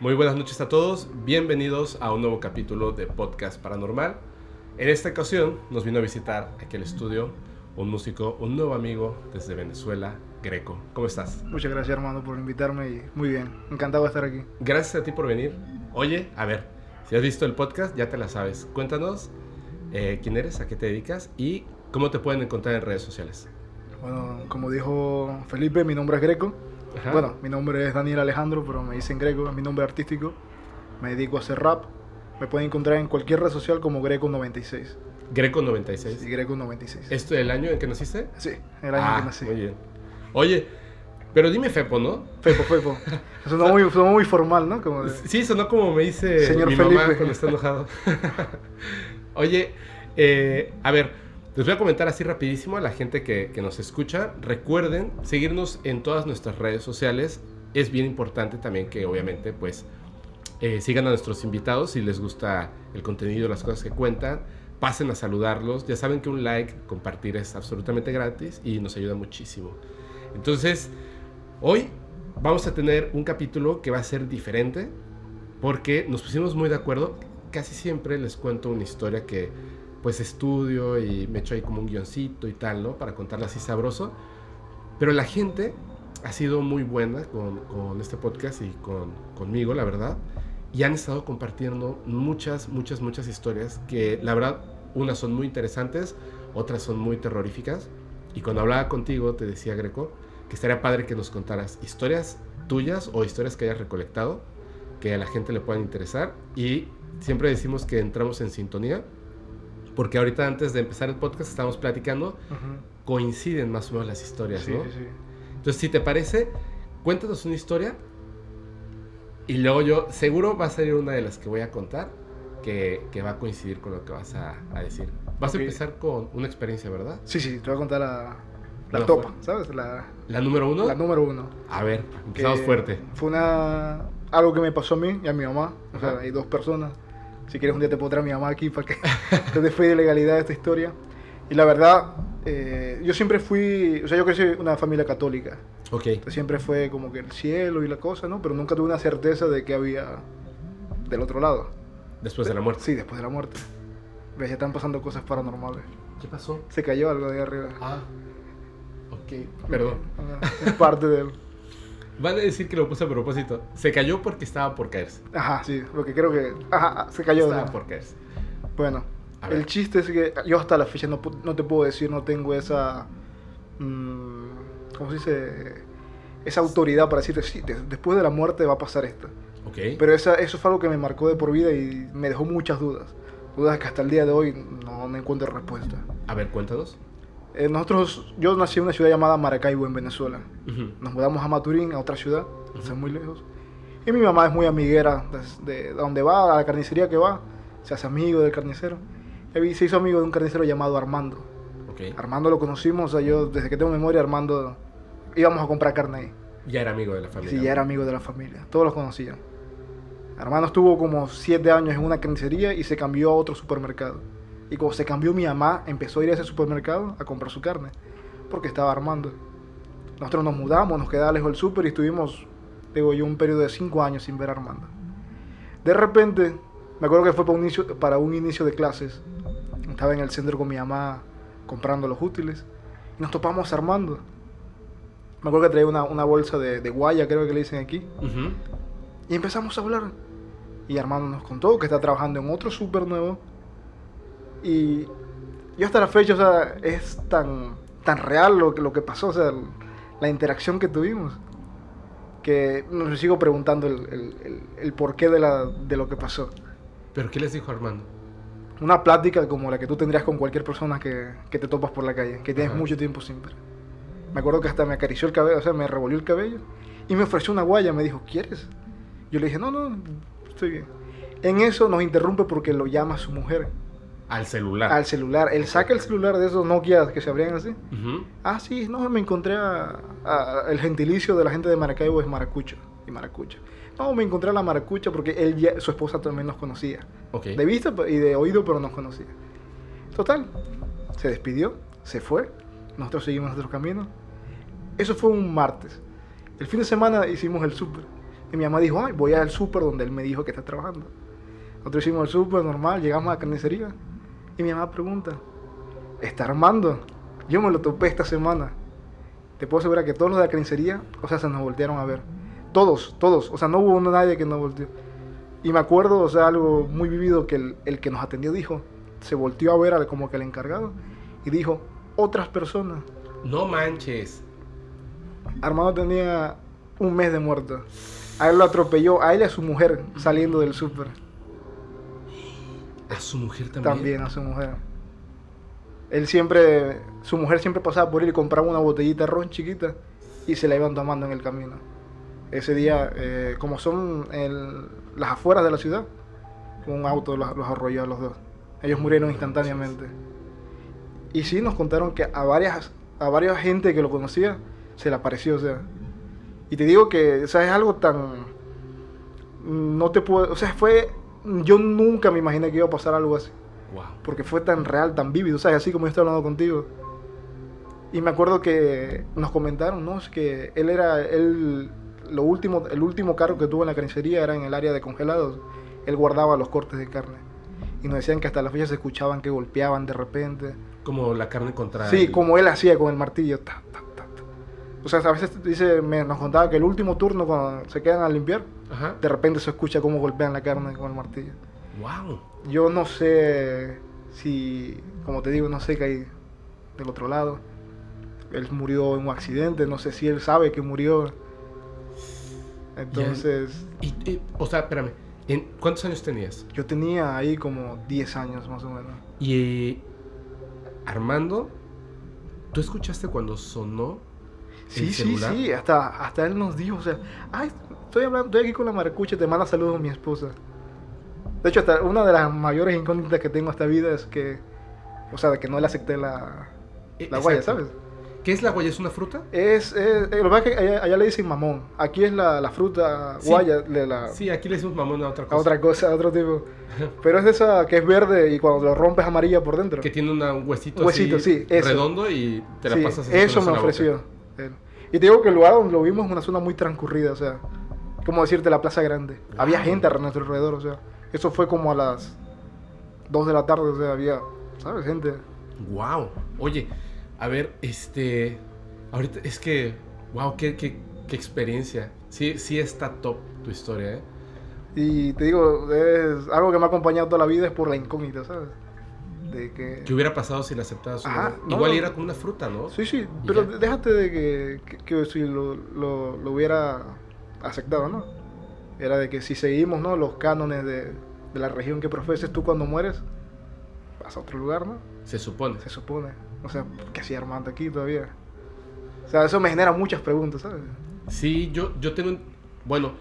Muy buenas noches a todos, bienvenidos a un nuevo capítulo de Podcast Paranormal. En esta ocasión nos vino a visitar aquí al estudio un músico, un nuevo amigo desde Venezuela, Greco. ¿Cómo estás? Muchas gracias hermano por invitarme y muy bien, encantado de estar aquí. Gracias a ti por venir. Oye, a ver, si has visto el podcast ya te la sabes. Cuéntanos eh, quién eres, a qué te dedicas y cómo te pueden encontrar en redes sociales. Bueno, como dijo Felipe, mi nombre es Greco. Ajá. Bueno, mi nombre es Daniel Alejandro, pero me dicen Greco, es mi nombre artístico. Me dedico a hacer rap. Me pueden encontrar en cualquier red social como Greco96. Greco 96. Sí, Greco96. ¿Esto del año en que naciste? Sí, el año ah, que nací. Muy bien. Oye, pero dime Fepo, ¿no? Fepo, Fepo. Sonó muy, sonó muy formal, ¿no? Como de- Sí, sonó como me dice Señor mi mamá Felipe. cuando está enojado. Oye, eh, a ver, les voy a comentar así rapidísimo a la gente que, nos escucha. Recuerden seguirnos en todas nuestras redes sociales. Es bien importante también que obviamente pues eh, sigan a nuestros invitados si les gusta el contenido, las cosas que cuentan. Pasen a saludarlos. Ya saben que un like, compartir es absolutamente gratis y nos ayuda muchísimo. Entonces, hoy vamos a tener un capítulo que va a ser diferente porque nos pusimos muy de acuerdo. Casi siempre les cuento una historia que pues estudio y me echo ahí como un guioncito y tal, ¿no? Para contarla así sabroso. Pero la gente ha sido muy buena con, con este podcast y con, conmigo, la verdad. Y han estado compartiendo muchas, muchas, muchas historias que la verdad, unas son muy interesantes, otras son muy terroríficas. Y cuando hablaba contigo, te decía Greco, que estaría padre que nos contaras historias tuyas o historias que hayas recolectado que a la gente le puedan interesar. Y siempre decimos que entramos en sintonía, porque ahorita antes de empezar el podcast estábamos platicando, Ujú. coinciden más o menos las historias, Sí, ¿no? sí, sí. Entonces, si te parece, cuéntanos una historia y luego yo, seguro va a salir una de las que voy a contar que, que va a coincidir con lo que vas a, a decir. Vas a empezar con una experiencia, ¿verdad? Sí, sí, te voy a contar la, la No, topa, fue- ¿sabes? La, La número uno. la número uno. A ver, empezamos fuerte. Fue una algo que me pasó a mí y a mi mamá. O sea, hay dos personas. Si quieres un día te puedo traer a mi mamá aquí para que te dé fe de legalidad de esta historia. Y la verdad, eh, yo siempre fui, o sea, yo crecí en una familia católica. Ok. Entonces, siempre fue como que el cielo y la cosa, ¿no? Pero nunca tuve una certeza de que había del otro lado. Después de la muerte. Sí, después de la muerte. Ves, ya están pasando cosas paranormales. ¿Qué pasó? Se cayó algo de ahí arriba. Ah. Ok. Perdón. Es parte del... Van a decir que lo puse a propósito. Se cayó porque estaba por caerse. Ajá, sí, porque creo que... Ajá, se cayó. Estaba ¿no? por caerse. Bueno, el chiste es que yo hasta la fecha no, no te puedo decir, no tengo esa. mm, ¿Cómo se dice? Esa autoridad para decirte, sí, de- después de la muerte va a pasar esto. Ok. Pero esa, eso fue algo que me marcó de por vida y me dejó muchas dudas. Dudas que hasta el día de hoy no, no encuentro respuesta. A ver, cuéntanos. Eh, nosotros, yo nací en una ciudad llamada Maracaibo, en Venezuela. Ujú. Nos mudamos a Maturín, a otra ciudad, o sea, muy lejos. Y mi mamá es muy amiguera, de, de donde va, a la carnicería que va, se hace amigo del carnicero. Y se hizo amigo de un carnicero llamado Armando. Ok. Armando lo conocimos, o sea, yo desde que tengo memoria, Armando íbamos a comprar carne ahí. Ya era amigo de la familia. Sí, ya era amigo de la familia, todos los conocían. Armando estuvo como siete años en una carnicería y se cambió a otro supermercado. Y cuando se cambió mi mamá, empezó a ir a ese supermercado a comprar su carne, porque estaba Armando. Nosotros nos mudamos, nos quedaba lejos del súper y estuvimos, digo yo, un periodo de cinco años sin ver a Armando. De repente, me acuerdo que fue para un inicio, para un inicio de clases. Estaba en el centro con mi mamá comprando los útiles y nos topamos a Armando. Me acuerdo que traía una, una bolsa de, de guaya, creo que le dicen aquí. Y empezamos a hablar. Y Armando nos contó que está trabajando en otro súper nuevo. Y yo hasta la fecha, o sea, es tan, tan real lo que, lo que pasó, o sea, la interacción que tuvimos. Que me sigo preguntando el, el- el- el porqué de, la, de lo que pasó. ¿Pero qué les dijo Armando? Una plática como la que tú tendrías con cualquier persona que, que te topas por la calle, que tienes Ajá. mucho tiempo sin ver. Me acuerdo que hasta me acarició el cabello, o sea, me revolvió el cabello y me ofreció una guaya. Me dijo, ¿quieres? Yo le dije, no, no, estoy bien. En eso nos interrumpe porque lo llama su mujer Al celular. al celular. Él saca el celular de esos Nokia que se abrían así. Ah, sí, no, me encontré a, a- el gentilicio de la gente de Maracaibo es maracucho y maracucha. No, me encontré a la maracucha porque él ya- su esposa también nos conocía. Ok. De vista y de oído, pero nos conocía. Total, se despidió, se fue. Nosotros seguimos nuestro camino. Eso fue un martes. El fin de semana hicimos el súper. Y mi mamá dijo, ay, voy al súper donde él me dijo que está trabajando. Nosotros hicimos el súper normal, llegamos a la carnicería. Y mi mamá pregunta, ¿está Armando? Yo me lo topé esta semana. Te puedo asegurar que todos los de la carnicería, o sea, se nos voltearon a ver. Todos, todos. O sea, no hubo nadie que nos volteó. Y me acuerdo, o sea, algo muy vivido que el, el que nos atendió dijo, se volteó a ver al, como que el encargado y dijo, otras personas. No manches. Armando tenía un mes de muerto. A él lo atropelló, a él y a su mujer saliendo del súper. A su mujer también. También a su mujer. Él siempre, su mujer siempre pasaba por él y compraba una botellita de ron chiquita y se la iban tomando en el camino. Ese día, eh, como son el- las afueras de la ciudad, un auto los, los arrolló a los dos. Ellos murieron instantáneamente. Y sí, nos contaron que a varias, a varias gente que lo conocía se le apareció, o sea. Y te digo que, o sea, es algo tan... No te puedo... O sea, fue... Yo nunca me imaginé que iba a pasar algo así. Wow. Porque fue tan real, tan vívido, ¿sabes? Así como yo estoy hablando contigo. Y me acuerdo que nos comentaron, ¿no? Es que él era, él, lo último, el último cargo que tuvo en la carnicería era en el área de congelados. Él guardaba los cortes de carne. Y nos decían que hasta la fecha se escuchaban que golpeaban de repente. Como la carne contra. Sí, el- como él hacía con el martillo. ta. O sea, a veces dice, me, nos contaba que el último turno cuando se quedan a limpiar, Ajá. de repente se escucha cómo golpean la carne con el martillo. Wow. Yo no sé si, como te digo, no sé qué hay del otro lado. Él murió en un accidente, no sé si él sabe que murió. Entonces, Y, y- o sea, espérame. ¿en ¿Cuántos años tenías? yo tenía ahí como 10 años más o menos. Y eh, Armando, ¿tú escuchaste cuando sonó Sí, sí, celular? sí, hasta, hasta él nos dijo, o sea, ay, estoy hablando, estoy aquí con la maracucha, te manda saludos mi esposa. De hecho, hasta una de las mayores incógnitas que tengo esta vida es que, o sea, de que no le acepté la, Eh, la guaya. ¿sabes? ¿Qué es la guaya? ¿Es una fruta? Es, es- lo que pasa es que allá, allá le dicen mamón. Aquí es la, la fruta Sí. guaya de la, Sí, aquí le decimos mamón a otra a cosa. otra cosa, a otro tipo. Pero es de esa que es verde y cuando lo rompes amarilla por dentro. Que tiene una- un huesito, Huesito, así sí, eso. redondo y te la Sí, pasas eso me ofreció. Él. Y te digo que el lugar donde lo vimos es una zona muy transcurrida, o sea, como decirte la plaza grande. Había Wow. gente a nuestro alrededor, o sea, eso fue como a las 2 de la tarde, o sea, había, ¿sabes? Gente. Wow. Oye, a ver, este. Ahorita es que. Wow, qué, qué, qué experiencia. Sí, sí está top tu historia, ¿eh? Y te digo, es algo que me ha acompañado toda la vida es por la incógnita, ¿sabes? De que... ¿Qué hubiera pasado si le aceptabas una- no, Igual no. era como una fruta, ¿no? Sí, sí, pero ya. déjate de que, que, que si lo, lo, lo hubiera aceptado, ¿no? Era de que si seguimos, ¿no? Los cánones de, de la región que profeses tú cuando mueres, vas a otro lugar, ¿no? Se supone. Se supone. O sea, ¿qué hacía Armando aquí todavía? O sea, eso me genera muchas preguntas, ¿sabes? Sí, yo, yo tengo. Bueno,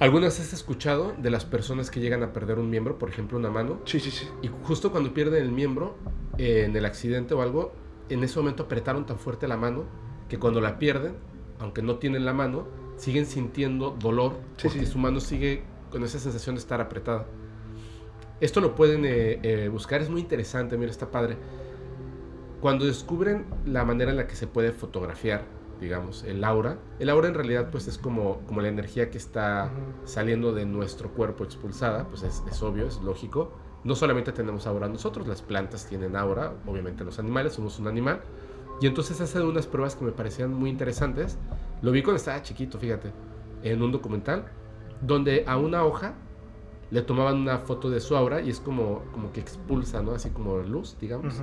¿algunas has escuchado de las personas que llegan a perder un miembro, por ejemplo, una mano? Sí, sí, sí. Y justo cuando pierden el miembro, eh, en el accidente o algo, en ese momento apretaron tan fuerte la mano que cuando la pierden, aunque no tienen la mano, siguen sintiendo dolor Sí, porque sí. su mano sigue con esa sensación de estar apretada. Esto lo pueden eh, eh, buscar, es muy interesante, mira, está padre. Cuando descubren la manera en la que se puede fotografiar, digamos, el aura, el aura en realidad pues es como, como la energía que está saliendo de nuestro cuerpo expulsada, pues es, es obvio, es lógico. No solamente tenemos aura nosotros, las plantas tienen aura, obviamente los animales, somos un animal. Y entonces hace unas pruebas que me parecían muy interesantes. Lo vi cuando estaba chiquito, fíjate, en un documental, donde a una hoja le tomaban una foto de su aura y es como, como que expulsa, ¿no? Así como luz, digamos.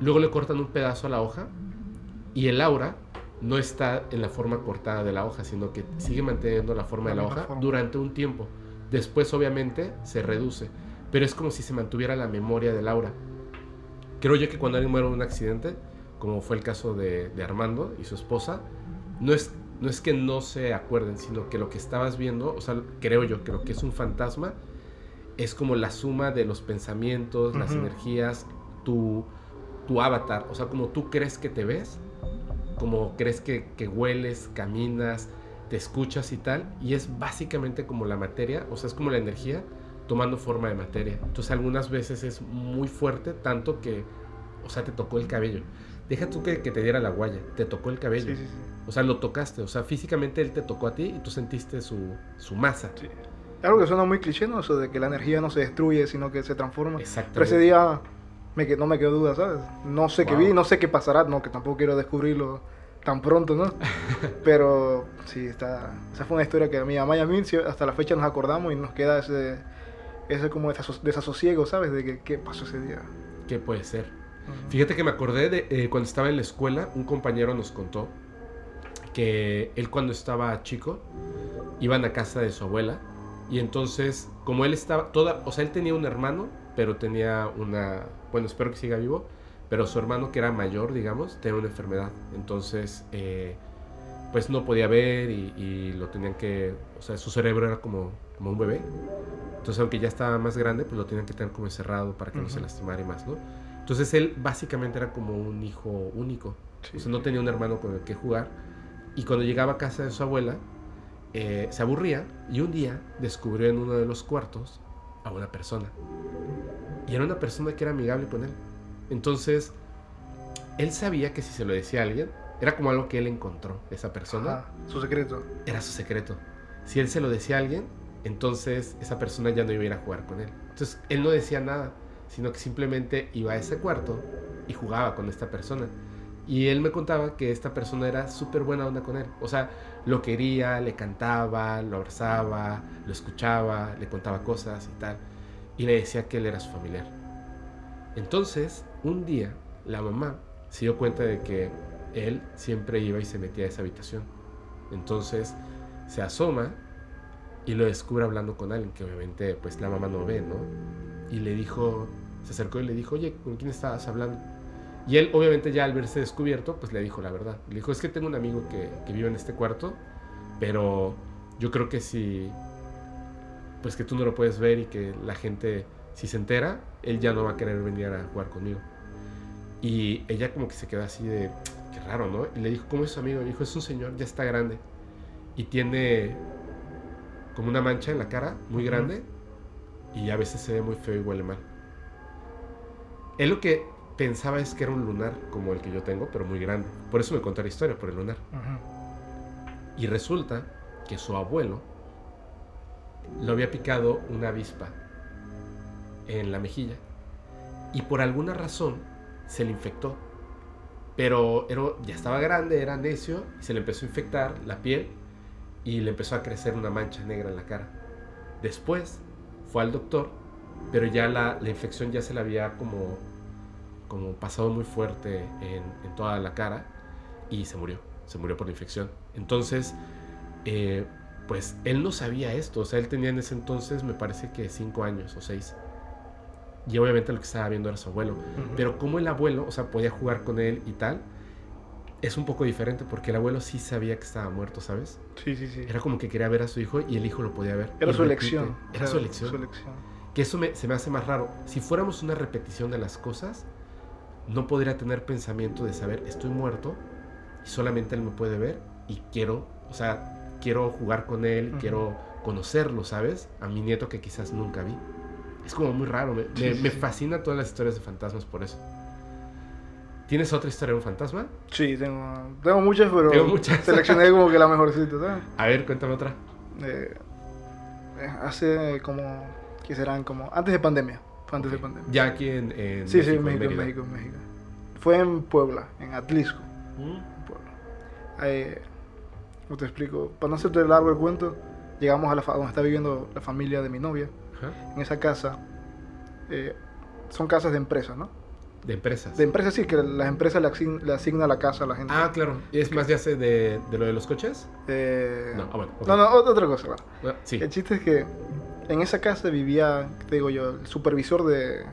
Luego le cortan un pedazo a la hoja y el aura no está en la forma cortada de la hoja, sino que sigue manteniendo la forma de la hoja durante un tiempo. Después obviamente se reduce, pero es como si se mantuviera la memoria del aura. Creo yo que cuando alguien muere en un accidente, como fue el caso de, de Armando y su esposa, no es, no es que no se acuerden, sino que lo que estabas viendo, o sea, creo yo que lo que es un fantasma es como la suma de los pensamientos, las energías, tu, tu avatar, o sea, como tú crees que te ves, como crees que, que hueles, caminas, te escuchas y tal, y es básicamente como la materia, o sea, es como la energía tomando forma de materia. Entonces algunas veces es muy fuerte, tanto que, o sea, te tocó el cabello. deja tú que, que te diera la guaya, te tocó el cabello. Sí, sí, sí. O sea, lo tocaste, o sea, físicamente él te tocó a ti y tú sentiste su, su masa. Sí. Algo que suena muy cliché, ¿no? Eso de que la energía no se destruye, sino que se transforma. Exactamente. Pero ese día me, no me quedó duda, ¿sabes? No sé qué vi, no sé qué pasará, no, que tampoco quiero descubrirlo tan pronto, ¿no? Pero sí, está, esa fue una historia que a mi mamá y a mí hasta la fecha nos acordamos y nos queda ese, ese como desaso- desasosiego, ¿sabes? De que qué pasó ese día. ¿Qué puede ser? Ujú. Fíjate que me acordé de eh, cuando estaba en la escuela, un compañero nos contó que él cuando estaba chico iban a casa de su abuela y entonces como él estaba toda, o sea, él tenía un hermano, pero tenía una, bueno, espero que siga vivo, pero su hermano que era mayor, digamos, tenía una enfermedad, entonces eh, pues no podía ver y, y lo tenían que, o sea, su cerebro era como, como un bebé, entonces aunque ya estaba más grande, pues lo tenían que tener como encerrado para que no se lastimara y más, ¿no? Entonces él básicamente era como un hijo único. Sí. O sea, no tenía un hermano con el que jugar. Y cuando llegaba a casa de su abuela, eh, se aburría y un día descubrió en uno de los cuartos a una persona. Y era una persona que era amigable con él. Entonces, él sabía que si se lo decía a alguien, era como algo que él encontró, esa persona Ajá, su secreto. era su secreto. Si él se lo decía a alguien, entonces esa persona ya no iba a ir a jugar con él. Entonces él no decía nada, sino que simplemente iba a ese cuarto y jugaba con esta persona. Y él me contaba que esta persona era súper buena onda con él. O sea, lo quería, le cantaba, lo abrazaba, lo escuchaba, le contaba cosas y tal. Y le decía que él era su familiar. Entonces, un día, la mamá se dio cuenta de que él siempre iba y se metía a esa habitación. Entonces, se asoma y lo descubre hablando con alguien que obviamente pues la mamá no ve, ¿no? Y le dijo, se acercó y le dijo, oye, ¿con quién estabas hablando? Y él obviamente ya al verse descubierto pues le dijo la verdad. Le dijo, es que tengo un amigo que, que vive en este cuarto, pero yo creo que si, pues que tú no lo puedes ver y que la gente, si se entera, él ya no va a querer venir a jugar conmigo. Y ella como que se quedó así de, qué raro, ¿no? Y le dijo, ¿cómo es su amigo? Le dijo, es un señor, ya está grande. Y tiene como una mancha en la cara, muy grande. Y a veces se ve muy feo y huele mal. Él lo que pensaba es que era un lunar como el que yo tengo, pero muy grande. Por eso me contó la historia, por el lunar. Y resulta que su abuelo lo había picado una avispa en la mejilla. Y por alguna razón se le infectó. Pero era, ya estaba grande, era necio, y se le empezó a infectar la piel y le empezó a crecer una mancha negra en la cara. Después fue al doctor, pero ya la, la infección ya se le había como, como pasado muy fuerte en, en toda la cara y se murió. Se murió por la infección. Entonces, eh, pues él no sabía esto. O sea, él tenía en ese entonces, me parece que cinco años o seis. Y obviamente lo que estaba viendo era su abuelo. Ujú. Pero como el abuelo, o sea, podía jugar con él y tal, es un poco diferente porque el abuelo sí sabía que estaba muerto, ¿sabes? Sí, sí, sí. Era como que quería ver a su hijo y el hijo lo podía ver. Era su elección. Era O su elección. Su elección. Que eso me- se me hace más raro. Si fuéramos una repetición de las cosas, no podría tener pensamiento de saber, estoy muerto y solamente él me puede ver y quiero, o sea, quiero jugar con él, Ujú. quiero conocerlo, ¿sabes? A mi nieto que quizás nunca vi. Es como muy raro, me, me, fascinan todas las historias de fantasmas por eso. ¿Tienes otra historia de un fantasma? Sí, tengo, tengo muchas, pero Tengo muchas. seleccioné como que la mejorcita, ¿sabes? A ver, cuéntame otra. Eh, eh, hace como, ¿qué serán? Como antes de pandemia. Fue antes de Ok. pandemia. Ya aquí en, en Sí, sí, en México, en. México, en México. Fue en Puebla, en Atlisco, Mm, Puebla. Eh, ¿Cómo te explico? Para no hacerte largo el cuento, llegamos a la donde está viviendo la familia de mi novia. En esa casa, eh, son casas de empresas, ¿no? De empresas. De empresas sí, que las empresas le, asign- le asignan la casa a la gente. Ah, claro. ¿Es más ya sé de, de lo de los coches? Eh, No, ah, bueno. ok. no, no, ot- otra cosa. bueno. Sí. El chiste es que en esa casa vivía, te digo yo, el supervisor de...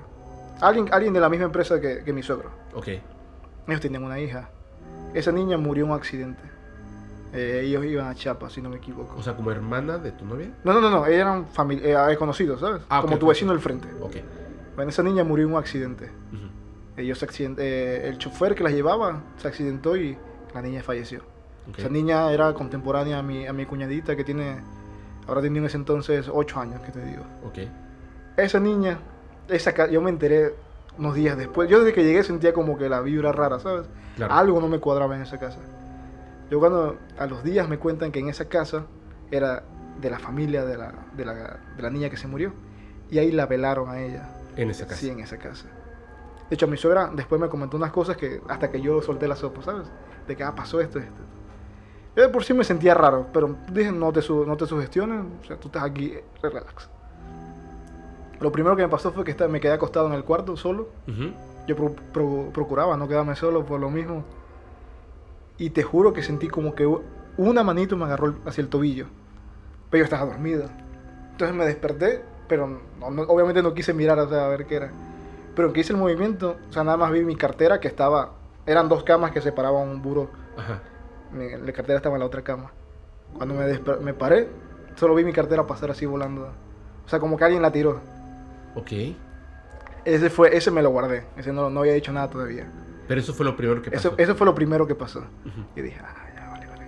Alguien, alguien de la misma empresa que, que mi suegro. Ok. Ellos tenían una hija. Esa niña murió en un accidente. Eh, ellos iban a Chiapas, si no me equivoco. O sea, como hermana de tu novia. no, no, no, no, ellos eran eh, conocidos, ¿sabes? Ah, Como tu vecino del frente. Ok. Bueno, esa niña murió en un accidente. Ellos accident- eh, el chofer que la llevaba se accidentó y la niña falleció. Esa niña era contemporánea a mi, a mi cuñadita que tiene, ahora tenía en ese entonces 8 años, que te digo. Ok. Esa niña, esa, yo me enteré unos días después. Yo desde que llegué sentía como que la vibra rara, ¿sabes? Claro. Algo no me cuadraba en esa casa. Yo cuando a los días me cuentan que en esa casa era de la familia de la, de la, de la niña que se murió. Y ahí la velaron a ella. En esa casa. Sí, en esa casa. De hecho, mi suegra después me comentó unas cosas que hasta que yo solté la sopa, ¿sabes? De que, ah, pasó esto, esto. Yo de por sí me sentía raro, pero dije, no te, no te sugestiones, o sea, tú estás aquí, eh, relax. Lo primero que me pasó fue que me quedé acostado en el cuarto solo. Yo pro- pro- procuraba no quedarme solo por lo mismo. Y te juro que sentí como que una manito me agarró hacia el tobillo. Pero yo estaba dormido. Entonces me desperté, pero no- no- obviamente no quise mirar o sea, a ver qué era. Pero que hice el movimiento, o sea, nada más vi mi cartera que estaba... Eran dos camas que separaban un buró. Ajá. Mi, la cartera estaba en la otra cama. Cuando me, me paré, solo vi mi cartera pasar así volando. O sea, como que alguien la tiró. Ok. Ese fue, ese me lo guardé. Ese no, no había dicho nada todavía. Pero eso fue lo primero que pasó. Eso, eso fue lo primero que pasó. Ujú. Y dije, ah, ya vale, vale.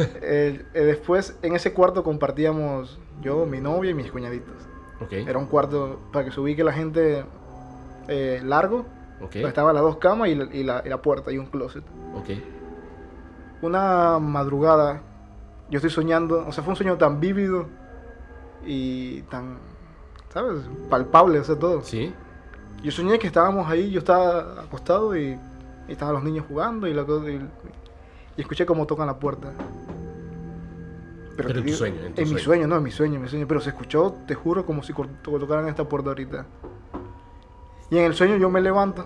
Eh, eh, después, en ese cuarto compartíamos yo, mi novia y mis cuñaditos. Ok. Era un cuarto, para que se ubique la gente, eh, largo. Ok. donde Estaban las dos camas y la, y, la, y la puerta y un closet. Ok. Una madrugada, yo estoy soñando, o sea, fue un sueño tan vívido y tan, ¿sabes? Palpable, o sea, todo. Sí. Yo soñé que estábamos ahí, yo estaba acostado y, y estaban los niños jugando y, la cosa- y, y escuché cómo tocan la puerta. Pero te en tu digo- sueño, en tu mi sueño. sueño, no, en mi sueño, en mi sueño. Pero se escuchó, te juro, como si tocaran esta puerta ahorita. Y en el sueño yo me levanto,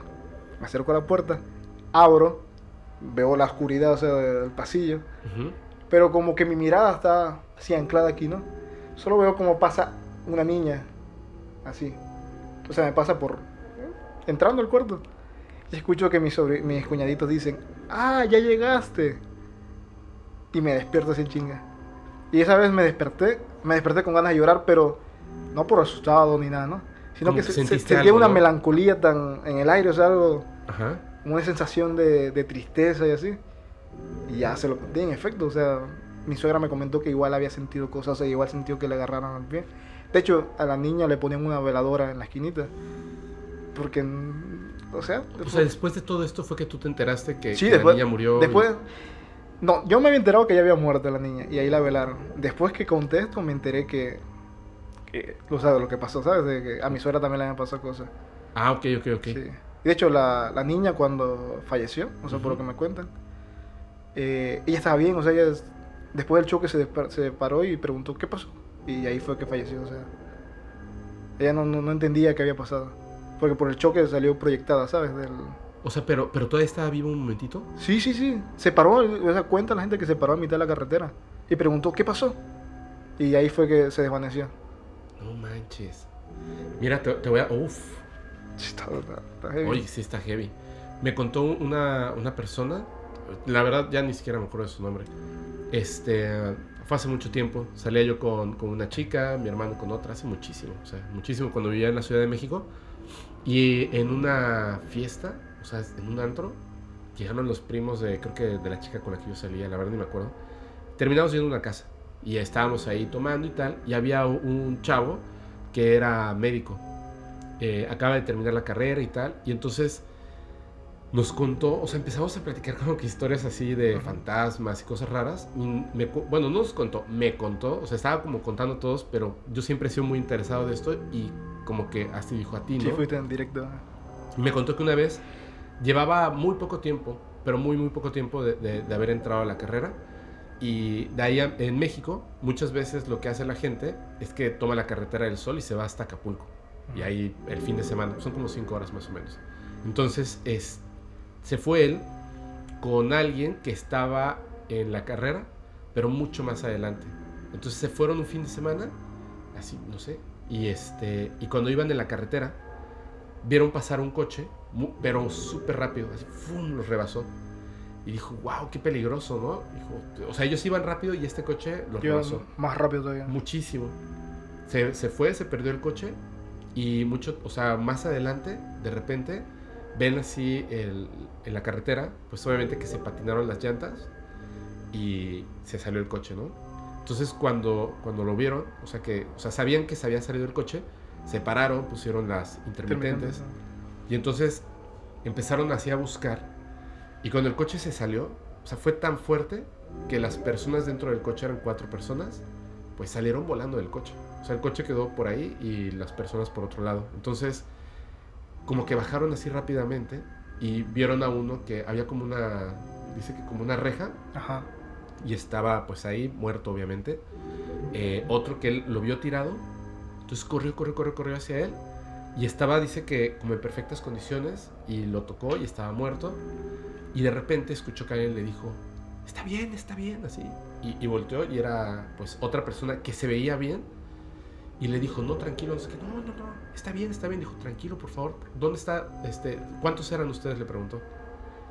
me acerco a la puerta, abro, veo la oscuridad, o sea, del pasillo. Ujú. Pero como que mi mirada está así anclada aquí, ¿no? Solo veo como pasa una niña, así. O sea, me pasa por... Entrando al cuarto. Y escucho que mis, sobre- mis cuñaditos dicen, ah, ya llegaste. Y me despierto así en chinga. Y esa vez me desperté, me desperté con ganas de llorar, pero no por asustado ni nada, ¿no? Sino que se- se- sentía una melancolía tan en el aire, o sea, algo Ajá. Una sensación de, de tristeza y así. Y ya se lo conté, en efecto. O sea, mi suegra me comentó que igual había sentido cosas, o sea, igual sintió que le agarraron al pie. De hecho, a la niña le ponían una veladora en la esquinita. Porque, o sea, O sea, después de todo esto fue que tú te enteraste que, sí, que después, la niña murió. y- Después, no, yo me había enterado que ya había muerto la niña y ahí la velaron. Después que conté esto, me enteré que, que o sea, lo que pasó, ¿sabes? De que a mi suegra también le habían pasado cosas. Ah, ok, ok, ok. Sí. De hecho, la, la niña cuando falleció, o sea, por lo que me cuentan, eh, ella estaba bien, o sea, ella es- después del choque se, se paró y preguntó qué pasó. Y ahí fue que falleció, o sea, ella no, no, no entendía qué había pasado. Porque por el choque salió proyectada, ¿sabes? Del... O sea, pero, pero todavía estaba vivo un momentito. Sí, sí, sí, se paró, o sea, cuenta la gente que se paró a mitad de la carretera y preguntó qué pasó. Y ahí fue que se desvaneció. No manches. Mira, te, te voy a. Uf. Está- está- está heavy. Oye, sí está heavy. Me contó una, una persona. La verdad, ya ni siquiera me acuerdo de su nombre. Este. Fue hace mucho tiempo. Salía yo con, con una chica, mi hermano con otra, hace muchísimo. O sea, muchísimo cuando vivía en la Ciudad de México. Y en una fiesta, o sea, en un antro, llegaron los primos de, creo que de la chica con la que yo salía, la verdad ni me acuerdo. Terminamos yendo a una casa y estábamos ahí tomando y tal. Y había un, chavo que era médico. Eh, acaba de terminar la carrera y tal. Y entonces nos contó, o sea, empezamos a platicar como que historias así de fantasmas y cosas raras. Y me cu- bueno, no nos contó, me contó, o sea, estaba como contando todos, pero yo siempre he sido muy interesado de esto y como que así dijo a ti, Sí, ¿no? fuiste en directo. Me contó que una vez llevaba muy poco tiempo, pero muy, muy poco tiempo de, de- de haber entrado a la carrera. Y de ahí a- en México, muchas veces lo que hace la gente es que toma la carretera del sol y se va hasta Acapulco. Y ahí el fin de semana, son como cinco horas más o menos. Entonces, es, se fue él con alguien que estaba en la carrera, pero mucho más adelante. Entonces se fueron un fin de semana, así, no sé. Y, este, y cuando iban en la carretera, vieron pasar un coche, pero súper rápido, así, ¡fum! los rebasó. Y dijo, wow, qué peligroso, ¿no? Dijo, o sea, ellos iban rápido y este coche los rebasó. más rápido todavía. Muchísimo. Se, se fue, se perdió el coche y mucho, o sea, más adelante, de repente, ven así el- en la carretera, pues obviamente que se patinaron las llantas y se salió el coche, ¿no? Entonces cuando, cuando lo vieron, o sea que, o sea, sabían que se había salido el coche, se pararon, pusieron las intermitentes Y entonces empezaron así a buscar. Y cuando el coche se salió, o sea, fue tan fuerte que las personas dentro del coche eran cuatro personas, pues salieron volando del coche. O sea, el coche quedó por ahí y las personas por otro lado. Entonces, como que bajaron así rápidamente y vieron a uno que había como una, dice que como una reja Ajá. y estaba pues ahí muerto obviamente. Eh, otro que él lo vio tirado, entonces corrió, corrió, corrió, corrió hacia él y estaba, dice que como en perfectas condiciones y lo tocó y estaba muerto y de repente escuchó que alguien le dijo, está bien, está bien, así. Y, y volteó y era pues otra persona que se veía bien y le dijo, no, tranquilo, no sé qué, no, no, no, está bien, está bien, dijo, tranquilo, por favor, ¿dónde está, este, cuántos eran ustedes? Le preguntó.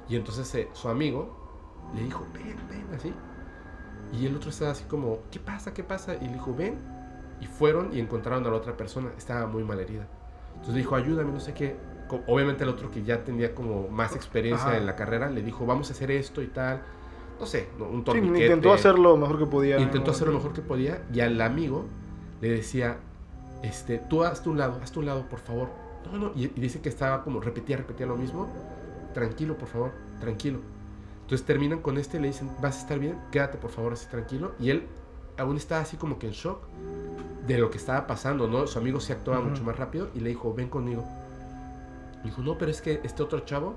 Y entonces eh, su amigo le dijo, ven, ven, así. Y el otro estaba así como, ¿qué pasa? ¿Qué pasa? Y le dijo, ven. Y fueron y encontraron a la otra persona. Estaba muy mal herida. Entonces le dijo, ayúdame, no sé qué. Obviamente el otro que ya tenía como más experiencia Ajá. en la carrera, le dijo, vamos a hacer esto y tal. No sé, un Sí, torniquete. intentó hacer lo mejor que podía. Intentó hacer lo mejor que podía y al amigo le decía, este, tú hazte un lado, hazte un lado, por favor. No, no, y, y dice que estaba como, repetía, repetía lo mismo. Tranquilo, por favor, tranquilo. Entonces terminan con este y le dicen, vas a estar bien, quédate por favor así tranquilo. Y él aún estaba así como que en shock de lo que estaba pasando, ¿no? Su amigo se actuaba mucho más rápido y le dijo, ven conmigo. Le dijo, no, pero es que este otro chavo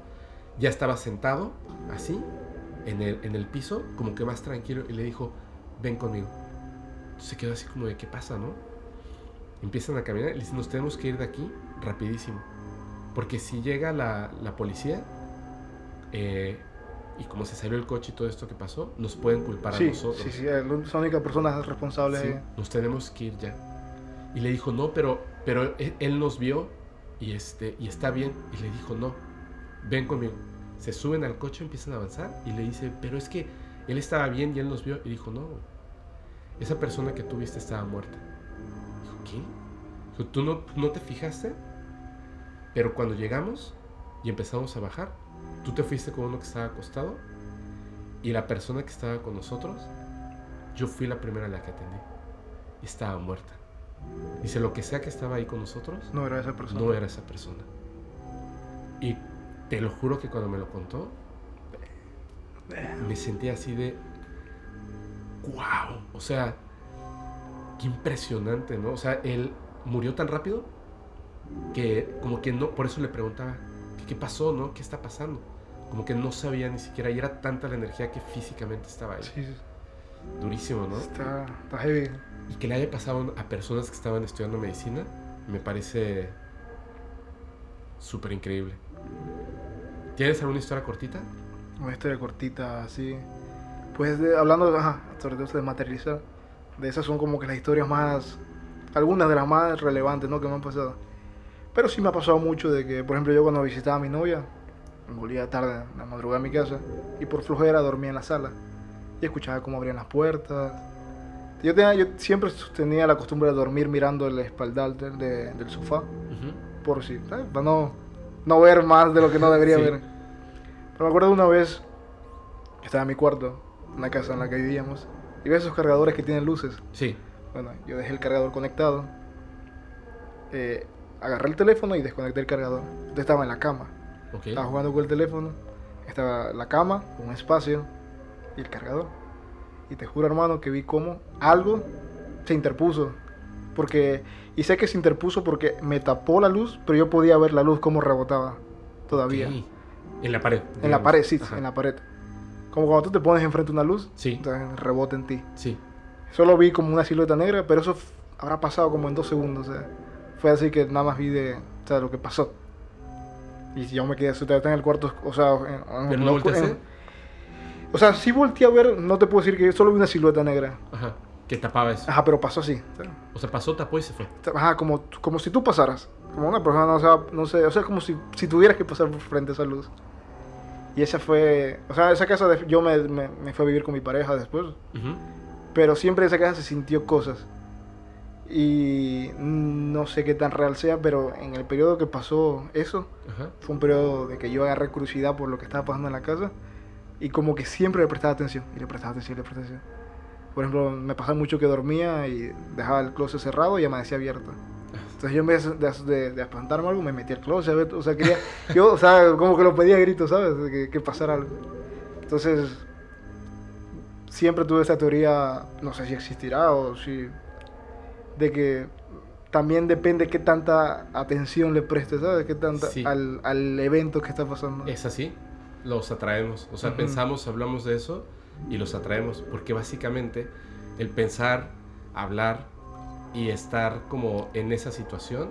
ya estaba sentado así en el, en el piso, como que más tranquilo, y le dijo, ven conmigo. Se quedó así como de, ¿qué pasa, no? Empiezan a caminar y le dicen, nos tenemos que ir de aquí rapidísimo. Porque si llega la, la policía, eh, y como se salió el coche y todo esto que pasó, nos pueden culpar a Sí, nosotros. sí, sí, es la única persona responsable. Sí, nos tenemos que ir ya. Y le dijo, no, pero, pero él, él nos vio y, este, y está bien. Y le dijo, no, ven conmigo. Se suben al coche, empiezan a avanzar y le dice, pero es que él estaba bien y él nos vio. Y dijo, no, esa persona que tú viste estaba muerta. Dijo, ¿qué? Dijo, ¿tú no, no te fijaste? Pero cuando llegamos y empezamos a bajar, tú te fuiste con uno que estaba acostado y la persona que estaba con nosotros, yo fui la primera a la que atendí. Estaba muerta. Dice, lo que sea que estaba ahí con nosotros, No era esa persona. no era esa persona. Y te lo juro que cuando me lo contó, me sentí así de, wow, o sea, qué impresionante, ¿no? O sea, él murió tan rápido que como que no, por eso le preguntaba, ¿qué, qué pasó, no? ¿Qué está pasando? Como que no sabía ni siquiera, y era tanta la energía que físicamente estaba ahí. Sí, sí, Durísimo, ¿no? está, está heavy. Y que le haya pasado a personas que estaban estudiando medicina, me parece súper increíble. ¿Tienes alguna historia cortita? Una historia cortita, así. Pues de- hablando, ajá, sobre todo de materializar. De esas son como que las historias más. Algunas de las más relevantes, ¿no? Que me han pasado. Pero sí me ha pasado mucho de que, por ejemplo, yo cuando visitaba a mi novia, volvía tarde, en la madrugada a mi casa, y por flojera dormía en la sala. Y escuchaba cómo abrían las puertas. Yo, tenía, yo siempre tenía la costumbre de dormir mirando el espaldar del, de- del sofá por si, ¿sabes? Para no, no ver más de lo que no debería Sí. ver. Pero me acuerdo de una vez que estaba en mi cuarto, en la casa en la que vivíamos, y ves esos cargadores que tienen luces. Sí. Bueno, yo dejé el cargador conectado, eh, agarré el teléfono y desconecté el cargador. Yo estaba en la cama, Ok. estaba jugando con el teléfono, estaba la cama, un espacio y el cargador. Y te juro, hermano, que vi cómo algo se interpuso. Porque, y sé que se interpuso porque me tapó la luz, pero yo podía ver la luz como rebotaba todavía. En la pared. En la pared, sí, Ajá. en la pared. Como cuando tú te pones enfrente de una luz, Sí. rebota en ti. Sí. Solo vi como una silueta negra, pero eso habrá pasado como en dos segundos. O sea, fue así que nada más vi de o sea, lo que pasó. Y yo me quedé asustado en el cuarto, o sea, en- ¿Pero no volteaste? o sea, sí volteé a ver, no te puedo decir que yo solo vi una silueta negra. Ajá. Que tapaba eso. Ajá, pero pasó así. o sea, O sea, pasó, tapó y se fue. Ajá, como, como si tú pasaras. Como una persona, no, sea, no sé, o sea, como si, si tuvieras que pasar por frente a esa luz. Y esa fue, o sea, esa casa, de- yo me, me, me fui a vivir con mi pareja después. Ujú. Pero siempre en esa casa se sintió cosas. Y no sé qué tan real sea, pero en el periodo que pasó eso, Ajá. fue un periodo de que yo agarré curiosidad por lo que estaba pasando en la casa. Y como que siempre le prestaba atención, y le prestaba atención, y le prestaba atención. Por ejemplo, me pasaba mucho que dormía y dejaba el closet cerrado y amanecía abierto. Entonces yo en vez de, de, espantarme algo, me metí al closet, o sea, quería, yo, o sea, como que lo pedía a gritos, ¿sabes? Que, que pasara algo. Entonces, siempre tuve esa teoría, no sé si existirá o si, de que también depende qué tanta atención le prestes, ¿sabes? Qué tanta Sí. al, al evento que está pasando. Es así, los atraemos. O sea, Ujú. pensamos, hablamos de eso y los atraemos. Porque básicamente el pensar, hablar y estar como en esa situación,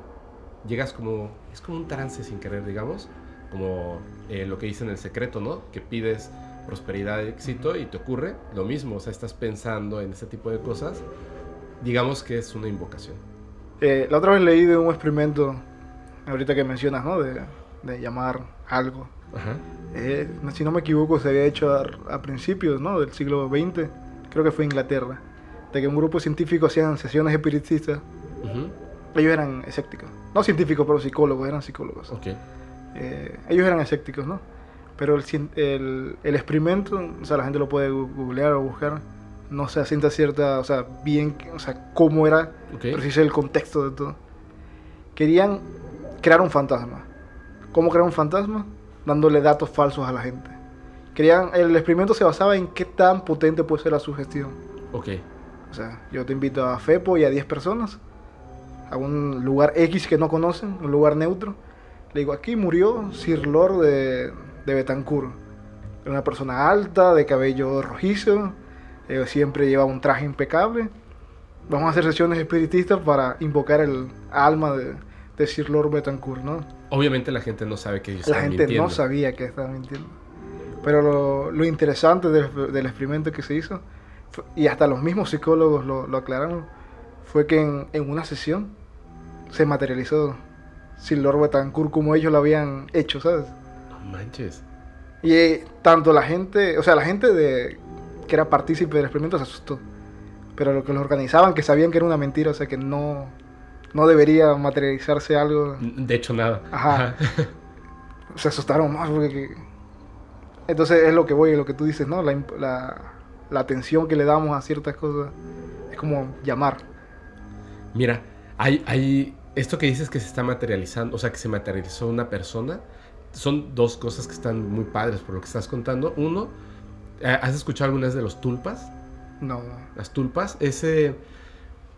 llegas como, es como un trance sin querer, digamos. Como eh, lo que dice en el secreto, ¿no? Que pides prosperidad y éxito y te ocurre lo mismo. O sea, estás pensando en ese tipo de cosas. Digamos que es una invocación. Eh, la otra vez leí de un experimento, ahorita que mencionas, ¿no? De, de llamar algo. Ajá. Eh, si no me equivoco, se había hecho a, a principios ¿no? del siglo XX, creo que fue Inglaterra, de que un grupo científico hacían sesiones espiritistas. Ujú. Ellos eran escépticos, no científicos, pero psicólogos, eran psicólogos. Ok. Eh, ellos eran escépticos, ¿no? Pero el, el, el experimento, o sea, la gente lo puede googlear o buscar, no se asienta cierta, o sea, bien, o sea, cómo era, Ok. pero sí sé el contexto de todo. Querían crear un fantasma. ¿Cómo crear un fantasma? Dándole datos falsos a la gente. Querían, el experimento se basaba en qué tan potente puede ser la sugestión. Ok. O sea, yo te invito a Fepo y a 10 personas a un lugar X que no conocen, un lugar neutro. Le digo, aquí murió Sir Lord de, de Betancourt. Era una persona alta, de cabello rojizo, eh, siempre lleva un traje impecable. Vamos a hacer sesiones espiritistas para invocar el alma de, de Sir Lord Betancourt, ¿no? Obviamente la gente no sabe que ellos La gente mintiendo. no sabía que estaba mintiendo. Pero lo, lo interesante del, del experimento que se hizo, y hasta los mismos psicólogos lo, lo aclararon, fue que en, en una sesión se materializó sin Lord Betancourt como ellos lo habían hecho, ¿sabes? No manches. Y eh, tanto la gente, o sea, la gente de, que era partícipe del experimento se asustó. Pero los que lo organizaban, que sabían que era una mentira, o sea, que no, no debería materializarse algo, De hecho, nada. Ajá. se asustaron más porque... que- Entonces es lo que voy, lo que tú dices, ¿no? La, la, la atención que le damos a ciertas cosas es como llamar. Mira, hay, hay esto que dices que se está materializando, o sea, que se materializó una persona, son dos cosas que están muy padres por lo que estás contando. Uno, eh, ¿has escuchado algunas de los tulpas? No. Las tulpas, ese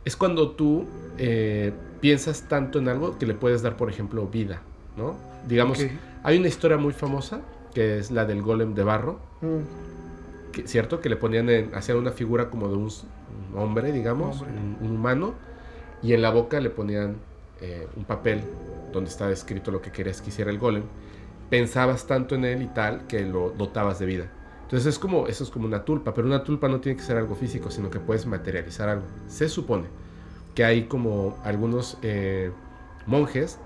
es cuando tú eh, piensas tanto en algo que le puedes dar, por ejemplo, vida, ¿no? Digamos, hay una historia muy famosa que es la del golem de barro, Mm, que- ¿cierto? Que le ponían en, hacían una figura como de un, hombre, digamos, Hombre. Un, un humano, y en la boca le ponían eh, un papel donde estaba escrito lo que querías que hiciera el golem. Pensabas tanto en él y tal que lo dotabas de vida. Entonces es como, eso es como una tulpa, pero una tulpa no tiene que ser algo físico, sino que puedes materializar algo. Se supone que hay como algunos eh, monjes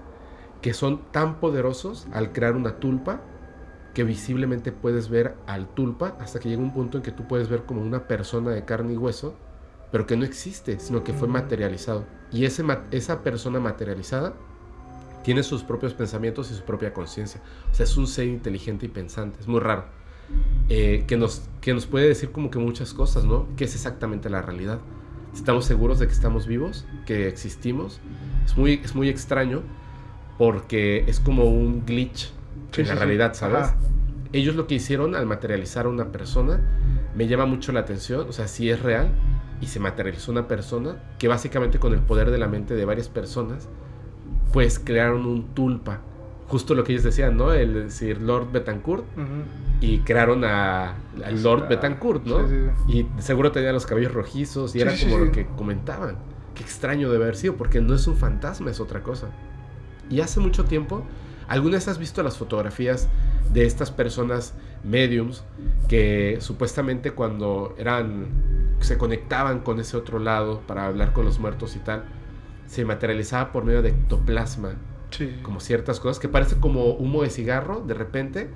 que son tan poderosos al crear una tulpa que visiblemente puedes ver al tulpa hasta que llega un punto en que tú puedes ver como una persona de carne y hueso, pero que no existe, sino que fue materializado. Y ese, esa persona materializada tiene sus propios pensamientos y su propia conciencia. O sea, es un ser inteligente y pensante. Es muy raro. Eh, que, nos, que nos puede decir como que muchas cosas, ¿no? ¿Qué es exactamente la realidad? ¿Estamos seguros de que estamos vivos? ¿Que existimos? Es muy, es muy extraño porque es como un glitch Sí, en sí, la sí. realidad, ¿sabes? Ajá. Ellos lo que hicieron al materializar a una persona me llama mucho la atención, o sea, si es real y se materializó una persona que básicamente con el poder de la mente de varias personas, pues crearon un tulpa. Justo lo que ellos decían, ¿no? El decir Lord Betancourt Ujú. y crearon a, al Lord Betancourt, ¿no? sí, sí, Y seguro tenía los cabellos rojizos y Sí, era sí, como sí. lo que comentaban. Qué extraño de haber sido, porque no es un fantasma, es otra cosa. Y hace mucho tiempo, ¿alguna vez has visto las fotografías de estas personas mediums que supuestamente cuando eran se conectaban con ese otro lado para hablar con los muertos y tal, se materializaba por medio de ectoplasma, Sí. como ciertas cosas que parece como humo de cigarro de repente,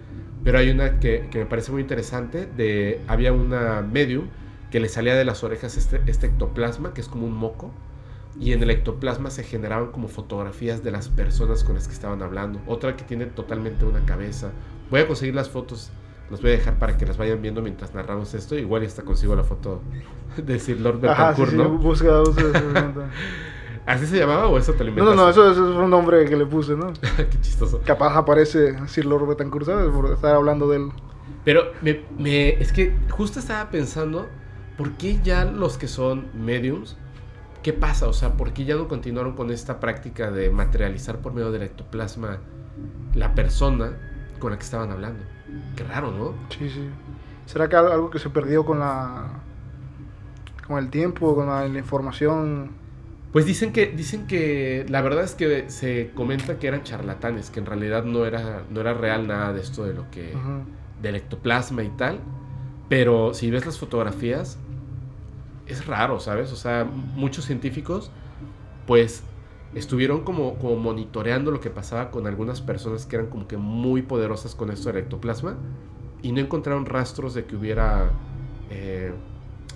pero hay una que, que me parece muy interesante, de había una medium que le salía de las orejas este, este ectoplasma, que es como un moco, y en el ectoplasma se generaban como fotografías de las personas con las que estaban hablando. Otra que tiene totalmente una cabeza. Voy a conseguir las fotos, las voy a dejar para que las vayan viendo mientras narramos esto. Igual hasta consigo la foto de Sir Lord sí, Betancourt, sí, ¿no? busca, busca ese momento. ¿Así se llamaba o eso te lo No, no, inventaste? no, eso, eso es un nombre que le puse, ¿no? Qué chistoso. Capaz aparece Sir Lord Betancourt, ¿sabes? Por estar hablando de él. Pero me, me- es que justo estaba pensando, ¿por qué ya los que son mediums, qué pasa? O sea, ¿por qué ya no continuaron con esta práctica de materializar por medio del ectoplasma la persona con la que estaban hablando? Qué raro, ¿no? Sí, sí. ¿Será que al- algo que se perdió con la. con el tiempo, con la, la información? Pues dicen que, dicen que la verdad es que se comenta que eran charlatanes, que en realidad no era, no era real nada de esto de lo que... Ujú. del ectoplasma y tal. Pero si ves las fotografías, es raro, ¿sabes? O sea, muchos científicos, pues, estuvieron como, como monitoreando lo que pasaba con algunas personas que eran como que muy poderosas con esto del ectoplasma y no encontraron rastros de que hubiera, eh,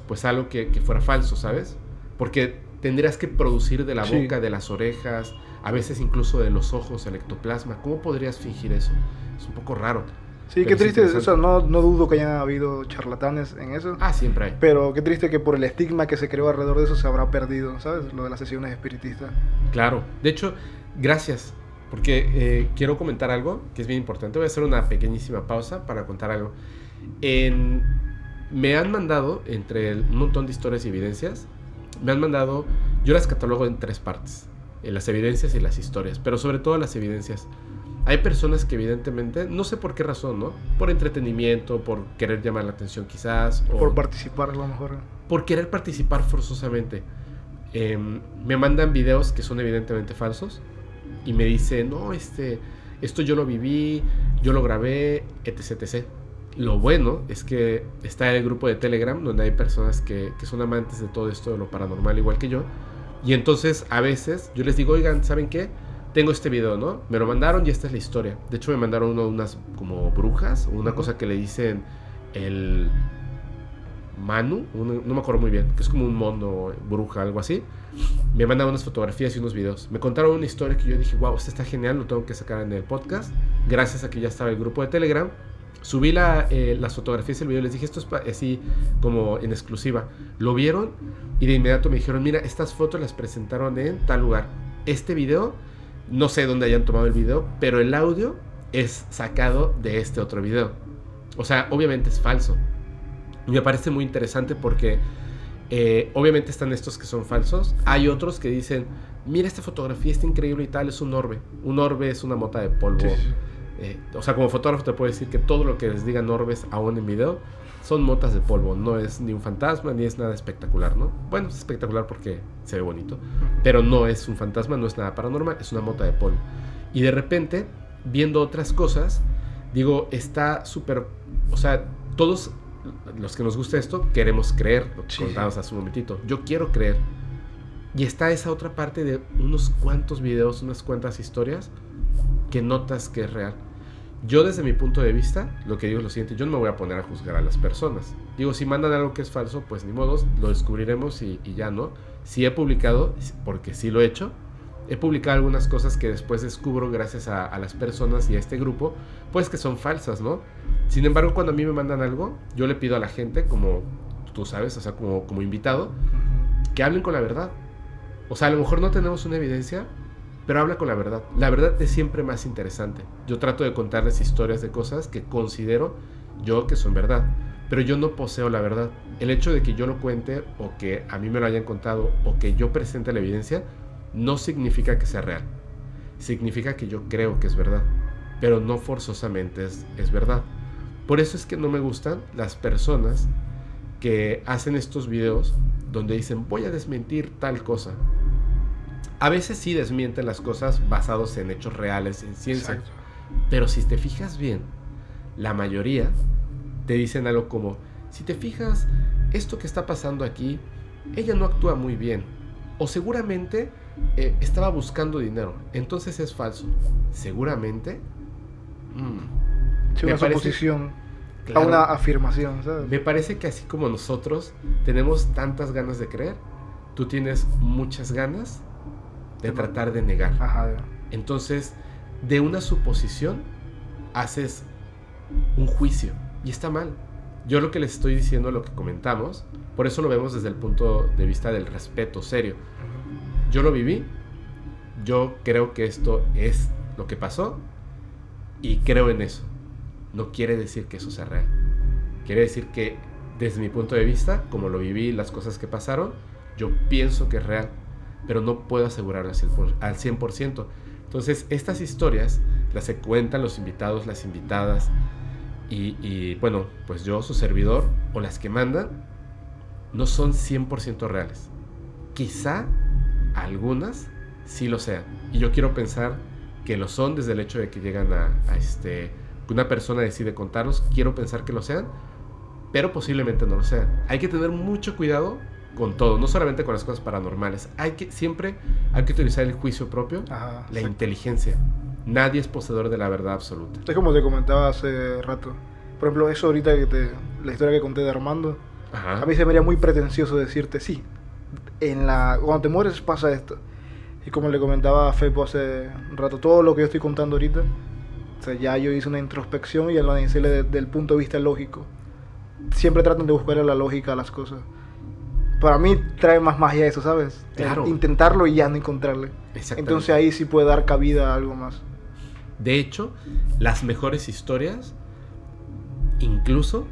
pues, algo que, que fuera falso, ¿sabes? Porque tendrías que producir de la Sí. boca, de las orejas, a veces incluso de los ojos el ectoplasma. ¿Cómo podrías fingir eso? Es un poco raro. Sí, Pero qué triste. O sea, no, no dudo que hayan habido charlatanes en eso. Ah, siempre hay. Pero qué triste que por el estigma que se creó alrededor de eso se habrá perdido, ¿sabes? Lo de las sesiones espiritistas. Claro. De hecho, gracias. Porque eh, quiero comentar algo que es bien importante. Voy a hacer una pequeñísima pausa para contar algo. En- me han mandado, entre el- un montón de historias y evidencias, me han mandado, yo las catalogo en tres partes. En las evidencias y las historias, pero sobre todo las evidencias. Hay personas que evidentemente, no sé por qué razón, ¿no? Por entretenimiento, por querer llamar la atención quizás, o Por participar a lo mejor. por querer participar forzosamente. Em, me mandan videos que son evidentemente falsos y me dicen, no, este, esto yo lo viví, yo lo grabé, etc. etc. Lo bueno es que está el grupo de Telegram donde hay personas que, que son amantes de todo esto de lo paranormal igual que yo. Y entonces a veces yo les digo, oigan, ¿saben qué? Tengo este video, ¿no? Me lo mandaron y esta es la historia. De hecho me mandaron uno de unas como brujas, una cosa que le dicen el Manu, un- no me acuerdo muy bien, que es como un mono, bruja, algo así. Me mandaron unas fotografías y unos videos. Me contaron una historia que yo dije, wow, esto está genial, lo tengo que sacar en el podcast. Gracias a que ya estaba el grupo de Telegram. Subí la, eh, las fotografías y el video, les dije, esto es así como en exclusiva. Lo vieron y de inmediato me dijeron, mira, estas fotos las presentaron en tal lugar. Este video, no sé dónde hayan tomado el video, pero el audio es sacado de este otro video. O sea, obviamente es falso. Y me parece muy interesante porque eh, obviamente están estos que son falsos. Hay otros que dicen, mira esta fotografía, está increíble y tal, es un orbe. Un orbe es una mota de polvo. Sí. Eh, o sea, como fotógrafo te puedo decir que todo lo que les digan orbes aún en video son motas de polvo. No es ni un fantasma ni es nada espectacular, ¿no? Bueno, es espectacular porque se ve bonito. Pero no es un fantasma, no es nada paranormal, es una mota de polvo. Y de repente, viendo otras cosas, digo, está súper... O sea, todos los que nos gusta esto queremos creer, lo que Sí. contábamos hace un momentito. Yo quiero creer. Y está esa otra parte de unos cuantos videos, unas cuantas historias que notas que es real. Yo desde mi punto de vista, lo que digo es lo siguiente, yo no me voy a poner a juzgar a las personas. Digo, si mandan algo que es falso, pues ni modo, lo descubriremos y, y ya no. Si he publicado, porque sí lo he hecho, he publicado algunas cosas que después descubro gracias a, a las personas y a este grupo, pues que son falsas, ¿no? Sin embargo, cuando a mí me mandan algo, yo le pido a la gente, como tú sabes, o sea, como, como invitado, que hablen con la verdad. O sea, a lo mejor no tenemos una evidencia, pero habla con la verdad. La verdad es siempre más interesante. Yo trato de contarles historias de cosas que considero yo que son verdad, pero yo no poseo la verdad. El hecho de que yo lo cuente o que a mí me lo hayan contado o que yo presente la evidencia no significa que sea real. Significa que yo creo que es verdad, pero no forzosamente es, es verdad. Por eso es que no me gustan las personas que hacen estos videos donde dicen voy a desmentir tal cosa. A veces sí desmienten las cosas basados en hechos reales, en ciencia. Exacto. Pero si te fijas bien, la mayoría te dicen algo como, si te fijas, esto que está pasando aquí, ella no actúa muy bien. O seguramente eh, estaba buscando dinero. Entonces es falso. Seguramente. mm, Sí, Me una parece- suposición claro. a una afirmación, ¿sabes? Me parece que así como nosotros tenemos tantas ganas de creer, tú tienes muchas ganas de tratar de negar. Ajá. Entonces, de una suposición haces un juicio y está mal. Yo lo que les estoy diciendo, lo que comentamos, por eso lo vemos desde el punto de vista del respeto serio. yo lo viví, yo creo que esto es lo que pasó y creo en eso. No quiere decir que eso sea real. Quiere decir que desde mi punto de vista, como lo viví, las cosas que pasaron, yo pienso que es real, pero no puedo asegurarlo al 100%. Entonces, estas historias las se cuentan los invitados, las invitadas, y, bueno, pues yo, su servidor, o las que mandan, no son 100% reales. Quizá algunas sí lo sean. Y yo quiero pensar que lo son desde el hecho de que llegan a, a este, una persona decide contarlos, quiero pensar que lo sean, pero posiblemente no lo sean. Hay que tener mucho cuidado con todo, no solamente con las cosas paranormales. Hay que siempre hay que utilizar el juicio propio, la inteligencia. Nadie es poseedor de la verdad absoluta. Es como te comentaba hace rato. Por ejemplo, eso ahorita que te, la historia que conté de Armando, a mí se me haría muy pretencioso decirte, sí, en la, cuando te mueres pasa esto. Y como le comentaba a Fepo hace un rato, todo lo que yo estoy contando ahorita, o sea, ya yo hice una introspección y lo analicé desde el punto de vista lógico. Siempre tratan de buscar la lógica a las cosas. Para mí trae más magia eso, ¿sabes? Claro. intentarlo y ya no encontrarle. Entonces ahí sí puede dar cabida a algo más. De hecho, las mejores historias, incluso,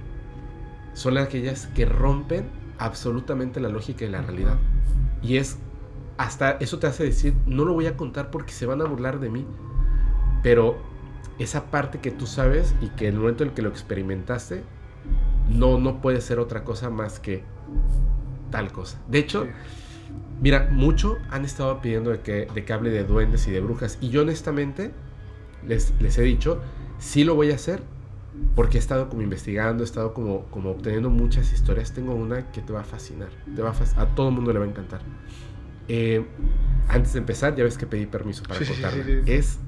son aquellas que rompen absolutamente la lógica y la realidad. Y es hasta eso te hace decir, no lo voy a contar porque se van a burlar de mí. Pero esa parte que tú sabes y que el momento en que lo experimentaste, no, no puede ser otra cosa más que tal cosa. De hecho, mira, mucho han estado pidiendo de que, de que hable de duendes y de brujas. Y yo honestamente les, les he dicho, sí lo voy a hacer, porque he estado como investigando, he estado como, como obteniendo muchas historias. Tengo una que te va a fascinar, te va a, a todo el mundo le va a encantar. Eh, antes de empezar, ya ves que pedí permiso para contarla. es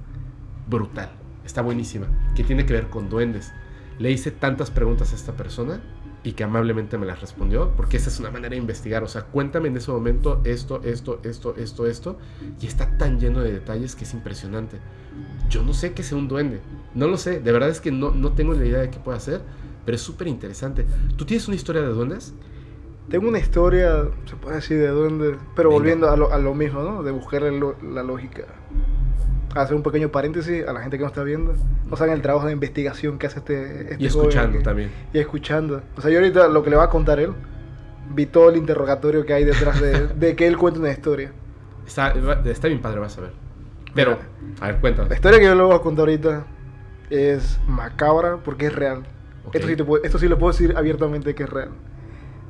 brutal, está buenísima, que tiene que ver con duendes. Le hice tantas preguntas a esta persona y que amablemente me las respondió, porque esa es una manera de investigar. O sea, cuéntame en ese momento esto, esto, esto, esto, esto, y está tan lleno de detalles que es impresionante. Yo no sé qué sea un duende, no lo sé, de verdad es que no, no tengo la idea de qué puede hacer, pero es súper interesante. ¿Tú tienes una historia de duendes? Tengo una historia, se puede decir, de duendes, pero volviendo a lo, a lo, mismo, ¿no? De buscar la lógica hacer un pequeño paréntesis a la gente que nos está viendo. O sea, en el trabajo de investigación que hace este, este Y escuchando también. Y escuchando. O sea, yo ahorita lo que le va a contar él, vi todo el interrogatorio que hay detrás de, de que él cuente una historia. Está, está bien padre, vas a ver. Pero, a ver, cuéntame. La historia que yo le voy a contar ahorita es macabra porque es real. Okay. Esto, sí te puedo, esto sí lo puedo decir abiertamente que es real.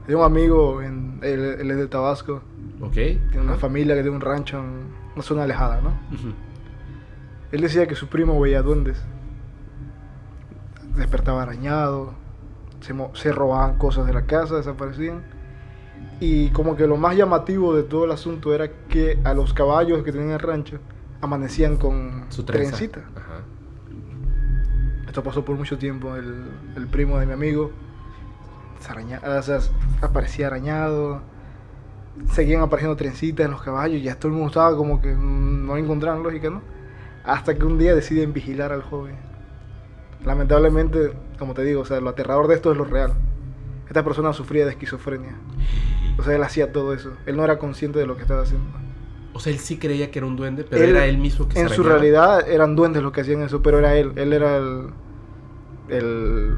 Tengo un amigo, en, él, él es de Tabasco. Ok. Tiene una familia que tiene un rancho en una zona alejada, ¿no? Uh -huh. Él decía que su primo veía duendes. Despertaba arañado, se, se, robaban cosas de la casa, desaparecían. Y como que lo más llamativo de todo el asunto era que a los caballos que tenían el rancho amanecían con su trencita. Ajá. Esto pasó por mucho tiempo. El, el primo de mi amigo se araña, o sea, aparecía arañado. Seguían apareciendo trencitas en los caballos y ya todo el mundo estaba como que no encontraban lógica, ¿no? Hasta que un día deciden vigilar al joven. Lamentablemente, como te digo, o sea, lo aterrador de esto es lo real. Esta persona sufría de esquizofrenia. O sea, él hacía todo eso. Él no era consciente de lo que estaba haciendo. O sea, él sí creía que era un duende, pero él, era él mismo que se En su realidad eran duendes los que hacían eso, pero era él. Él era el, el,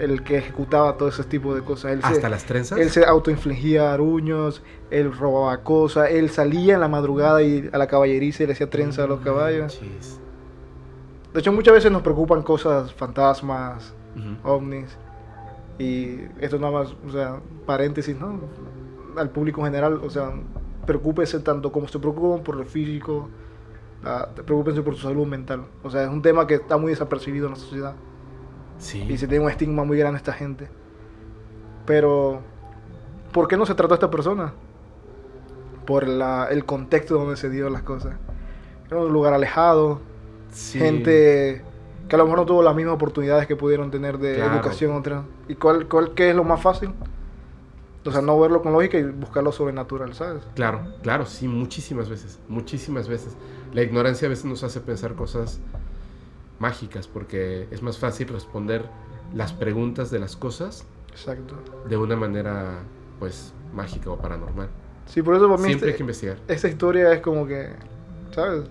el que ejecutaba todo ese tipo de cosas. Él ¿Hasta se, las trenzas? Él se autoinfligía aruños, él robaba cosas, él salía en la madrugada y a la caballeriza y le hacía trenza a los caballos. Jeez. De hecho, muchas veces nos preocupan cosas, fantasmas, uh -huh. ovnis. Y esto nada más, o sea, paréntesis, ¿no? Al público en general, o sea, preocúpese tanto como se preocupan por lo físico, uh, preocúpense por su salud mental. O sea, es un tema que está muy desapercibido en la sociedad. Sí. Y se tiene un estigma muy grande esta gente. Pero, ¿por qué no se trató a esta persona? Por la, el contexto donde se dio las cosas. Era un lugar alejado, sí. gente que a lo mejor no tuvo las mismas oportunidades que pudieron tener de Claro. educación otra. ¿Y cuál, cuál qué es lo más fácil? O sea, no verlo con lógica y buscar lo sobrenatural, ¿sabes? Claro, claro, sí, muchísimas veces, muchísimas veces. La ignorancia a veces nos hace pensar cosas mágicas porque es más fácil responder las preguntas de las cosas Exacto. de una manera, pues, mágica o paranormal. Sí, por eso para mí Siempre este- hay que investigar. esa historia es como que, ¿sabes?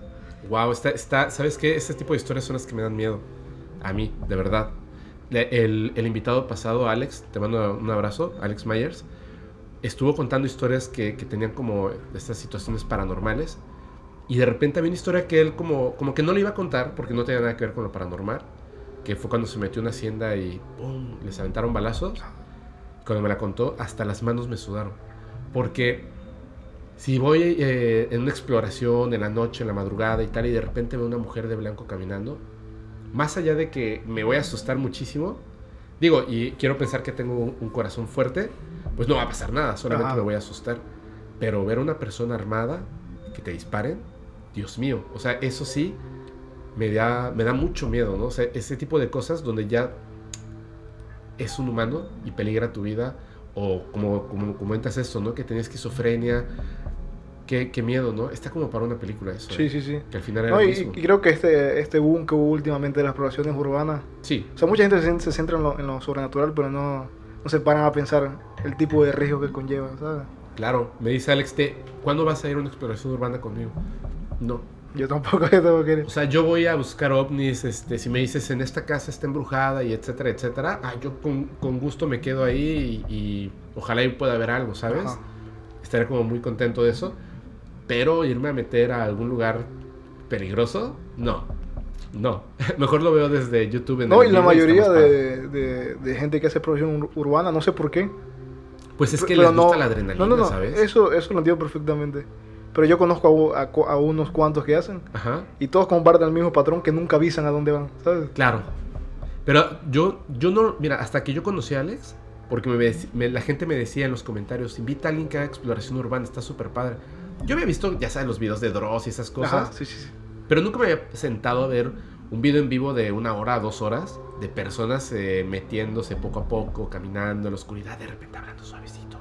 Wow, está, está, ¿sabes qué? Este tipo de historias son las que me dan miedo. A mí, de verdad. El, el invitado pasado, Alex, te mando un abrazo, Alex Myers, estuvo contando historias que, que tenían como estas situaciones paranormales. Y de repente había una historia que él como, como que no le iba a contar porque no tenía nada que ver con lo paranormal. Que fue cuando se metió en una hacienda y ¡pum! les aventaron balazos. Cuando me la contó, hasta las manos me sudaron. Porque si voy eh, en una exploración en la noche, en la madrugada y tal, y de repente veo una mujer de blanco caminando, más allá de que me voy a asustar muchísimo, digo, y quiero pensar que tengo un, un corazón fuerte, pues no va a pasar nada, solamente Ajá. me voy a asustar. Pero ver a una persona armada que te disparen, Dios mío, o sea, eso sí me da, me da mucho miedo, ¿no? O sea, ese tipo de cosas donde ya es un humano y peligra tu vida, o como, como comentas esto, ¿no? Que tenía esquizofrenia, qué, qué miedo, ¿no? Está como para una película eso. Sí, ¿eh? sí, sí. Que al final era No, y, mismo. y creo que este, este boom que hubo últimamente de las exploraciones urbanas, Sí, o sea, mucha gente se, se centra en lo, en lo sobrenatural, pero no, no se paran a pensar el tipo de riesgo que conlleva, ¿sabes? claro. Me dice Alex T, ¿cuándo vas a ir a una exploración urbana conmigo? No. Yo tampoco yo tampoco quiero. O sea, yo voy a buscar ovnis, este, si me dices en esta casa está embrujada y etcétera, etcétera, ah, yo con, con gusto me quedo ahí y, y ojalá y pueda haber algo, ¿sabes? Ajá. Estaré como muy contento de eso. Pero irme a meter a algún lugar peligroso, no. No. Mejor lo veo desde YouTube en No, y la mayoría de, de, de gente que hace ur- urbana, no sé por qué. Pues es que pero les no, gusta la adrenalina, no, no, no, ¿sabes? Eso, eso lo entiendo perfectamente. Pero yo conozco a, unos cuantos que hacen Ajá. y todos comparten el mismo patrón que nunca avisan a dónde van, ¿sabes? Claro. Pero yo, yo no, mira, hasta que yo conocí a Alex, porque me, dec- me- la gente me decía en los comentarios, invita a alguien que haga exploración urbana, está súper padre. Yo había visto, ya sabes, los videos de Dross y esas cosas, Ajá, sí, sí, sí. pero nunca me había sentado a ver un video en vivo de una hora dos horas de personas eh, metiéndose poco a poco, caminando en la oscuridad, de repente hablando suavecito.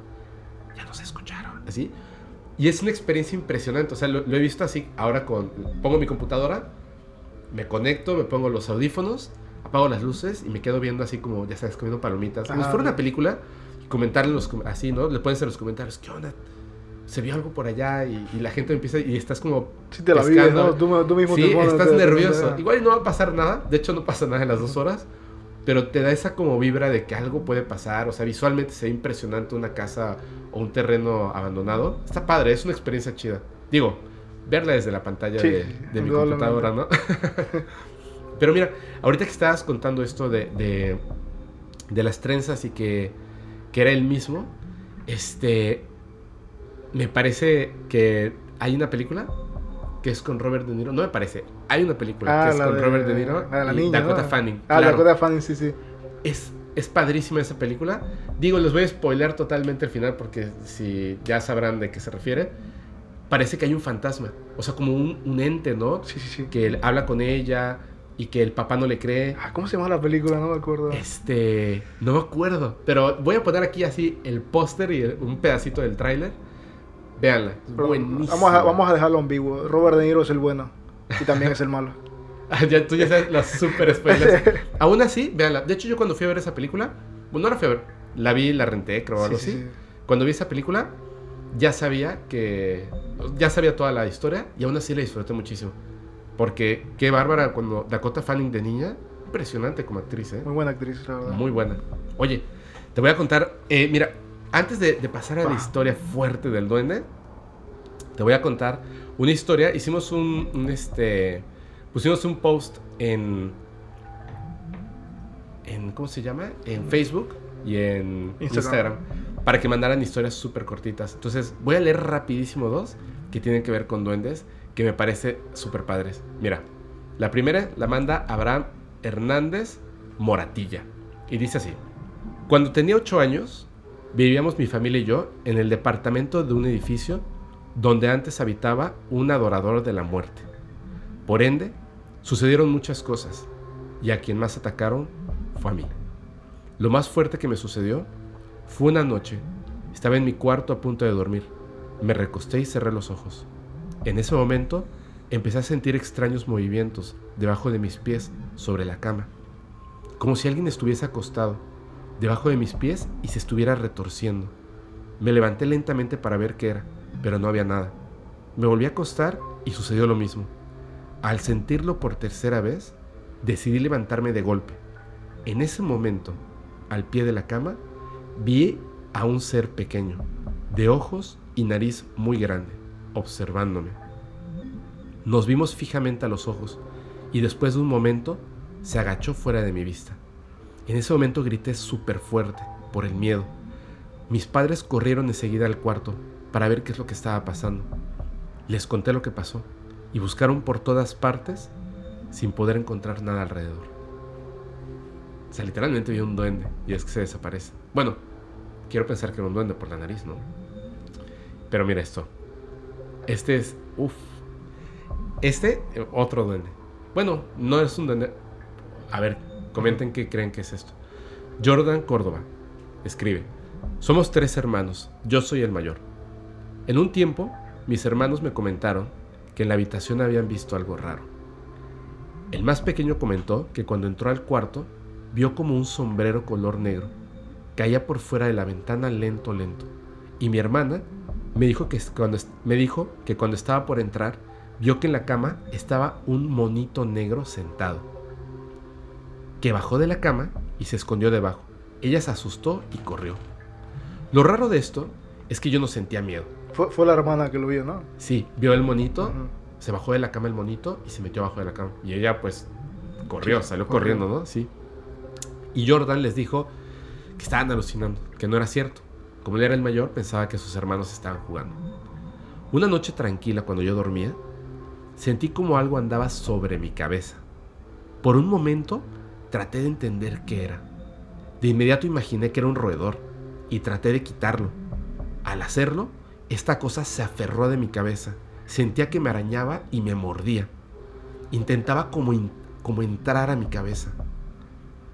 Ya nos escucharon. Así. Y es una experiencia impresionante. O sea, lo, lo he visto así. Ahora con. Pongo mi computadora, me conecto, me pongo los audífonos, apago las luces y me quedo viendo así como, ya sabes, comiendo palomitas. Como si fuera una película. Comentarle los, así, ¿no? Le pueden ser los comentarios. ¿Qué onda? Se vio algo por allá y, y la gente empieza y estás como Sí te la vives. ¿no? Tú, tú mismo Sí, te pones- estás nervioso. Igual no va a pasar nada. De hecho, no pasa nada en las dos horas. Pero te da esa como vibra de que algo puede pasar. O sea, visualmente se ve impresionante una casa o un terreno abandonado. Está padre, es una experiencia chida. Digo, verla desde la pantalla Sí, de, de mi computadora, ¿no? Pero mira, ahorita que estabas contando esto de, de, de las trenzas y que, que era el mismo, este. Me parece que hay una película que es con Robert De Niro. No me parece. Hay una película Ah, que es con de- Robert De Niro la de la y niña, Dakota ¿no? Fanning. Ah, claro. Dakota Fanning, sí, sí. Es, es padrísima esa película. Digo, les voy a spoiler totalmente al final porque si ya sabrán de qué se refiere. Parece que hay un fantasma. O sea, como un, un ente, ¿no? Sí, sí, sí. Que él habla con ella y que el papá no le cree. Ah, ¿Cómo se llama la película? No me acuerdo. Este, no me acuerdo, pero voy a poner aquí así el póster y el- un pedacito del tráiler. Pero buenísima. Vamos a, vamos a dejarlo ambiguo. Robert De Niro es el bueno y también es el malo. Ah, ya, tú ya sabes las super spoilers. Aún así, véanla. De hecho, yo cuando fui a ver esa película, bueno, no la fui a ver, la vi, la renté, creo, algo Sí, sí, así. sí. Cuando vi esa película, ya sabía que. Ya sabía toda la historia y aún así la disfruté muchísimo. Porque qué bárbara cuando Dakota Fanning de niña, impresionante como actriz, ¿eh? Muy buena actriz, la verdad. Muy buena. Oye, te voy a contar. eh, mira, antes de, de pasar a la historia fuerte del duende, te voy a contar una historia. Hicimos un, un, este. Pusimos un post en. en ¿Cómo se llama? En Facebook y en Instagram. Instagram. para que mandaran historias súper cortitas. Entonces, voy a leer rapidísimo dos que tienen que ver con duendes que me parece súper padres. Mira, la primera la manda Abraham Hernández Moratilla. Y dice así. Cuando tenía 8 años, vivíamos mi familia y yo en el departamento de un edificio donde antes habitaba un adorador de la muerte. Por ende, sucedieron muchas cosas y a quien más atacaron fue a mí. Lo más fuerte que me sucedió fue una noche. Estaba en mi cuarto a punto de dormir. Me recosté y cerré los ojos. En ese momento empecé a sentir extraños movimientos debajo de mis pies sobre la cama. Como si alguien estuviese acostado debajo de mis pies y se estuviera retorciendo. Me levanté lentamente para ver qué era pero no había nada. Me volví a acostar y sucedió lo mismo. Al sentirlo por tercera vez, decidí levantarme de golpe. En ese momento, al pie de la cama, vi a un ser pequeño, de ojos y nariz muy grande, observándome. Nos vimos fijamente a los ojos y después de un momento se agachó fuera de mi vista. En ese momento grité súper fuerte por el miedo. Mis padres corrieron enseguida al cuarto para ver qué es lo que estaba pasando. Les conté lo que pasó y buscaron por todas partes sin poder encontrar nada alrededor. O sea, literalmente vi un duende y es que se desaparece. Bueno, quiero pensar que era un duende por la nariz, ¿no? Pero mira esto. Este es. Uf. Este, eh, otro duende. Bueno, no es un duende. A ver, comenten qué creen que es esto. Jordan Córdoba escribe: Somos tres hermanos. Yo soy el mayor. En un tiempo, mis hermanos me comentaron que en la habitación habían visto algo raro. El más pequeño comentó que cuando entró al cuarto, vio como un sombrero color negro caía por fuera de la ventana lento, lento. Y mi hermana me dijo que cuando, me dijo que cuando estaba por entrar, vio que en la cama estaba un monito negro sentado, que bajó de la cama y se escondió debajo. Ella se asustó y corrió. Lo raro de esto es que yo no sentía miedo. Fue, fue la hermana que lo vio, ¿no? Sí, vio el monito, se bajó de la cama el monito y se metió abajo de la cama. Y ella pues corrió, Sí, salió corrió. corriendo, ¿no? Sí. Y Jordan les dijo que estaban alucinando, que no era cierto. Como él era el mayor, pensaba que sus hermanos estaban jugando. Una noche tranquila cuando yo dormía, sentí como algo andaba sobre mi cabeza. Por un momento traté de entender qué era. De inmediato imaginé que era un roedor y traté de quitarlo. Al hacerlo, esta cosa se aferró de mi cabeza. Sentía que me arañaba y me mordía. Intentaba como, como entrar a mi cabeza.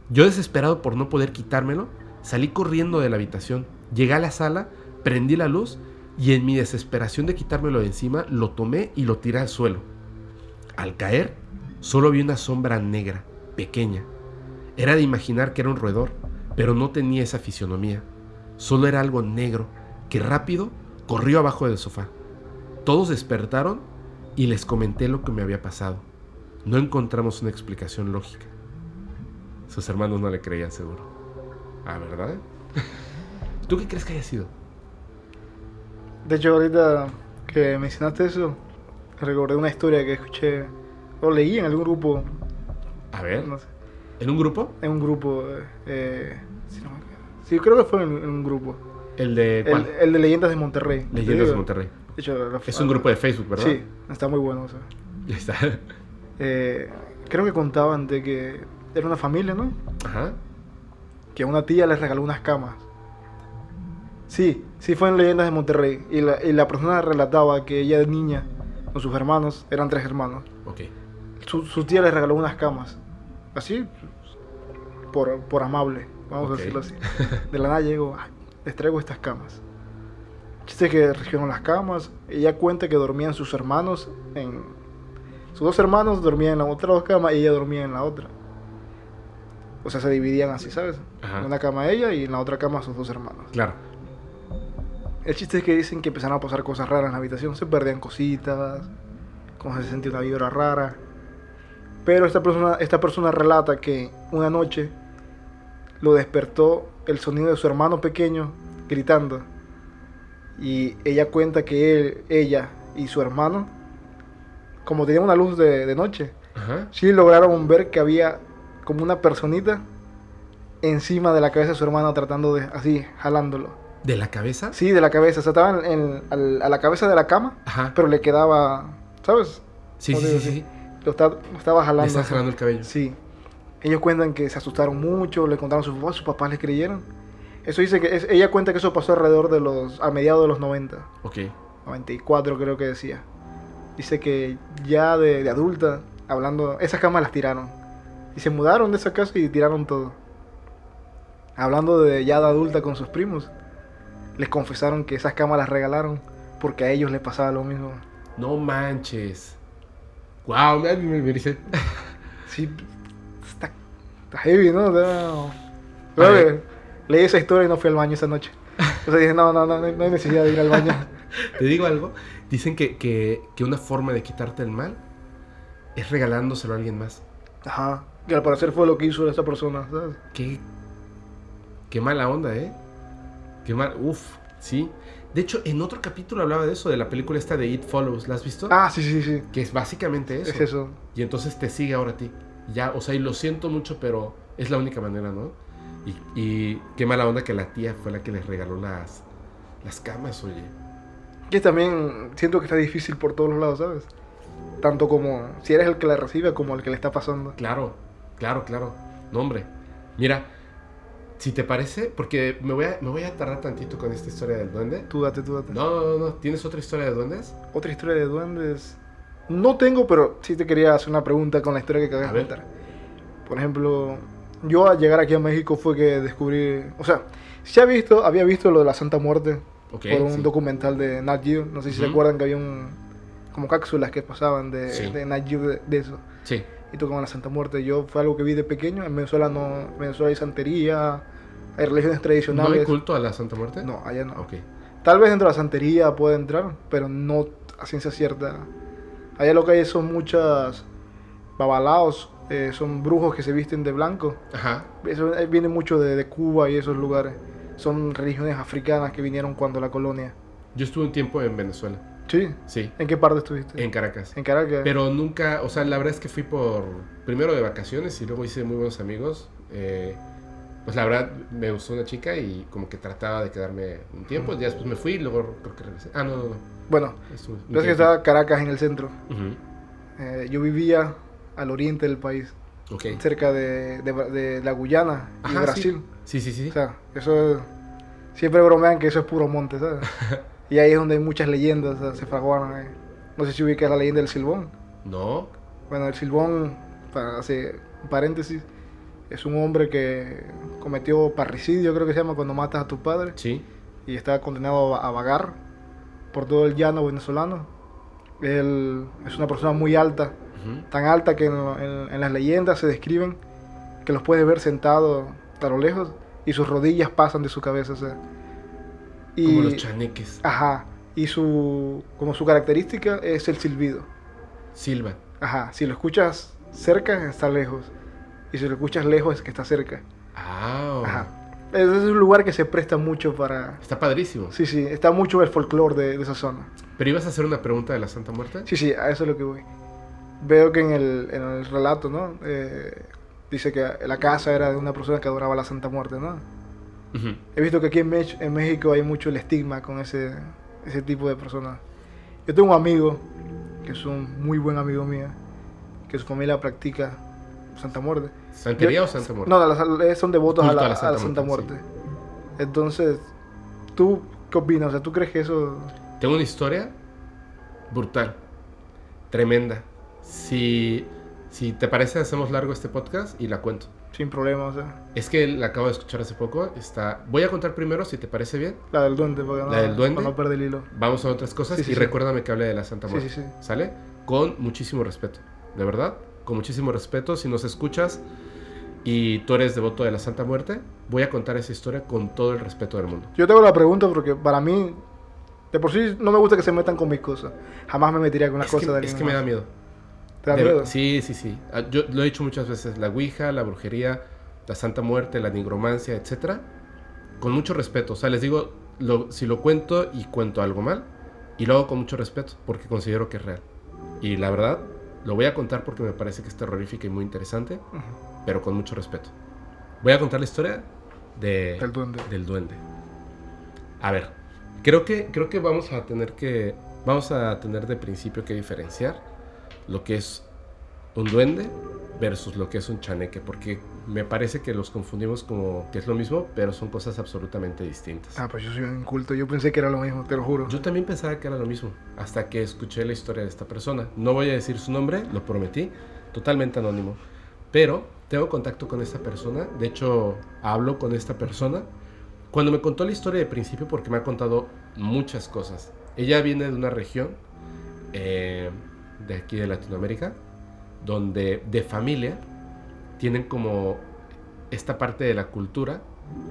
Yo desesperado por no poder quitármelo, salí corriendo de la habitación. Llegué a la sala, prendí la luz y en mi desesperación de quitármelo de encima, lo tomé y lo tiré al suelo. Al caer, solo vi una sombra negra, pequeña. Era de imaginar que era un roedor, pero no tenía esa fisionomía. Solo era algo negro que rápido corrió abajo del sofá. Todos despertaron y les comenté lo que me había pasado. No encontramos una explicación lógica. Sus hermanos no le creían seguro. Ah, ¿verdad? ¿Tú qué crees que haya sido? De hecho, ahorita que mencionaste eso, recordé una historia que escuché o leí en algún grupo, A ver, no sé, ¿en un grupo? en un grupo, eh, si no me acuerdo. sí, creo que fue en, en un grupo, El de ¿cuál? el de Leyendas de Monterrey. Te Leyendas de Monterrey. De hecho, la- Es un grupo de Facebook, ¿verdad? Sí, está muy bueno. o sea. Ya está. Eh, creo que contaban de que era una familia, ¿no? Ajá. Que a una tía les regaló unas camas. Sí, sí fue en Leyendas de Monterrey. Y la, y la persona relataba que ella de niña, con sus hermanos, eran tres hermanos. Ok. Su, su tía les regaló unas camas. Así, por, por amable, vamos Ok. a decirlo así. De la nada llegó, "Ay, les traigo estas camas. Chiste que recogieron las camas. Ella cuenta que dormían sus hermanos en... Sus dos hermanos dormían en la otra dos camas y ella dormía en la otra. O sea, se dividían así, ¿sabes? Ajá. En una cama ella y en la otra cama sus dos hermanos. Claro. El chiste es que dicen que empezaron a pasar cosas raras en la habitación. Se perdían cositas, como se sentía una vibra rara. Pero esta persona, esta persona relata que una noche lo despertó el sonido de su hermano pequeño gritando. Y ella cuenta que él, ella y su hermano, como tenían una luz de, de noche, Ajá. sí lograron ver que había como una personita encima de la cabeza de su hermano tratando de, así, jalándolo. ¿De la cabeza? Sí, de la cabeza. O sea, estaba en, en- al- a la cabeza de la cama, Ajá. pero le quedaba, ¿sabes? Sí, sí, sí. Lo, está- lo estaba Le jalando. está jalando el cabello. Sí. Ellos cuentan que se asustaron mucho, le contaron a sus papás, sus papás les creyeron. Eso dice que es- ella cuenta que eso pasó alrededor de los a mediados de los 90, Ok. 94 creo que decía. Dice que ya de, de adulta, hablando, esas camas las tiraron. Y se mudaron de esa casa y tiraron todo. Hablando de ya de adulta con sus primos, les confesaron que esas camas las regalaron porque a ellos les pasaba lo mismo. No manches. Wow, me, me, dice. Sí, está, está heavy, ¿no? O sea, A ver. leí esa historia y no fui al baño esa noche. Sea, dije, no, no, no, no hay necesidad de ir al baño. Te digo algo. Dicen que, que, que una forma de quitarte el mal es regalándoselo a alguien más. Ajá. Que al parecer fue lo que hizo esta persona, ¿sabes? Qué, qué mala onda, ¿eh? Qué mal. Uf, sí. De hecho, en otro capítulo hablaba de eso, de la película esta de It Follows. ¿La has visto? Ah, sí, sí, sí. Que es básicamente eso. Es eso. Y entonces te sigue ahora a ti. Ya, o sea, y lo siento mucho, pero es la única manera, ¿no? Y, y qué mala onda que la tía fue la que les regaló las, las camas, oye. Que también siento que está difícil por todos los lados, ¿sabes? Tanto como si eres el que la recibe como el que le está pasando. Claro, claro, claro. No, hombre. Mira, si te parece, porque me voy a, me voy a tardar tantito con esta historia del duende. Tú date, tú date. No, no, no. ¿Tienes otra historia de duendes? Otra historia de duendes. No tengo, pero sí te quería hacer una pregunta con la historia que acabas de contar. Por ejemplo, yo al llegar aquí a México fue que descubrí. O sea, había visto, había visto lo de la Santa Muerte Ok. por un sí. documental de Nat Geo. No sé si se Ujú. acuerdan que había un. como cápsulas que pasaban de, Sí. de Nat Geo de, de eso. Sí. Y tocaban la Santa Muerte. Yo fue algo que vi de pequeño. En Venezuela no. En Venezuela hay santería, hay religiones ¿No tradicionales. hay culto a la Santa Muerte? No, allá no. Ok. Tal vez dentro de la santería puede entrar, pero no a ciencia cierta. Allá lo que hay son muchas babalaos, eh, son brujos que se visten de blanco. Ajá. Eso eh, viene mucho de, de Cuba y esos lugares. Son religiones africanas que vinieron cuando la colonia. Yo estuve un tiempo en Venezuela. Sí. Sí. ¿En qué parte estuviste? En Caracas. En Caracas. Pero nunca, o sea, la verdad es que fui por, primero de vacaciones y luego hice muy buenos amigos. Eh, pues la verdad me gustó una chica y como que trataba de quedarme un tiempo. Ya después me fui y luego creo que regresé. Ah, no, no, no. Bueno, ves que está Caracas en el centro. Ujú. Eh, yo vivía al oriente del país, Ok. cerca de, de- de la Guyana y Ajá, Brasil. Sí, sí, sí. sí. O sea, eso es- Siempre bromean que eso es puro monte, ¿sabes? y ahí es donde hay muchas leyendas, se fraguaron ahí. No sé si ubicas la leyenda del Silbón. No. Bueno, el Silbón, para hacer un paréntesis, es un hombre que cometió parricidio, creo que se llama, cuando matas a tu padre. Sí. Y está condenado a vagar por todo el llano venezolano. Él es una persona muy alta, tan alta que en, en- en las leyendas se describen que los puedes ver sentados a lo lejos y sus rodillas pasan de su cabeza. o sea. Y, Como los chaneques. Ajá. Y su, como su característica es el silbido. Silva. Ajá. Si lo escuchas cerca, está lejos. Y si lo escuchas lejos, es que está cerca. Ah. Ajá. Ese es un lugar que se presta mucho para... Está padrísimo. Sí, sí, está mucho el folclore de, de esa zona. Pero ibas a hacer una pregunta de la Santa Muerte. Sí, sí, a eso es lo que voy. Veo que en el, en el relato, ¿no? Eh, dice que la casa era de una persona que adoraba a la Santa Muerte, ¿no? Ujú. He visto que aquí en, Mech- en México hay mucho el estigma con ese, ese tipo de personas. Yo tengo un amigo, que es un muy buen amigo mío, que su familia practica Santa Muerte. ¿Santería Yo- o Santa Muerte? No, las- son devotos a la, a la a la Santa Santa, Muerte, Muerte. Entonces, ¿tú qué opinas? O sea, ¿tú crees que eso... Tengo una historia brutal, tremenda. Si, si te parece, hacemos largo este podcast y la cuento. Sin problema, o sea, Es que la acabo de escuchar hace poco. Está... Voy a contar primero, si te parece bien. la del duende, porque no, ¿La del duende? para no perder el hilo. Vamos a otras cosas Sí, sí, y sí. recuérdame que hable de la Santa Muerte. sí, sí. ¿Sale? Con muchísimo respeto. De verdad, con muchísimo respeto. Si nos escuchas y tú eres devoto de la Santa Muerte, voy a contar esa historia con todo el respeto del mundo. Yo te hago la pregunta porque para mí, de por sí, no me gusta que se metan con mis cosas. Jamás me metería con las Es cosas que, de es que me da más. miedo. ¿Te da miedo? Sí, sí, sí. Ah, Yo lo he dicho muchas veces. La Ouija, la brujería, la Santa Muerte, la nigromancia, etcétera. Con mucho respeto. O sea, les digo, lo- si lo cuento y cuento algo mal, y lo hago con mucho respeto, porque considero que es real. Y la verdad, lo voy a contar porque me parece que es terrorífica y muy interesante, pero con mucho respeto. Voy a contar la historia de, Del duende. del duende. A ver, creo que, creo que vamos a tener que. Vamos a tener de principio que diferenciar lo que es un duende versus lo que es un chaneque, porque me parece que los confundimos como que es lo mismo, pero son cosas absolutamente distintas. Ah, pues yo soy un inculto. Yo pensé que era lo mismo, te lo juro. Yo también pensaba que era lo mismo, hasta que escuché la historia de esta persona. No voy a decir su nombre, lo prometí, totalmente anónimo. Pero tengo contacto con esta persona, de hecho hablo con esta persona. Cuando me contó la historia de principio, porque me ha contado muchas cosas. Ella viene de una región eh, de aquí de Latinoamérica, donde de familia tienen como esta parte de la cultura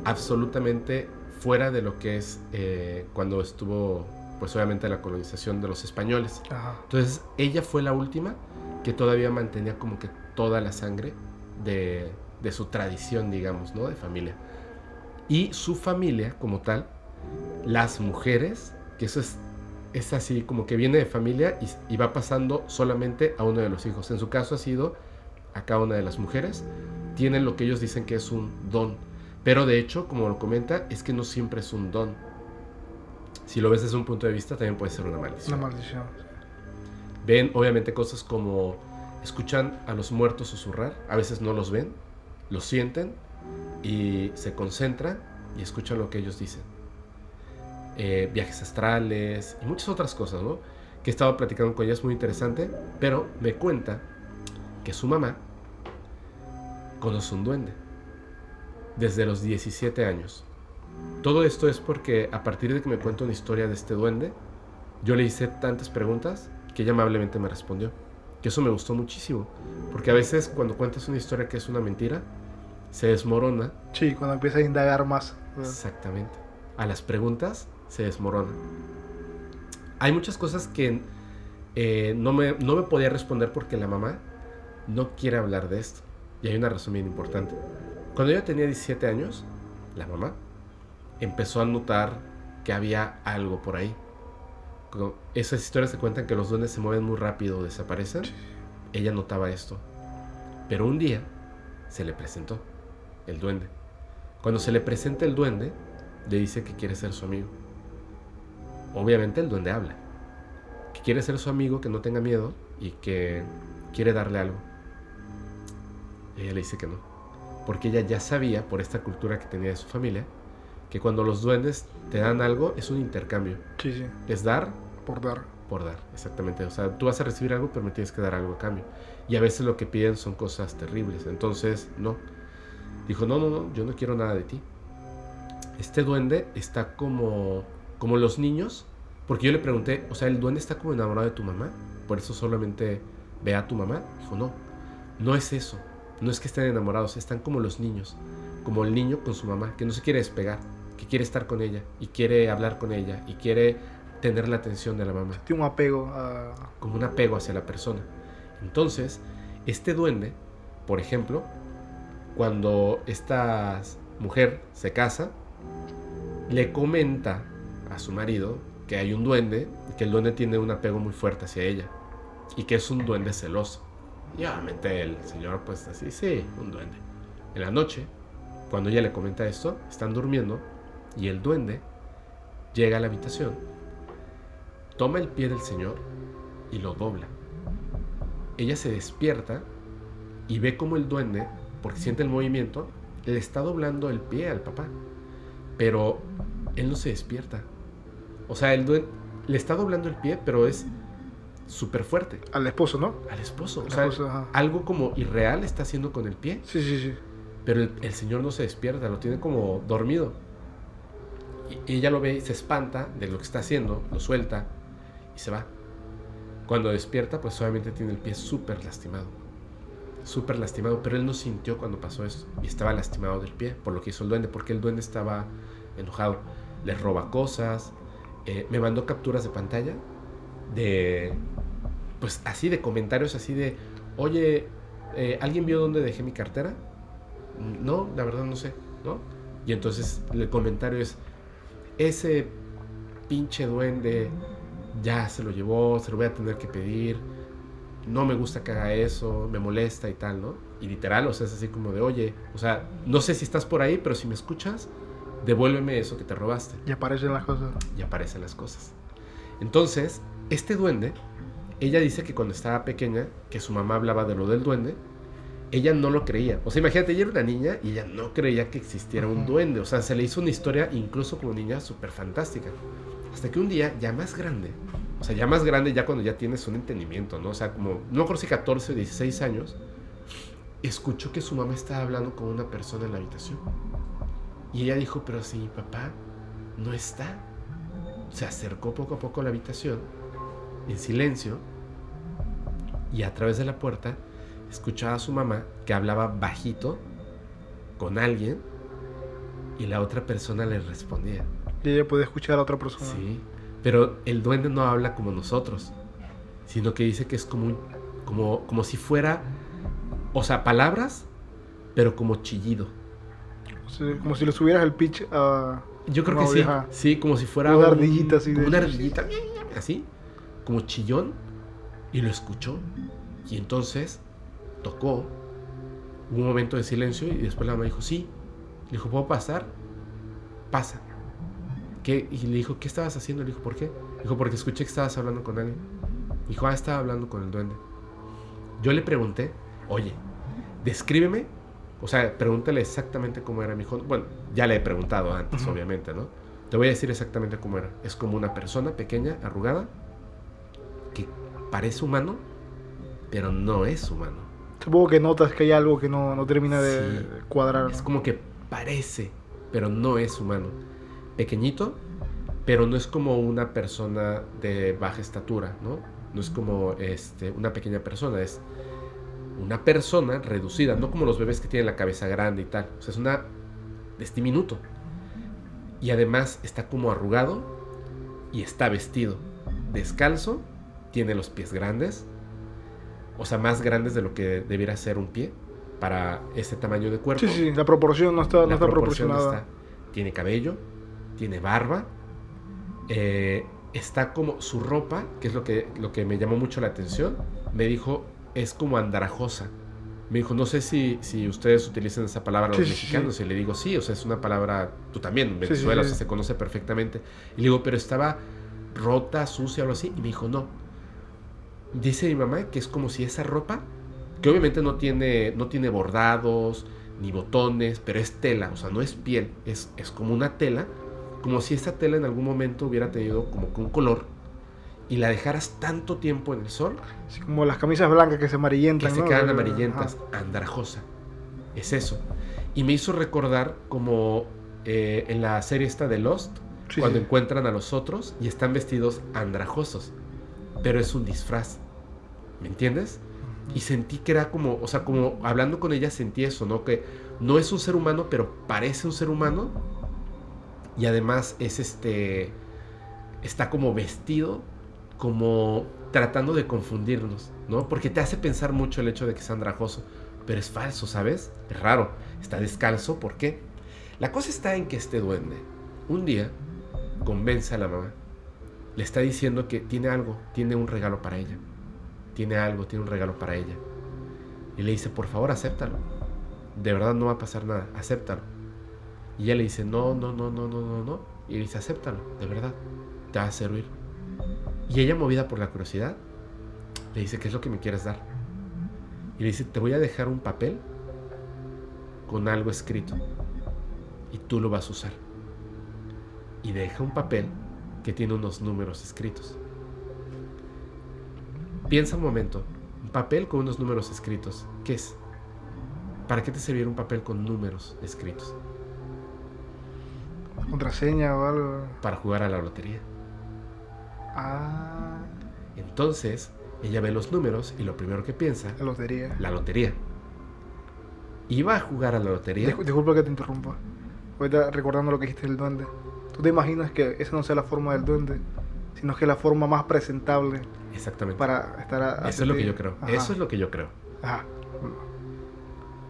absolutamente fuera de lo que es eh, cuando estuvo, pues obviamente la colonización de los españoles. Ajá. Entonces ella fue la última que todavía mantenía como que toda la sangre de, de su tradición, digamos, ¿no? De familia. Y su familia como tal, las mujeres, que eso es, es así como que viene de familia y, y va pasando solamente a uno de los hijos. En su caso ha sido a cada una de las mujeres, tienen lo que ellos dicen que es un don. Pero de hecho, como lo comenta, es que no siempre es un don. Si lo ves desde un punto de vista, también puede ser una maldición. Una maldición. Ven obviamente cosas como escuchan a los muertos susurrar, a veces no los ven, los sienten y se concentran y escuchan lo que ellos dicen. Eh, viajes astrales y muchas otras cosas, ¿no? Que he estado platicando con ella, es muy interesante, pero me cuenta que su mamá conoce un duende desde los 17 años. Todo esto es porque a partir de que me cuenta una historia de este duende, yo le hice tantas preguntas que ella amablemente me respondió. Que eso me gustó muchísimo, porque a veces cuando cuentas una historia que es una mentira, se desmorona. Sí, cuando empiezas a indagar más. Exactamente. A las preguntas se desmorona. Hay muchas cosas que eh, no, me, no me podía responder porque la mamá no quiere hablar de esto. Y hay una razón bien importante. Cuando yo tenía 17 años, la mamá empezó a notar que había algo por ahí. Esas historias se cuentan que los duendes se mueven muy rápido o desaparecen. Ella notaba esto. Pero un día se le presentó el duende. Cuando se le presenta el duende, le dice que quiere ser su amigo. Obviamente el duende habla. Que quiere ser su amigo, que no tenga miedo y que quiere darle algo. Ella le dice que no. Porque ella ya sabía, por esta cultura que tenía de su familia, que cuando los duendes te dan algo es un intercambio. Sí, sí. Es dar Por dar. por dar, exactamente. O sea, tú vas a recibir algo, pero me tienes que dar algo a cambio. Y a veces lo que piden son cosas terribles. Entonces, no. Dijo, no, no, no, yo no quiero nada de ti. Este duende está como, como los niños. Porque yo le pregunté, o sea, el duende está como enamorado de tu mamá. Por eso solamente ve a tu mamá. Dijo, no, no es eso. No es que estén enamorados, están como los niños. Como el niño con su mamá, que no se quiere despegar, que quiere estar con ella y quiere hablar con ella y quiere tener la atención de la mamá Tiene un apego a. como un apego hacia la persona. Entonces, este duende, por ejemplo, cuando esta mujer se casa, le comenta su marido que hay un duende, que el duende tiene un apego muy fuerte hacia ella y que es un duende celoso. Y obviamente el señor pues así, sí, un duende. En la noche, cuando ella le comenta esto, están durmiendo y el duende llega a la habitación, toma el pie del señor y lo dobla. Ella se despierta y ve como el duende, porque siente el movimiento, le está doblando el pie al papá. Pero él no se despierta. O sea, el duende le está doblando el pie, pero es súper fuerte Al esposo, ¿no? al esposo. O sea, esposo, algo como irreal está haciendo con el pie, Sí, sí, sí. pero el, el señor no se despierta, lo tiene como dormido. Y, y ella lo ve y se espanta de lo que está haciendo, lo suelta y se va. Cuando despierta, pues obviamente tiene el pie súper lastimado. Súper lastimado, pero él no sintió cuando pasó esto. Y estaba lastimado del pie por lo que hizo el duende, porque el duende estaba enojado. Le roba cosas. Eh, me mandó capturas de pantalla de, pues así de comentarios, así de, oye, eh, ¿alguien vio dónde dejé mi cartera? No, la verdad no sé, ¿no? Y entonces el comentario es, ese pinche duende ya se lo llevó, se lo voy a tener que pedir, no me gusta que haga eso, me molesta y tal, ¿no? Y literal, o sea, es así como de, oye, o sea, no sé si estás por ahí, pero si me escuchas, devuélveme eso que te robaste Y aparecen las cosas. y aparecen las cosas. Entonces, este duende, ella dice que cuando estaba pequeña, que su mamá hablaba de lo del duende, ella no lo creía. O sea, imagínate, ella era una niña y ella no creía que existiera un duende. O sea, se le hizo una historia, incluso como niña, súper fantástica. Hasta que un día, ya más grande, o sea, ya más grande, ya cuando ya tienes un entendimiento, ¿no? O sea, como, no recuerdo si 14 o 16 años, escuchó que su mamá estaba hablando con una persona en la habitación. Y ella dijo, pero si mi papá no está. Se acercó poco a poco a la habitación, en silencio, y a través de la puerta escuchaba a su mamá que hablaba bajito con alguien y la otra persona le respondía. Y ella puede escuchar a la otra persona. Sí, pero el duende no habla como nosotros, sino que dice que es como, un- como, como si fuera, o sea, palabras, pero como chillido. Como si le subieras el pitch a. Yo creo que sí, sí, como si fuera una un- ardillita así como de- una ardillita, así, como chillón, y lo escuchó. Y entonces tocó, hubo un momento de silencio y después la mamá dijo, sí. Le dijo, ¿puedo pasar? Pasa. ¿Qué? Y le dijo, ¿qué estabas haciendo? Le dijo, ¿por qué? Dijo, porque escuché que estabas hablando con alguien. Dijo, ah, estaba hablando con el duende. Yo le pregunté, oye, descríbeme, o sea, pregúntale exactamente cómo era mi hijo. Bueno, ya le he preguntado antes, obviamente, ¿no? Te voy a decir exactamente cómo era. Es como una persona pequeña, arrugada, que parece humano, pero no es humano. Supongo que notas que hay algo que no, no termina de Sí. cuadrar. Es como que parece, pero no es humano. Pequeñito, pero no es como una persona de baja estatura, ¿no? No es como este, una pequeña persona, es una persona reducida, no como los bebés que tienen la cabeza grande y tal. O sea, es una. es diminuto. Y además está como arrugado y está vestido. Descalzo, tiene los pies grandes, o sea, más grandes de lo que debiera ser un pie para ese tamaño de cuerpo. Sí, sí, la proporción no está, no está proporción proporcionada. está- Tiene cabello, tiene barba, eh, está como su ropa, que es lo que, lo que me llamó mucho la atención, me dijo, es como andrajosa. Me dijo, no sé si, si ustedes utilizan esa palabra los Sí, sí, mexicanos. Y le digo, sí, o sea, es una palabra, tú también, en Venezuela, sí. o sea, se conoce perfectamente. Y le digo, pero estaba rota, sucia, algo así. Y me dijo, no. Dice mi mamá que es como si esa ropa, que obviamente no tiene, no tiene bordados, ni botones, pero es tela, o sea, no es piel, es, es como una tela, como si esa tela en algún momento hubiera tenido como que un color y la dejaras tanto tiempo en el sol Así como las camisas blancas que se que amarillentan. se ¿no? quedan Ajá. amarillentas, andrajosa. Es eso. Y me hizo recordar como eh, en la serie esta de Lost, Sí, cuando sí. encuentran a los otros y están vestidos andrajosos, pero es un disfraz. ¿Me entiendes? Y sentí que era como, o sea, como hablando con ella sentí eso, ¿no? Que no es un ser humano, pero parece un ser humano. Y además es este, está como vestido, como tratando de confundirnos, ¿no? Porque te hace pensar mucho el hecho de que es andrajoso, pero es falso, ¿sabes? Es raro. Está descalzo, ¿por qué? La cosa está en que este duende, un día, convence a la mamá. Le está diciendo que tiene algo, tiene un regalo para ella. Tiene algo, tiene un regalo para ella. Y le dice, por favor, acéptalo. De verdad no va a pasar nada, acéptalo. Y ella le dice, no, no, no, no, no, no, no. Y le dice, acéptalo, de verdad, te va a servir. Y ella, movida por la curiosidad, le dice, ¿qué es lo que me quieres dar? Y le dice, te voy a dejar un papel con algo escrito. Y tú lo vas a usar. Y deja un papel que tiene unos números escritos. Piensa un momento, un papel con unos números escritos, ¿qué es? ¿Para qué te serviría un papel con números escritos? Contraseña o algo. Para jugar a la lotería. Ah, Entonces, ella ve los números y lo primero que piensa, la lotería. la lotería. Iba a jugar a la lotería. Discul- Disculpa que te interrumpa. Ahorita recordando lo que dijiste del duende. ¿Tú te imaginas que esa no sea la forma del duende? Sino que la forma más presentable Exactamente. para estar a, Eso es lo que yo creo. Ajá. Eso es lo que yo creo. Ajá.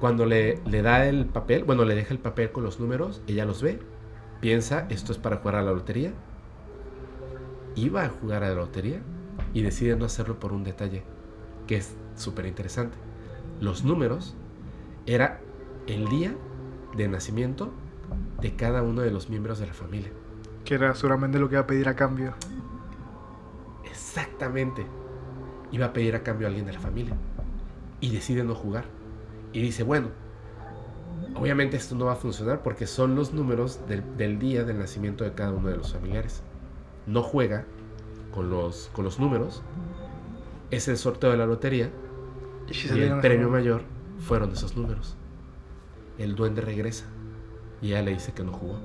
Cuando le, le da el papel, bueno, le deja el papel con los números, ella los ve, piensa, esto es para jugar a la lotería. Iba a jugar a la lotería y decide no hacerlo por un detalle, que es súper interesante. Los números era el día de nacimiento de cada uno de los miembros de la familia. Que era seguramente lo que iba a pedir a cambio. Exactamente. Iba a pedir a cambio a alguien de la familia. Y decide no jugar. Y dice, bueno, obviamente esto no va a funcionar porque son los números del, del día del nacimiento de cada uno de los familiares. No juega con los, con los números. Es el sorteo de la lotería. Y, si Y el premio mayor fueron esos números. El duende regresa. Y ella le dice que no jugó.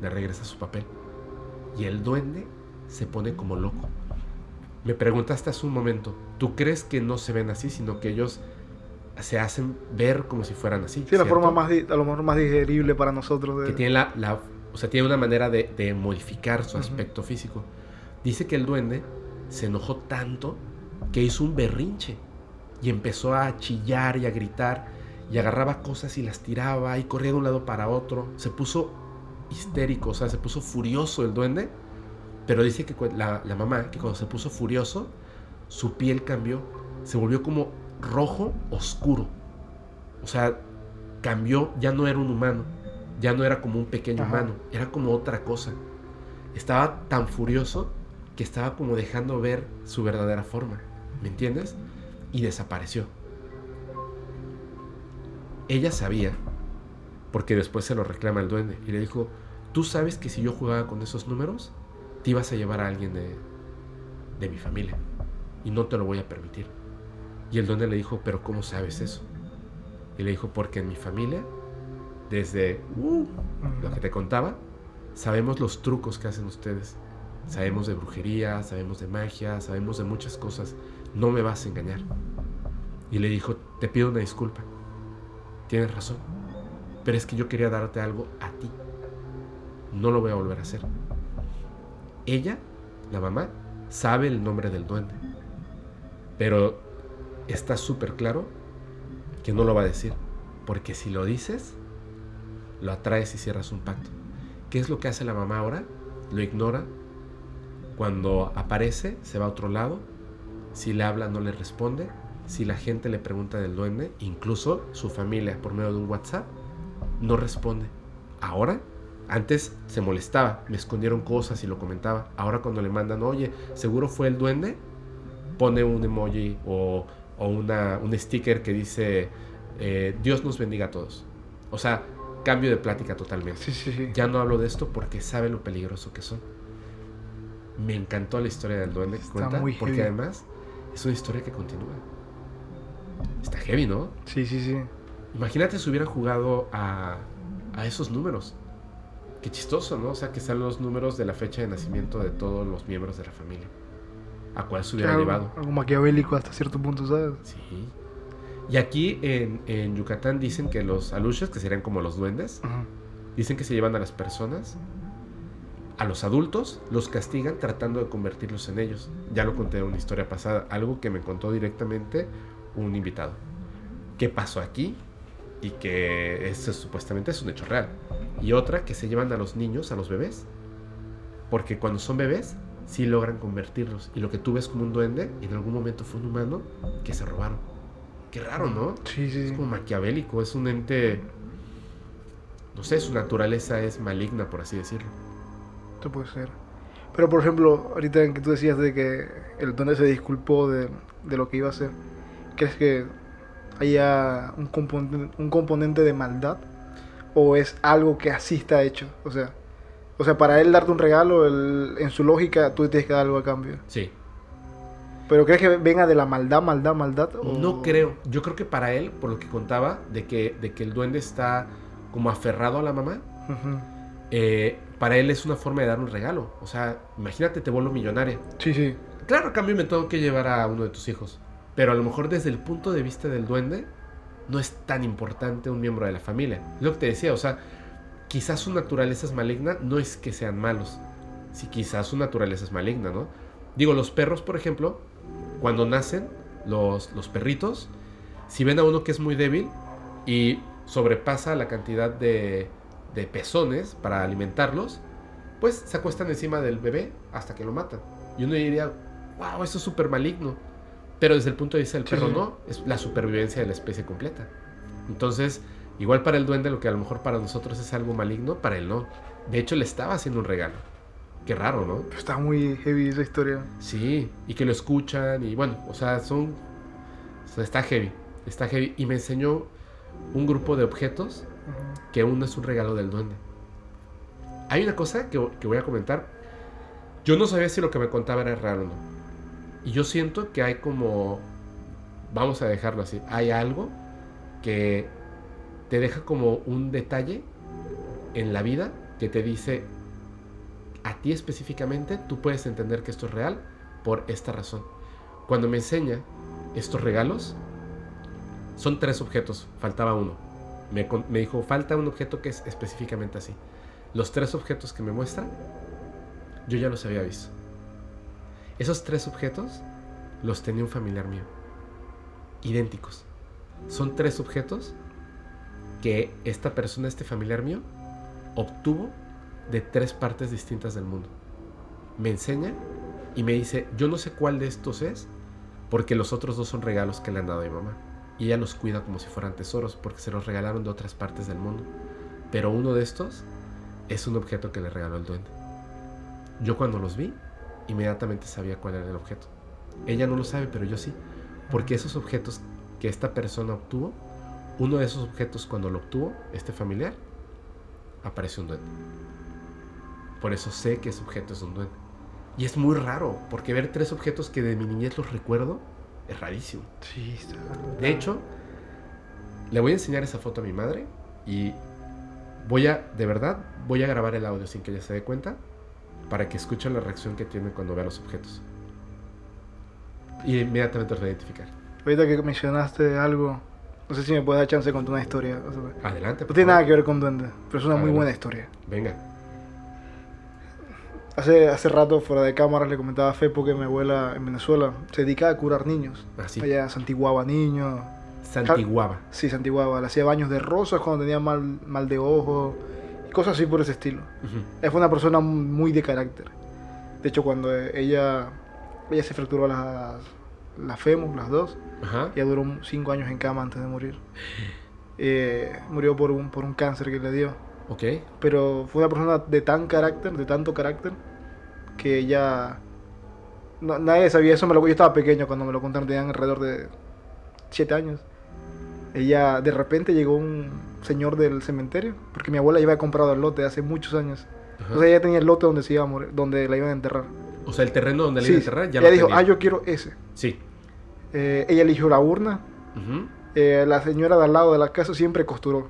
Le regresa su papel. Y el duende se pone como loco. Me preguntaste hace un momento, ¿tú crees que no se ven así, sino que ellos se hacen ver como si fueran así. Sí, la forma más, a lo mejor más digerible para nosotros. De... que tiene la, la- o sea, tiene una manera de, de modificar su aspecto físico. Dice que el duende se enojó tanto que hizo un berrinche y empezó a chillar y a gritar y agarraba cosas y las tiraba y corría de un lado para otro. Se puso histérico, o sea, se puso furioso el duende, pero dice que la, la mamá, que cuando se puso furioso, su piel cambió, se volvió como rojo oscuro. O sea, cambió, ya no era un humano, ya no era como un pequeño Ajá. humano, era como otra cosa. Estaba tan furioso que estaba como dejando ver su verdadera forma, ¿me entiendes? Y desapareció. Ella sabía, porque después se lo reclama el duende, y le dijo, tú sabes que si yo jugaba con esos números, te ibas a llevar a alguien de, de mi familia, y no te lo voy a permitir. Y el duende le dijo, pero ¿cómo sabes eso? Y le dijo, porque en mi familia, desde uh, lo que te contaba, sabemos los trucos que hacen ustedes. Sabemos de brujería, sabemos de magia, sabemos de muchas cosas. No me vas a engañar. Y le dijo, te pido una disculpa. Tienes razón. Pero es que yo quería darte algo a ti. No lo voy a volver a hacer. Ella, la mamá, sabe el nombre del duende. Pero está súper claro que no lo va a decir. Porque si lo dices, lo atraes y cierras un pacto. ¿Qué es lo que hace la mamá ahora? Lo ignora. Cuando aparece, se va a otro lado. Si le habla, no le responde. Si la gente le pregunta del duende, incluso su familia por medio de un WhatsApp, no responde. Ahora, antes se molestaba, me escondieron cosas y lo comentaba. Ahora cuando le mandan, oye, seguro fue el duende, pone un emoji o, un sticker que dice, eh, Dios nos bendiga a todos. O sea, cambio de plática totalmente. Sí, sí, sí. Ya no hablo de esto porque sabe lo peligroso que son. Me encantó la historia del duende que Está cuenta, muy porque heavy. además es una historia que continúa. Está heavy, ¿no? Sí, sí, sí. Imagínate si hubieran jugado a, a esos números. Qué chistoso, ¿no? O sea, que sean los números de la fecha de nacimiento de todos los miembros de la familia. ¿A cuál se hubiera algo, llevado? algo maquiavélico hasta cierto punto, ¿sabes? Sí. Y aquí en, en Yucatán dicen que los aluches, que serían como los duendes. Dicen que se llevan a las personas, a los adultos, los castigan tratando de convertirlos en ellos. Ya lo conté en una historia pasada, algo que me contó directamente un invitado. ¿Qué pasó aquí? Y que eso supuestamente es un hecho real. Y otra, que se llevan a los niños, a los bebés. Porque cuando son bebés, sí logran convertirlos. Y lo que tú ves como un duende, en algún momento fue un humano que se robaron. Qué raro, ¿no? Sí, sí, Es como maquiavélico, es un ente. No sé, su naturaleza es maligna, por así decirlo. Esto puede ser. Pero por ejemplo, ahorita en que tú decías de que el duende se disculpó de, de lo que iba a hacer, ¿crees que haya un componente, un componente de maldad? ¿O es algo que así está hecho? O sea, o sea para él darte un regalo, él- en su lógica tú tienes que dar algo a cambio. Sí. ¿Pero crees que venga de la maldad, maldad, maldad? o- No creo. Yo creo que para él, por lo que contaba, de que, de que el duende está como aferrado a la mamá, Ujú. eh, para él es una forma de dar un regalo. O sea, imagínate, te vuelvo millonaria. Sí, sí. Claro, a cambio me tengo que llevar a uno de tus hijos. Pero a lo mejor desde el punto de vista del duende, no es tan importante un miembro de la familia. Es lo que te decía, o sea, quizás su naturaleza es maligna, no es que sean malos. Si quizás su naturaleza es maligna, ¿no? Digo, los perros, por ejemplo, cuando nacen, los, los perritos, si ven a uno que es muy débil y sobrepasa la cantidad de, de pezones para alimentarlos, pues se acuestan encima del bebé hasta que lo matan. Y uno diría, wow, eso es súper maligno. Pero desde el punto de vista del Sí, perro no, es la supervivencia de la especie completa. Entonces, igual para el duende lo que a lo mejor para nosotros es algo maligno, para él no. De hecho, le estaba haciendo un regalo. Qué raro, ¿no? Está muy heavy esa historia. Sí, y que lo escuchan y bueno, o sea, son... o sea, está heavy, está heavy. Y me enseñó un grupo de objetos que uno es un regalo del duende. Hay una cosa que, que voy a comentar. Yo no sabía si lo que me contaba era real o no. Y yo siento que hay como... Vamos a dejarlo así. Hay algo que te deja como un detalle en la vida que te dice a ti específicamente, tú puedes entender que esto es real por esta razón. Cuando me enseña estos regalos, Son tres objetos, faltaba uno. Me, dijo, falta un objeto que es específicamente así. Los tres objetos que me muestran, yo ya los había visto. Esos tres objetos los tenía un familiar mío. Idénticos. Son tres objetos que esta persona, este familiar mío, obtuvo de tres partes distintas del mundo. Me enseña y me dice, yo no sé cuál de estos es, porque los otros dos son regalos que le han dado a mi mamá. Y ella los cuida como si fueran tesoros, porque se los regalaron de otras partes del mundo. Pero uno de estos es un objeto que le regaló el duende. Yo cuando los vi, inmediatamente sabía cuál era el objeto. Ella no lo sabe, pero yo sí. Porque esos objetos que esta persona obtuvo, uno de esos objetos cuando lo obtuvo, este familiar, apareció un duende. Por eso sé que ese objeto es un duende. Y es muy raro, porque ver tres objetos que de mi niñez los recuerdo es rarísimo. Sí, está. De hecho, le voy a enseñar esa foto a mi madre y voy a, de verdad, voy a grabar el audio sin que ella se dé cuenta para que escuchen la reacción que tiene cuando vea los objetos. Y inmediatamente los identificar. Ahorita que mencionaste algo, no sé si me puedes dar chance de contar una historia. Adelante. no tiene nada favor. que ver con duende, pero es una muy buena historia. Venga. Hace, hace rato, fuera de cámara, le comentaba a Fepo que mi abuela en Venezuela se dedicaba a curar niños. Así. Ella santiguaba niños. Santiguaba. Sí, santiguaba. Le hacía baños de rosas cuando tenía mal, mal de ojo. Cosas así por ese estilo. Ujú. Ella fue una persona muy de carácter. De hecho, cuando ella, ella se fracturó las, las fémur, las dos, Ajá. ella duró cinco años en cama antes de morir. Eh, murió por un, por un cáncer que le dio. Ok. Pero fue una persona de tan carácter, de tanto carácter, que ella... no- nadie sabía eso, me lo, yo estaba pequeño cuando me lo contaron, tenían alrededor de siete años. Ella, de repente llegó un señor del cementerio, porque mi abuela ya había comprado el lote hace muchos años. Ajá. O sea, ella tenía el lote donde se iba a morir, donde la iban a enterrar. O sea, el terreno donde le Sí, iba a enterrar ya ella lo dijo, tenía. ah, yo quiero ese. Sí. Eh, ella eligió la urna, eh, la señora de al lado de la casa siempre costuró.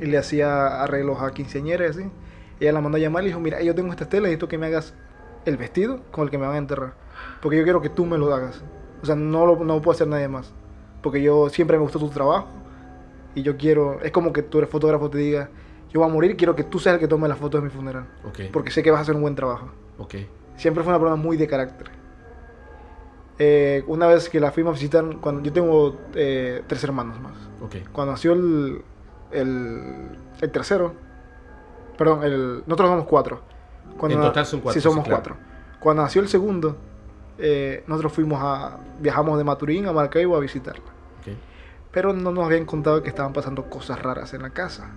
Y le hacía arreglos a quinceañeras y así. Ella la mandó a llamar y dijo, mira, yo tengo esta tela y necesito que me hagas el vestido con el que me van a enterrar. Porque yo quiero que tú me lo hagas. O sea, no lo, no puedo hacer nadie más. Porque yo siempre me gustó tu trabajo. Y yo quiero, es como que tú eres fotógrafo te diga, yo voy a morir, quiero que tú seas el que tome las fotos de mi funeral. Ok. Porque sé que vas a hacer un buen trabajo. Ok. Siempre fue una persona muy de carácter. Eh, una vez que la fuimos a visitar, cuando yo tengo eh, tres hermanos más. Ok. Cuando nació el, el, el tercero, perdón, el, nosotros somos cuatro. Cuando En total son cuatro, Sí, somos sí, claro. cuatro. Cuando nació el segundo, eh, nosotros fuimos a, viajamos de Maturín a Maracaibo a visitarla. Pero no nos habían contado que estaban pasando cosas raras en la casa.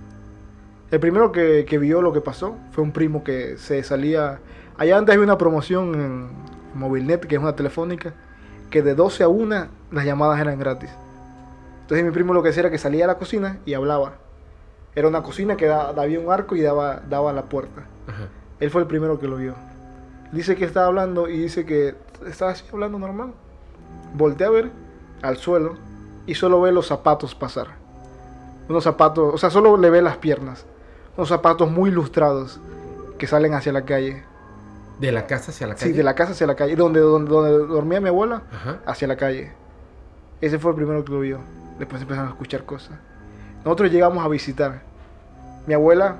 El primero que, que vio lo que pasó fue un primo que se salía. Allá antes había una promoción en Movilnet, que es una telefónica, que de 12 a 1 las llamadas eran gratis. Entonces mi primo lo que hacía era que salía a la cocina y hablaba. Era una cocina que da- había un arco y daba, daba a la puerta. Ajá. Él fue el primero que lo vio. Dice que estaba hablando y dice que estaba así hablando normal. Voltea a ver al suelo y solo ve los zapatos pasar. Unos zapatos, o sea, solo le ve las piernas. Unos zapatos muy ilustrados que salen hacia la calle. De la casa hacia la calle. Sí, de la casa hacia la calle. Donde, donde, donde dormía mi abuela, Ajá. hacia la calle. Ese fue el primero que lo vio. Después empezaron a escuchar cosas. Nosotros llegamos a visitar. Mi abuela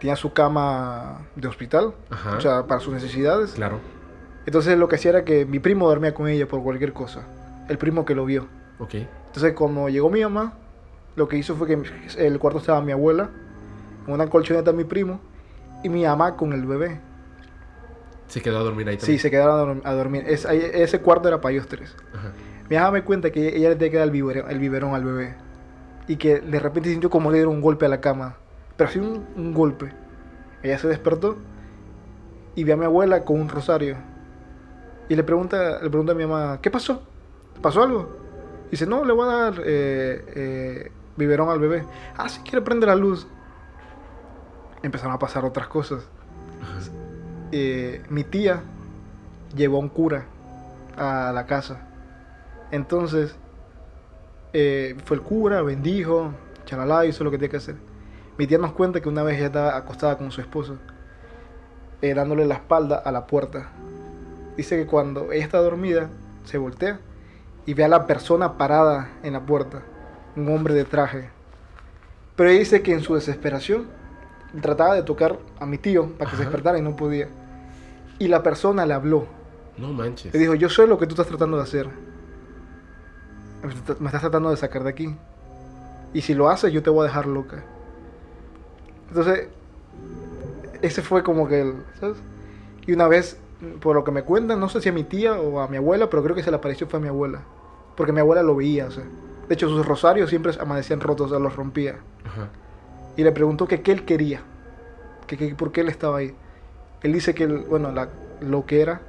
tenía su cama de hospital, Ajá. o sea, para sus necesidades. Claro. Entonces lo que hacía era que mi primo dormía con ella por cualquier cosa. El primo que lo vio. Ok. Entonces cuando llegó mi mamá, lo que hizo fue que el cuarto estaba mi abuela, con una colchoneta mi primo y mi mamá con el bebé. Se quedó a dormir ahí Sí, también. se quedaron a dorm- a dormir. Es- ese cuarto era para ellos tres. Ajá. Mi mamá me cuenta que ella le tenía que dar el biberón, el biberón al bebé. Y que de repente sintió como le dieron un golpe a la cama. Pero así un, un golpe. Ella se despertó y ve a mi abuela con un rosario. Y le pregunta, le pregunta a mi mamá, ¿qué pasó? ¿Pasó algo? Dice, no, le voy a dar eh, eh, biberón al bebé. Ah, si quiere prende la luz. Empezaron a pasar otras cosas. Eh, mi tía llevó a un cura a la casa. Entonces, eh, fue el cura, bendijo, chalala, hizo lo que tenía que hacer. Mi tía nos cuenta que una vez ella estaba acostada con su esposo, eh, dándole la espalda a la puerta. Dice que cuando ella está dormida, se voltea y ve a la persona parada en la puerta, un hombre de traje. Pero ella dice que en su desesperación trataba de tocar a mi tío para que se despertara y no podía. Y la persona le habló. No manches. Le dijo, yo sé lo que tú estás tratando de hacer. Me estás tratando de sacar de aquí. Y si lo haces, yo te voy a dejar loca. Entonces, ese fue como que el... ¿sabes? Y una vez, por lo que me cuentan, no sé si a mi tía o a mi abuela, pero creo que se le apareció fue a mi abuela. Porque mi abuela lo veía, o sea. De hecho, sus rosarios siempre amanecían rotos, o sea, los rompía. Ajá. Y le preguntó que qué él quería. Que, que por qué él estaba ahí. Él dice que, él- bueno, la, lo que era,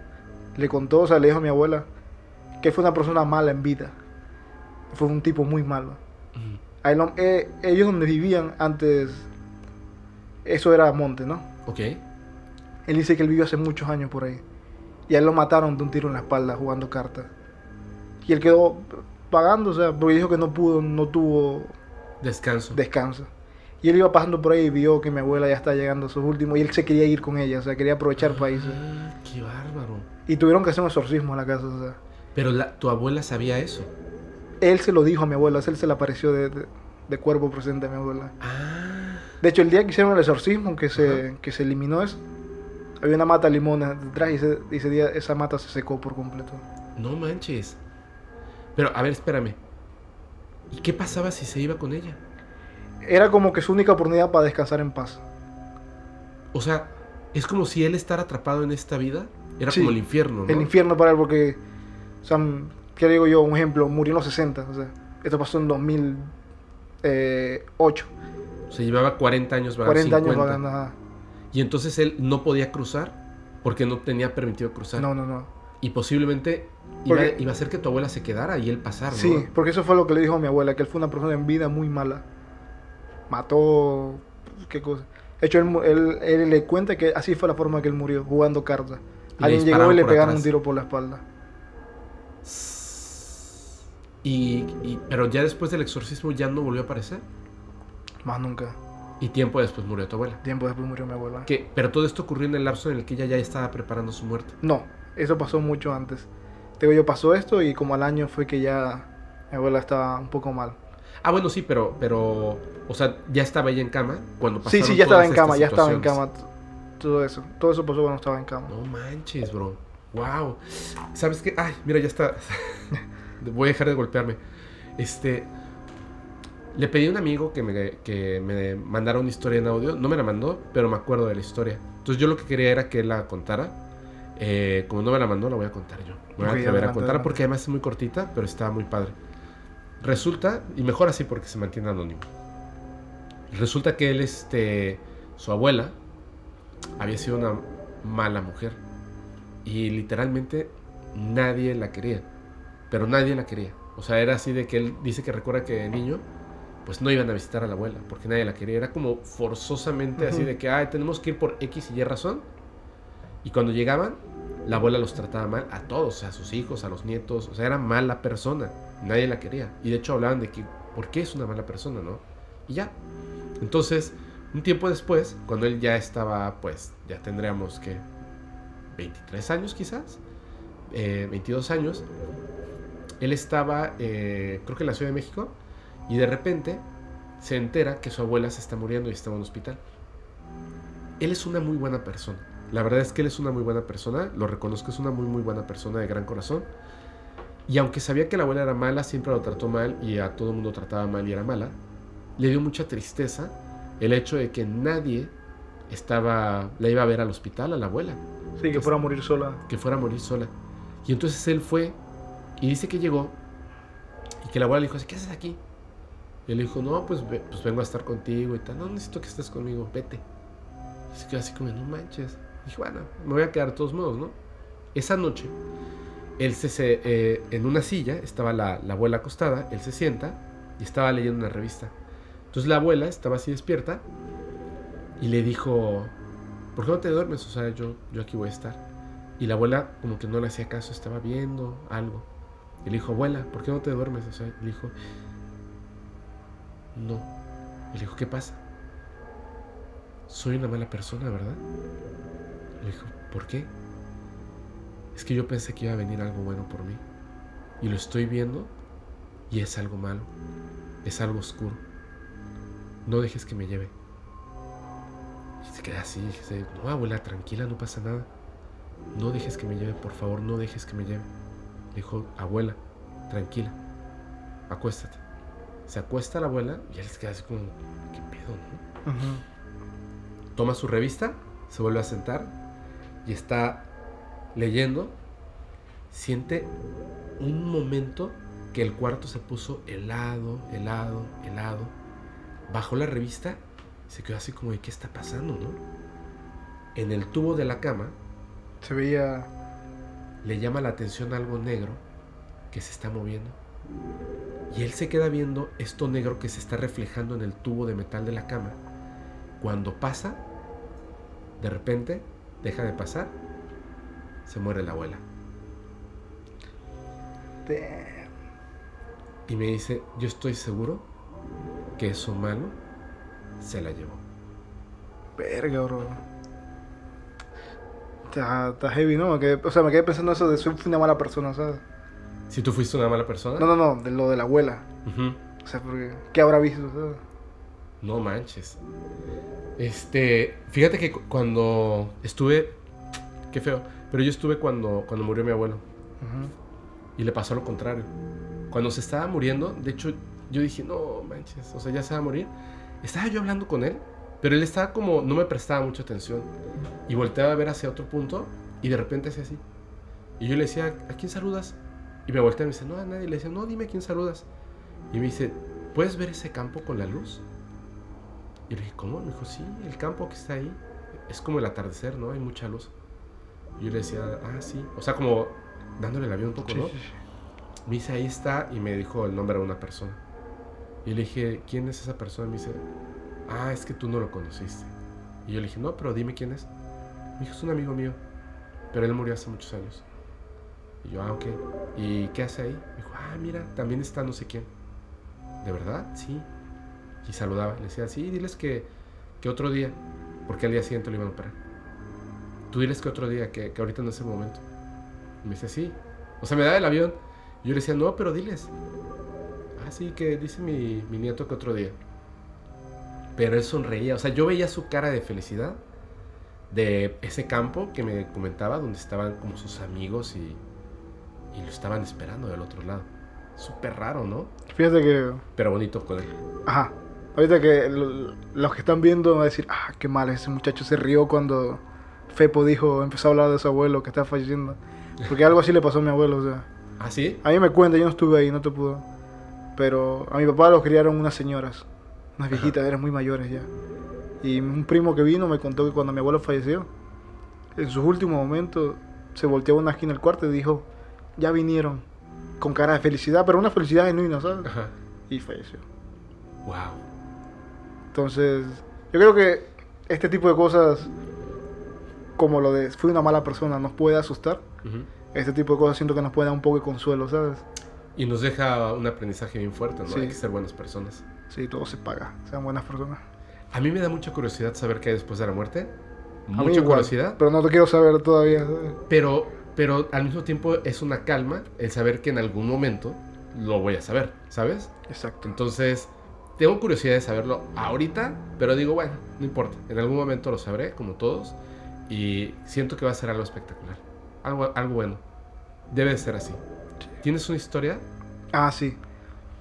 le contó, o sea, le dijo a mi abuela, que fue una persona mala en vida. Fue un tipo muy malo. Eh, ellos donde vivían antes, eso era monte, ¿no? Ok. Él dice que él vivió hace muchos años por ahí. Y a él lo mataron de un tiro en la espalda jugando cartas. Y él quedó pagando, o sea, porque dijo que no pudo, no tuvo Descanso. descanso. Y él iba pasando por ahí y vio que mi abuela ya está llegando a sus últimos. Y él se quería ir con ella, o sea, quería aprovechar países. Ah, qué bárbaro. Y tuvieron que hacer un exorcismo en la casa, o sea. Pero la- tu abuela sabía eso. Él se lo dijo a mi abuela, él se le apareció de, de- de cuerpo presente a mi abuela. Ah. De hecho, el día que hicieron el exorcismo, que se, que se eliminó eso, había una mata de limones detrás y ese, día esa mata se secó por completo. No manches. Pero, a ver, espérame. ¿Y qué pasaba si se iba con ella? Era como que su única oportunidad para descansar en paz. O sea, es como si él estar atrapado en esta vida era Sí, como el infierno, ¿no? El infierno para él, porque, o sea, ¿qué digo yo? Un ejemplo, murió en los 60, o sea, esto pasó en 2008. Se llevaba 40 años vagando. 40 años 50. vagando. ajá. Y entonces él no podía cruzar porque no tenía permitido cruzar. No, no, no. Y posiblemente iba, Porque- iba a hacer que tu abuela se quedara y él pasar, ¿no? Sí, porque eso fue lo que le dijo a mi abuela, que él fue una persona en vida muy mala. Mató, qué cosa. De hecho, él, él, él le cuenta que así fue la forma que él murió, jugando cartas. Alguien llegó y le pegaron atrás. un tiro por la espalda. Y, y- pero ya después del exorcismo ya no volvió a aparecer. Más nunca. Y tiempo después murió tu abuela. Tiempo después murió mi abuela. Que, pero todo esto ocurrió en el lapso en el que ella ya estaba preparando su muerte. No, eso pasó mucho antes. Te digo yo, pasó esto y como al año fue que ya mi abuela estaba un poco mal. Ah, bueno, sí, pero, pero, o sea, ya estaba ella en cama cuando Sí, pasaron sí, ya estaba en cama, ya estaba en cama. Todo eso. Todo eso pasó cuando estaba en cama. No manches, bro. Wow. ¿Sabes qué? Ay, mira, ya está. Voy a dejar de golpearme. Este. Le pedí a un amigo que me, que me mandara una historia en audio. No me la mandó, pero me acuerdo de la historia. Entonces yo lo que quería era que él la contara. Eh, como no me la mandó, la voy a contar yo. Me voy a atrever a contar porque además es muy cortita, pero está muy padre. Resulta, y mejor así porque se mantiene anónimo. Resulta que él, este, su abuela, había sido una mala mujer. Y literalmente nadie la quería. Pero nadie la quería. O sea, era así de que él dice que recuerda que de niño, pues no iban a visitar a la abuela, porque nadie la quería. Era como forzosamente así de que, ay, tenemos que ir por X y Y razón. Y cuando llegaban, la abuela los trataba mal a todos, a sus hijos, a los nietos. O sea, era mala persona. Nadie la quería. Y de hecho hablaban de que, ¿por qué es una mala persona, no? Y ya. Entonces, un tiempo después, cuando él ya estaba, pues, ya tendríamos que 23 años quizás, eh, 22 años, él estaba, eh, creo que en la Ciudad de México, y de repente se entera que su abuela se está muriendo y está en un hospital. Él es una muy buena persona. La verdad es que él es una muy buena persona, lo reconozco, es una muy muy buena persona de gran corazón. Y aunque sabía que la abuela era mala, siempre lo trató mal y a todo el mundo trataba mal y era mala, le dio mucha tristeza el hecho de que nadie estaba, la iba a ver al hospital a la abuela Sí, que fuera a morir sola. que fuera a morir sola. Y entonces él fue y dice que llegó y que la abuela le dijo, ¿qué haces aquí? Y él dijo, no, pues, pues vengo a estar contigo y tal. No necesito que estés conmigo, vete. Y se quedó así como, no manches. Dije, bueno, me voy a quedar de todos modos, ¿no? Esa noche, él se, se- eh, en una silla, estaba la, la abuela acostada, él se sienta y estaba leyendo una revista. Entonces la abuela estaba así despierta y le dijo, ¿por qué no te duermes? O sea, yo, yo aquí voy a estar. Y la abuela como que no le hacía caso, estaba viendo algo. Y le dijo, abuela, ¿por qué no te duermes? O sea, le dijo, no. Y le dijo, ¿qué pasa? Soy una mala persona, ¿verdad? Le dijo, ¿por qué? Es que yo pensé que iba a venir algo bueno por mí. y lo estoy viendo y es algo malo, es algo oscuro. No dejes que me lleve. Y se queda así, dice, no abuela, tranquila, no pasa nada. No dejes que me lleve, por favor, no dejes que me lleve. Dijo, abuela, tranquila, acuéstate. Se acuesta la abuela y él se queda así como, ¿qué pedo, no? Toma su revista, se vuelve a sentar y está leyendo. Siente un momento que el cuarto se puso helado, helado, helado. Bajó la revista, se quedó así como qué está pasando, ¿no? En el tubo de la cama Se veía. Le llama la atención algo negro que se está moviendo. Y él se queda viendo esto negro que se está reflejando en el tubo de metal de la cama. Cuando pasa, de repente, deja de pasar, se muere la abuela. Y me dice, yo estoy seguro que eso malo se la llevó. Verga, bro. Está, está heavy, ¿no? Que- o sea, me quedé pensando eso de soy una mala persona, ¿sabes? Si tú fuiste una mala persona, No, no, no, de lo de la abuela. Ujú. O sea, porque. ¿Qué habrá visto? ¿sabes? no manches. Este, fíjate que cu- cuando estuve, qué feo, pero yo estuve cuando, cuando murió mi abuelo. Ujú. Y le pasó lo contrario. Cuando se estaba muriendo, de hecho, yo dije, no manches, o sea, ya se va a morir. Estaba yo hablando con él, pero él estaba como, no me prestaba mucha atención. Y volteaba a ver hacia otro punto y de repente hacía así. Y yo le decía, ¿a quién saludas? Y me voltea y me dice, no, a nadie. Le decía, no, dime a quién saludas. Y me dice, ¿puedes ver ese campo con la luz? Y le dije, ¿cómo? Me dijo, sí, el campo que está ahí es como el atardecer, ¿no? Hay mucha luz. Y yo le decía, ah, sí. O sea, como dándole la vida un poco, ¿no? Me dice, ahí está, y me dijo el nombre de una persona. Y le dije, ¿quién es esa persona? Me dice, ah, es que tú no lo conociste. Y yo le dije, no, pero dime quién es. Me dijo, es un amigo mío, pero él murió hace muchos años. Y yo, ah, ok. ¿Y qué hace ahí? Me dijo, ah, mira, también está no sé quién. ¿De verdad? Sí. Y saludaba. Le decía, sí, diles que, que otro día, porque al día siguiente lo iban a operar. Tú diles que otro día, que, que ahorita no es el momento. Y me dice, sí. O sea, me daba el avión. Y yo le decía, no, pero diles. Ah, sí, que dice mi, mi nieto que otro día. Pero él sonreía. O sea, yo veía su cara de felicidad de ese campo que me comentaba, donde estaban como sus amigos y, y lo estaban esperando del otro lado. Súper raro, ¿no? Fíjate que. Pero bonito con él. Ajá. Ahorita que lo- los que están viendo van a decir, ah, qué mal, ese muchacho se rió cuando Fepo dijo, empezó a hablar de su abuelo que está falleciendo. Porque algo así le pasó a mi abuelo, o sea. ¿Ah, sí? A mí me cuenta, yo no estuve ahí, no te puedo. Pero a mi papá lo criaron unas señoras, unas viejitas, eran muy mayores ya. Y un primo que vino me contó que cuando mi abuelo falleció, en sus últimos momentos, se volteó a una esquina del cuarto y dijo, ya vinieron, con cara de felicidad, pero una felicidad genuina, ¿sabes? Ajá. Y falleció. Wow. Entonces, yo creo que este tipo de cosas, como lo de fui una mala persona, nos puede asustar. Este tipo de cosas siento que nos puede dar un poco de consuelo, ¿sabes? Y nos deja un aprendizaje bien fuerte, ¿no? Sí. Hay que ser buenas personas. Sí, todo se paga, sean buenas personas. A mí me da mucha curiosidad saber qué hay después de la muerte. Mucha igual, curiosidad. Pero no te quiero saber todavía. Pero, pero al mismo tiempo es una calma el saber que en algún momento lo voy a saber, ¿sabes? Exacto. Entonces, tengo curiosidad de saberlo ahorita, pero digo, bueno, no importa. En algún momento lo sabré, como todos. Y siento que va a ser algo espectacular. Algo, algo bueno. Debe de ser así. ¿Tienes una historia? Ah, sí.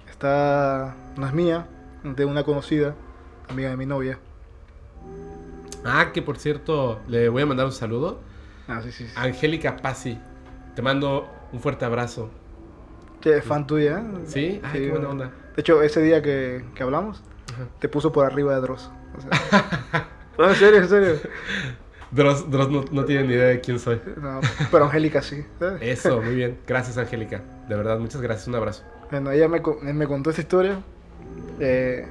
Está. No es mía, de una conocida, amiga de mi novia. Ah, que por cierto, le voy a mandar un saludo. Ah, sí, sí. sí. Angélica Pasi. Te mando un fuerte abrazo. Es fan tuya, ¿eh? ¿Sí? Ay, qué buena onda. De hecho, ese día que, que hablamos, Ajá. te puso por arriba de Dross. O sea, no, en serio, en serio. Dross, Dross no, no tiene ni idea de quién soy. No, pero Angélica sí. Eso, muy bien. Gracias, Angélica. De verdad, muchas gracias. Un abrazo. Bueno, ella me, me contó esta historia. Eh,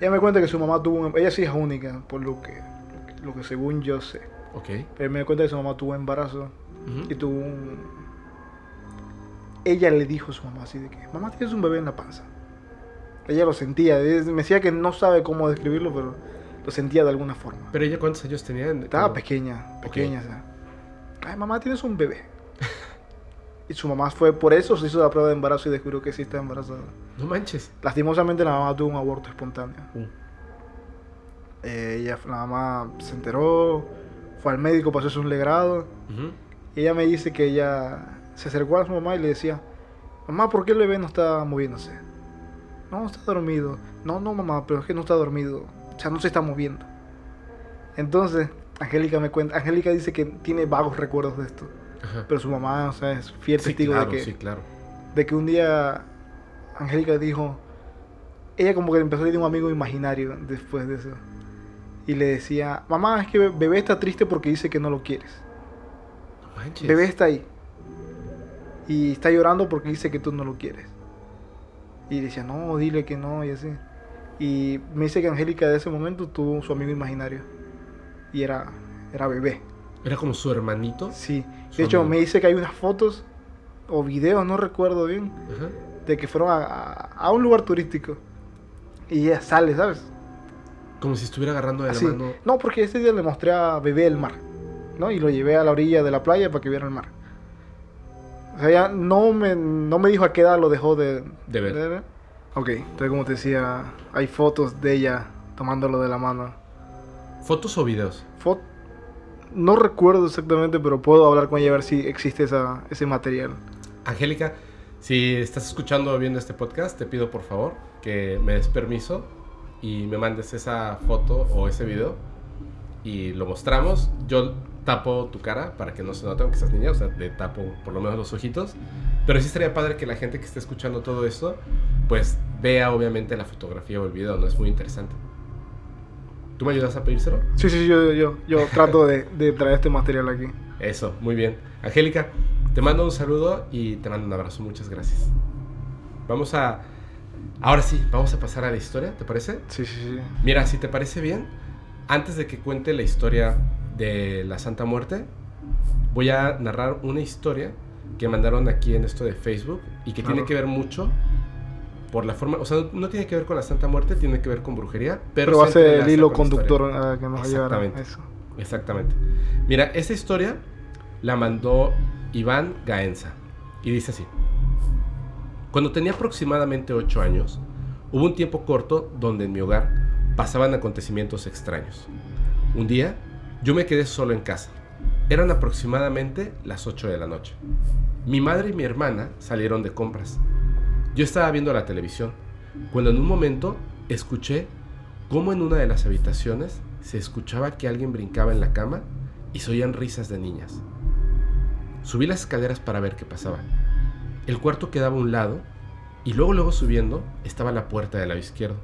ella me cuenta que su mamá tuvo un... Ella sí es única, por lo que, lo que según yo sé. Ok. Pero me cuenta que su mamá tuvo embarazo Ujú. y tuvo un... Ella le dijo a su mamá así de que, mamá, tienes un bebé en la panza. Ella lo sentía, me decía que no sabe cómo describirlo, pero lo sentía de alguna forma. Pero ella, ¿cuántos años tenía? Estaba pequeña, pequeña, o sea. Ay, mamá, tienes un bebé. Y su mamá fue por eso, se hizo la prueba de embarazo y descubrió que sí está embarazada. No manches. Lastimosamente la mamá tuvo un aborto espontáneo. Uh, Eh, ella, la mamá se enteró, fue al médico hacerse un legrado. ujú. Y ella me dice que ella se acercó a su mamá y le decía, mamá, ¿por qué el bebé no está moviéndose? No, está dormido. No, no, mamá, pero es que no está dormido. O sea, no se está moviendo. Entonces, Angélica me cuenta, Angélica dice que tiene vagos recuerdos de esto. Ajá. Pero su mamá, o sea, es fiel Sí, testigo claro, de, que, sí, claro. de que un día Angélica dijo, ella como que empezó a ir de un amigo imaginario después de eso. Y le decía, mamá, es que bebé está triste porque dice que no lo quieres. No manches. Bebé está ahí. Y está llorando porque dice que tú no lo quieres. Y decía, no, dile que no, y así. Y me dice que Angélica de ese momento tuvo su amigo imaginario. Y era, era bebé. Era como su hermanito. Sí. Su De hecho, amigo. me dice que hay unas fotos o videos, no recuerdo bien, Ajá. de que fueron a, a- a un lugar turístico. Y ella sale, ¿sabes? Como si estuviera agarrando de Así. la mano. No, porque ese día le mostré a bebé el mar. ¿no? Y lo llevé a la orilla de la playa para que viera el mar. O sea, ya no me, no me dijo a qué edad lo dejó de, De ver. Ok, entonces como te decía, hay fotos de ella tomándolo de la mano. ¿Fotos o videos? Fo- no recuerdo exactamente, pero puedo hablar con ella a ver si existe esa, ese material. Angélica, si estás escuchando o viendo este podcast, te pido por favor que me des permiso y me mandes esa foto o ese video y lo mostramos. Yo tapo tu cara para que no se note aunque estás niña, o sea, te tapo por lo menos los ojitos. Pero sí estaría padre que la gente que esté escuchando todo esto, pues vea obviamente la fotografía o el video, ¿no? Es muy interesante. ¿Tú me ayudas a pedírselo? Sí, sí, yo, yo, yo trato de, de traer este material aquí. Eso, muy bien. Angélica, te mando un saludo y te mando un abrazo. Muchas gracias. Vamos a... Ahora sí, vamos a pasar a la historia, ¿te parece? Sí, sí, sí. Mira, si te parece bien, antes de que cuente la historia de la Santa Muerte, voy a narrar una historia que mandaron aquí en esto de Facebook y que tiene que ver mucho por la forma, o sea, no tiene que ver con la Santa Muerte, tiene que ver con brujería, pero, Pero ser el hilo conductor a que nos ayudará a Exactamente. eso. Exactamente. Mira, esta historia la mandó Iván Gaenza y dice así. Cuando tenía aproximadamente 8 años, hubo un tiempo corto donde en mi hogar pasaban acontecimientos extraños. Un día, yo me quedé solo en casa. Eran aproximadamente las 8 de la noche. Mi madre y mi hermana salieron de compras. Yo estaba viendo la televisión, cuando en un momento escuché cómo en una de las habitaciones se escuchaba que alguien brincaba en la cama y se oían risas de niñas. Subí las escaleras para ver qué pasaba. El cuarto quedaba a un lado y luego luego subiendo estaba la puerta del lado izquierdo.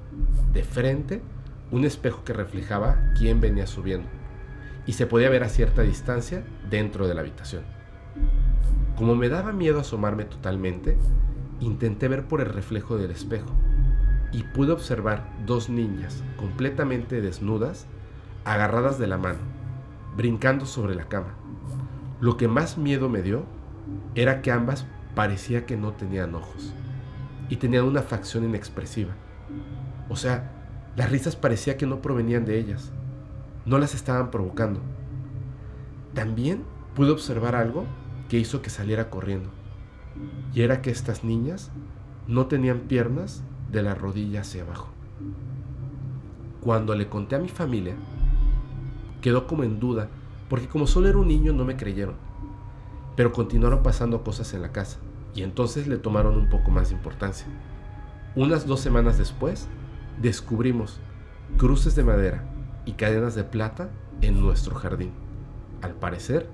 De frente, un espejo que reflejaba quién venía subiendo y se podía ver a cierta distancia dentro de la habitación. Como me daba miedo asomarme totalmente, intenté ver por el reflejo del espejo y pude observar dos niñas completamente desnudas, agarradas de la mano, brincando sobre la cama. Lo que más miedo me dio era que ambas parecía que no tenían ojos y tenían una facción inexpresiva. O sea, las risas parecía que no provenían de ellas, no las estaban provocando. También pude observar algo que hizo que saliera corriendo, y era que estas niñas no tenían piernas de la rodilla hacia abajo. Cuando le conté a mi familia, quedó como en duda, porque como solo era un niño no me creyeron. Pero continuaron pasando cosas en la casa, y entonces le tomaron un poco más de importancia. Unas dos semanas después, descubrimos cruces de madera y cadenas de plata en nuestro jardín. Al parecer,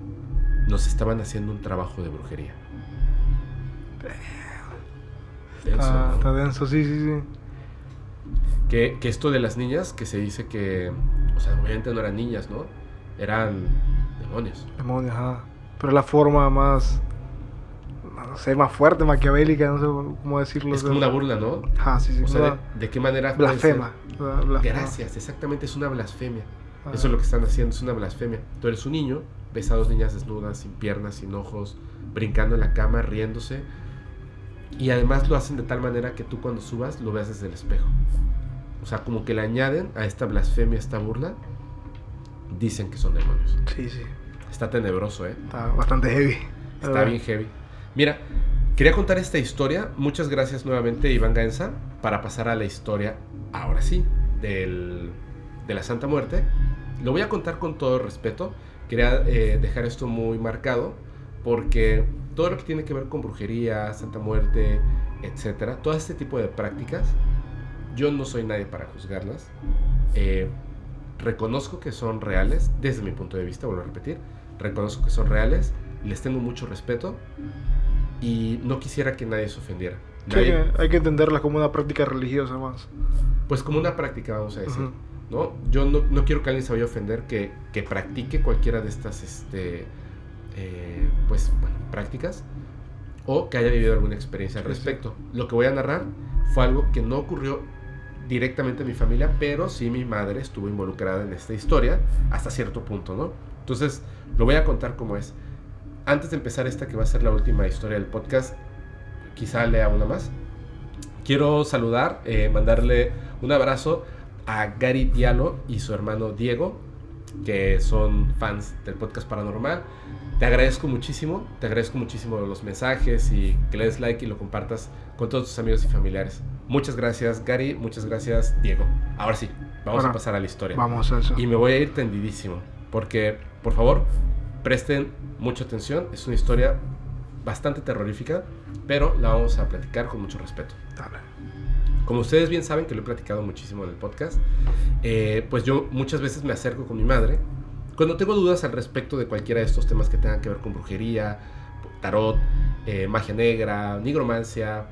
nos estaban haciendo un trabajo de brujería. Denso, Está, ¿no? está denso, sí, sí, sí. Que, que esto de las niñas, que se dice que, o sea, obviamente no eran niñas, ¿no? Eran demonios. Demonios, ajá. Pero la forma más, no sé, más fuerte, maquiavélica, no sé cómo decirlo. Es como una burla, ¿no? Ajá, sí, sí. O sea, de, de qué manera... blasfema. Gracias, exactamente, es una blasfemia. Ajá. Eso es lo que están haciendo, es una blasfemia. Tú eres un niño, ves a dos niñas desnudas, sin piernas, sin ojos, brincando en la cama, riéndose. Y además lo hacen de tal manera que tú cuando subas lo veas desde el espejo. O sea, como que le añaden a esta blasfemia, esta burla, dicen que son demonios. Sí, sí. Está tenebroso, ¿eh? Está bastante heavy. Está bien heavy. Mira, quería contar esta historia. Muchas gracias nuevamente, Iván Gaenza, para pasar a la historia, ahora sí, del, de la Santa Muerte. Lo voy a contar con todo respeto. Quería eh, dejar esto muy marcado porque todo lo que tiene que ver con brujería, Santa Muerte, etcétera, todo este tipo de prácticas, yo no soy nadie para juzgarlas. Eh, reconozco que son reales, desde mi punto de vista, vuelvo a repetir, reconozco que son reales, les tengo mucho respeto y no quisiera que nadie se ofendiera. Sí, hay que entenderlas como una práctica religiosa más. Pues como una práctica, vamos a decir. ¿no? Yo no, no, quiero que alguien se vaya a ofender que, que practique cualquiera de estas este, eh, pues, bueno, prácticas o que haya vivido alguna experiencia al respecto. Lo que voy a narrar fue algo que no ocurrió directamente en mi familia, pero sí mi madre estuvo involucrada en esta historia hasta cierto punto, ¿no? Entonces, lo voy a contar como es. Antes de empezar esta que va a ser la última historia del podcast, quizá lea una más. Quiero saludar, eh, mandarle un abrazo a Gary Diallo y su hermano Diego, que son fans del podcast paranormal. Te agradezco muchísimo, te agradezco muchísimo los mensajes y que le des like y lo compartas con todos tus amigos y familiares. Muchas gracias Gary, muchas gracias Diego. Ahora sí, vamos a pasar a la historia. Vamos a eso. Y me voy a ir tendidísimo, porque por favor, presten mucha atención, es una historia bastante terrorífica, pero la vamos a platicar con mucho respeto. Dale. Como ustedes bien saben, que lo he platicado muchísimo en el podcast, eh, pues yo muchas veces me acerco con mi madre cuando tengo dudas al respecto de cualquiera de estos temas que tengan que ver con brujería, tarot, eh, magia negra, nigromancia,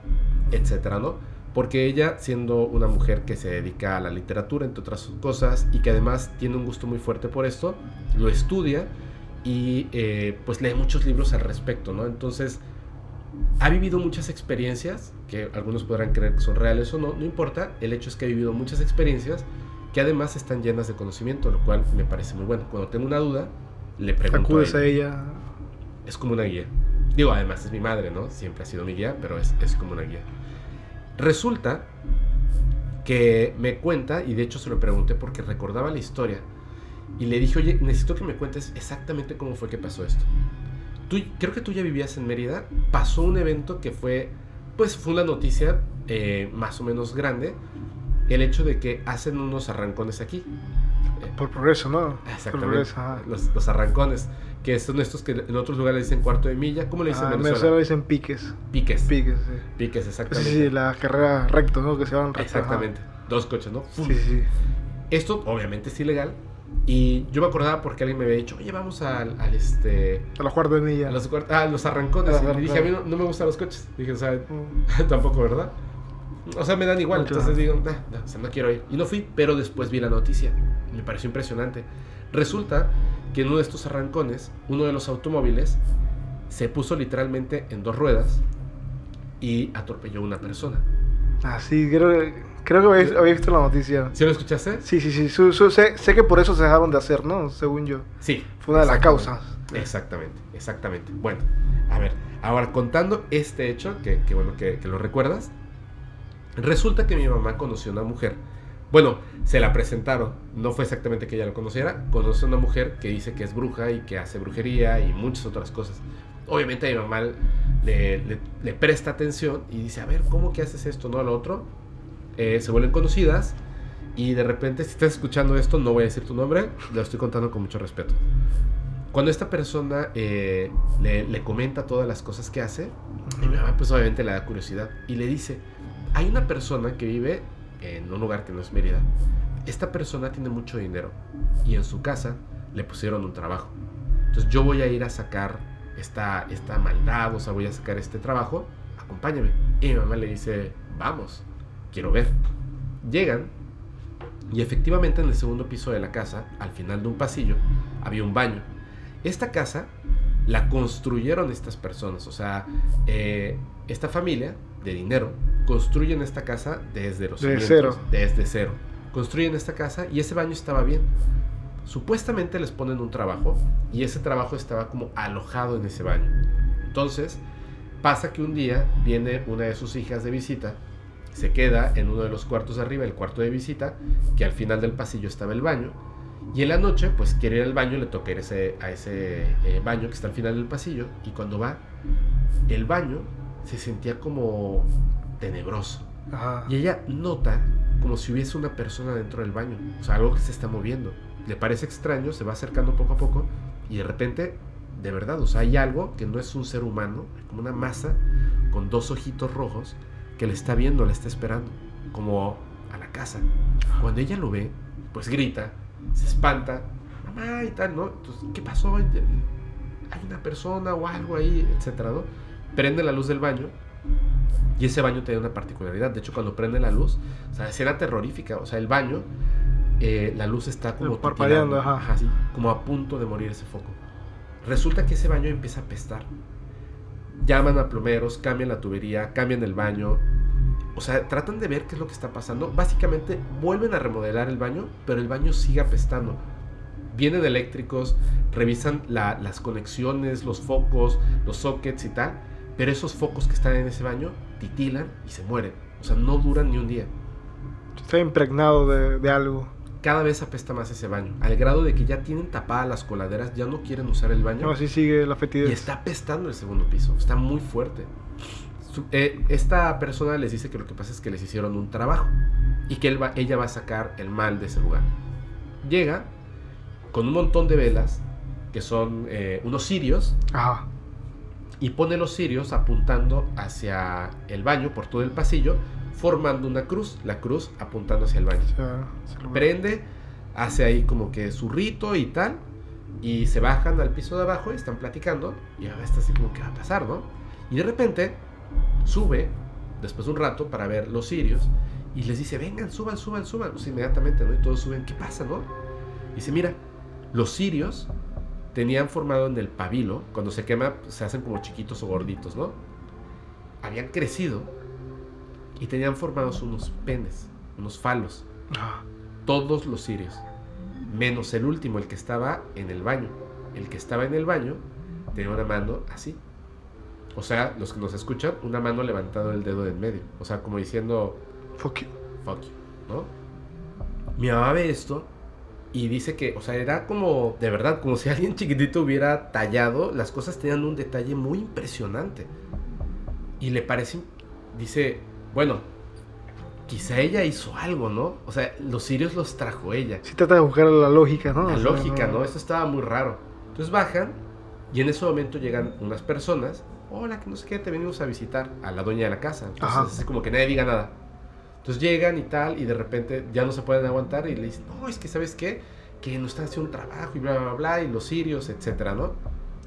etcétera, ¿no? Porque ella, siendo una mujer que se dedica a la literatura, entre otras cosas, y que además tiene un gusto muy fuerte por esto, lo estudia y eh, pues lee muchos libros al respecto, ¿no? Entonces, ha vivido muchas experiencias, que algunos podrán creer que son reales o no, no importa, el hecho es que ha vivido muchas experiencias que además están llenas de conocimiento, lo cual me parece muy bueno. Cuando tengo una duda, le pregunto. Acudes a ella. Es como una guía. Digo, además es mi madre, ¿no? Siempre ha sido mi guía, pero es, es como una guía. Resulta que me cuenta, y de hecho se lo pregunté porque recordaba la historia, y le dije, oye, necesito que me cuentes exactamente cómo fue que pasó esto. Tú, creo que tú ya vivías en Mérida, pasó un evento que fue, pues fue una noticia eh, más o menos grande, el hecho de que hacen unos arrancones aquí. Por progreso, ¿no? Exactamente. los, los, arrancones, que son estos que en otros lugares le dicen cuarto de milla. ¿Cómo le dicen ah, en Venezuela? le dicen piques. Piques. Piques, sí. Piques, exactamente. Sí, la carrera recto, ¿no? Que se van recto. Exactamente. Dos coches, ¿no? Sí, sí. Esto obviamente es ilegal. Y yo me acordaba porque alguien me había dicho, oye, vamos al, al este... A los cuartos de milla. A los, ah, los arrancones. y dije, a mí no, no, me gustan los coches. Dije, o sea, mm. tampoco, ¿verdad? O sea, me dan igual. Entonces digo, no, o sea, no quiero ir. Y no fui, pero después vi la noticia. Me pareció impresionante. Resulta que en uno de estos arrancones, uno de los automóviles se puso literalmente en dos ruedas y atropelló a una persona. Ah, sí, creo, creo que había, visto la noticia. ¿Sí lo escuchaste? Sí, sí, sí. sé, sé, que por eso se dejaron de hacer, ¿no? Según yo. Sí. Fue una de las causas. Exactamente, exactamente. Bueno, a ver, ahora contando este hecho, que, que bueno que, que lo recuerdas, Resulta que mi mamá conoció una mujer. Bueno, se la presentaron. No fue exactamente que ella lo conociera. Conoce a una mujer que dice que es bruja y que hace brujería y muchas otras cosas. Obviamente mi mamá le, presta atención y dice, a ver, ¿cómo que haces esto, no lo otro? Eh, se vuelven conocidas y de repente, si estás escuchando esto, no voy a decir tu nombre, lo estoy contando con mucho respeto. Cuando esta persona eh, le, le, comenta todas las cosas que hace, mi mamá pues obviamente le da curiosidad y le dice, hay una persona que vive en un lugar que no es Mérida. Esta persona tiene mucho dinero y en su casa le pusieron un trabajo. Entonces yo voy a ir a sacar esta, esta maldad, o sea, voy a sacar este trabajo, acompáñame. Y mi mamá le dice, vamos, quiero ver. Llegan y efectivamente en el segundo piso de la casa, al final de un pasillo, había un baño. Esta casa la construyeron estas personas, o sea, eh, esta familia de dinero construyen esta casa desde los desde cero. desde cero. Construyen esta casa y ese baño estaba bien. Supuestamente les ponen un trabajo y ese trabajo estaba como alojado en ese baño. Entonces, pasa que un día viene una de sus hijas de visita, se queda en uno de los cuartos de arriba, el cuarto de visita, que al final del pasillo estaba el baño, y en la noche, pues quiere ir al baño, le toca ir ese, a ese eh, baño que está al final del pasillo, y cuando va, el baño se sentía como tenebroso. Ajá. Y ella nota como si hubiese una persona dentro del baño, o sea, algo que se está moviendo. Le parece extraño, se va acercando poco a poco y de repente, de verdad, o sea, hay algo que no es un ser humano, como una masa con dos ojitos rojos que le está viendo, le está esperando, como a la casa. Cuando ella lo ve, pues grita, se espanta, mamá y tal, ¿no? Entonces, ¿qué pasó? Hay una persona o algo ahí, etcétera, ¿no? Prende la luz del baño y ese baño tiene una particularidad. De hecho, cuando prende la luz, o sea, escena terrorífica. O sea, el baño, eh, la luz está como parpadeando, ajá. sí, como a punto de morir ese foco. Resulta que ese baño empieza a apestar. Llaman a plomeros, cambian la tubería, cambian el baño. O sea, tratan de ver qué es lo que está pasando. Básicamente vuelven a remodelar el baño, pero el baño sigue apestando. Vienen eléctricos, revisan la- las conexiones, los focos, los sockets y tal. Pero esos focos que están en ese baño titilan y se mueren. O sea, no duran ni un día. Está impregnado de, de algo. Cada vez apesta más ese baño. Al grado de que ya tienen tapadas las coladeras, ya no quieren usar el baño. No, así sigue la fetidez. Y está apestando el segundo piso. Está muy fuerte. Eh, esta persona les dice que lo que pasa es que les hicieron un trabajo. Y que él va- ella va a sacar el mal de ese lugar. Llega con un montón de velas, que son eh, unos cirios, Ajá. Y pone los cirios apuntando hacia el baño por todo el pasillo, formando una cruz, la cruz apuntando hacia el baño. Lo- Prende, hace ahí como que su rito y tal, y se bajan al piso de abajo y están platicando, y ahora está así como que va a pasar, ¿no? Y de repente sube, después de un rato, para ver los cirios, y les dice, vengan, suban, suban, suban, pues inmediatamente, ¿no? Y todos suben, ¿qué pasa, no? Y dice, mira, los cirios tenían formado en el pabilo, cuando se quema pues, se hacen como chiquitos o gorditos, ¿no? Habían crecido y tenían formados unos penes, unos falos, todos los cirios, menos el último, el que estaba en el baño. El que estaba en el baño tenía una mano así. O sea, los que nos escuchan, una mano levantado el dedo de en medio. O sea, como diciendo, Fuck you. fuck you, ¿no? Mi mamá ve esto y dice que, o sea, era como, de verdad, como si alguien chiquitito hubiera tallado, las cosas tenían un detalle muy impresionante. Y le parece, dice, bueno, quizá ella hizo algo, ¿no? O sea, los sirios los trajo ella. Sí trata de buscar la lógica, ¿no? La O sea, lógica, ¿no? Eso estaba muy raro. Entonces bajan y en ese momento llegan unas personas. Hola, que no sé qué, te venimos a visitar a la dueña de la casa. Entonces, Ajá. así como que nadie diga nada. Entonces llegan y tal, y de repente ya no se pueden aguantar y le dicen, no, es que ¿sabes qué? Que nos están haciendo un trabajo y bla, bla, bla, y los sirios, etcétera, ¿no?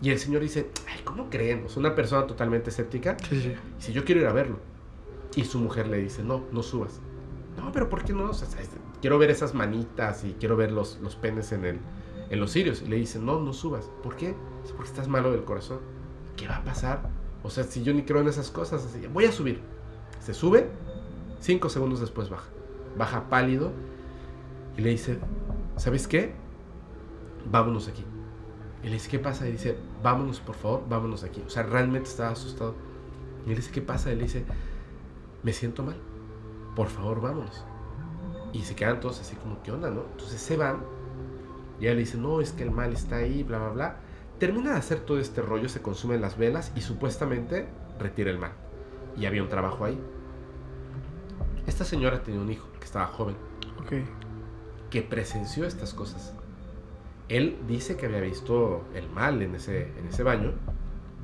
Y el señor dice, ay, ¿cómo sea, una persona totalmente escéptica. Sí, sí. Dice, yo quiero ir a verlo. Y su mujer le dice, no, no subas. No, pero ¿por qué no? O sea, es- quiero ver esas manitas y quiero ver los, los penes en, el, en los cirios. Y le dice, no, no subas. ¿Por qué? Dice, porque estás malo del corazón. ¿Qué va a pasar? O sea, si yo ni creo en esas cosas, así, voy a subir. Se sube, cinco segundos después baja. Baja pálido y le dice, ¿sabes qué? Vámonos aquí. Y le dice, ¿qué pasa? Y dice, vámonos, por favor, vámonos aquí. O sea, realmente estaba asustado. Y le dice, ¿qué pasa? Y le dice, me siento mal. Por favor, vámonos. Y se quedan todos así como, ¿qué onda, no? Entonces se van. Y ella le dice, no, es que el mal está ahí, bla, bla, bla. Termina de hacer todo este rollo, se consumen las velas y supuestamente retira el mal. Y había un trabajo ahí. Esta señora tenía un hijo que estaba joven, Ok. que presenció estas cosas. Él dice que había visto el mal en ese, en ese baño,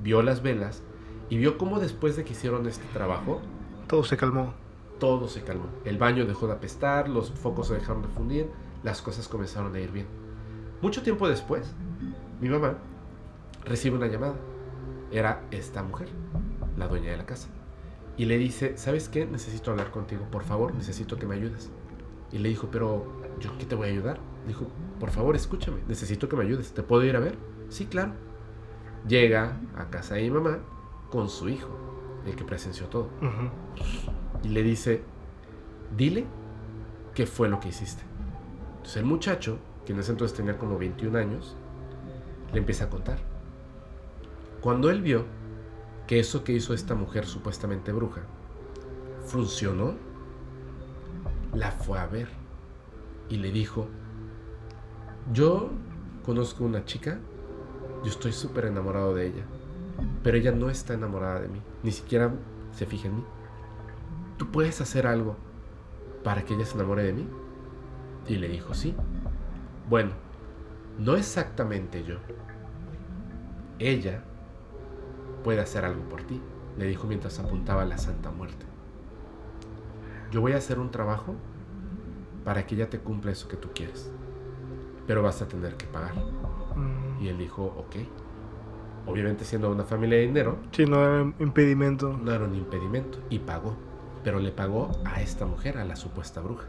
vio las velas y vio cómo después de que hicieron este trabajo, Todo se calmó. todo se calmó. El baño dejó de apestar, los focos se dejaron de fundir, las cosas comenzaron a ir bien. Mucho tiempo después, mi mamá recibe una llamada. Era esta mujer, la dueña de la casa. Y le dice, ¿sabes qué? Necesito hablar contigo, por favor, necesito que me ayudes. Y le dijo, pero ¿yo qué te voy a ayudar? Dijo, por favor, escúchame, necesito que me ayudes. ¿Te puedo ir a ver? Sí, claro. Llega a casa de mi mamá con su hijo, el que presenció todo y le dice, dile qué fue lo que hiciste. Entonces el muchacho, que en ese entonces tenía como 21 años, le empieza a contar. Cuando él vio que eso que hizo esta mujer supuestamente bruja funcionó, la fue a ver y le dijo, yo conozco una chica, yo estoy súper enamorado de ella. pero ella no está enamorada de mí, ni siquiera se fija en mí. ¿Tú puedes hacer algo para que ella se enamore de mí? Y le dijo, sí. Bueno, no exactamente yo. Ella puede hacer algo por ti, le dijo mientras apuntaba a la Santa Muerte. Yo voy a hacer un trabajo para que ella te cumpla eso que tú quieres, pero vas a tener que pagar. Mm. Y él dijo, ok. Obviamente siendo una familia de dinero, Sí, no era un impedimento. no era un impedimento y pagó, pero le pagó a esta mujer, a la supuesta bruja.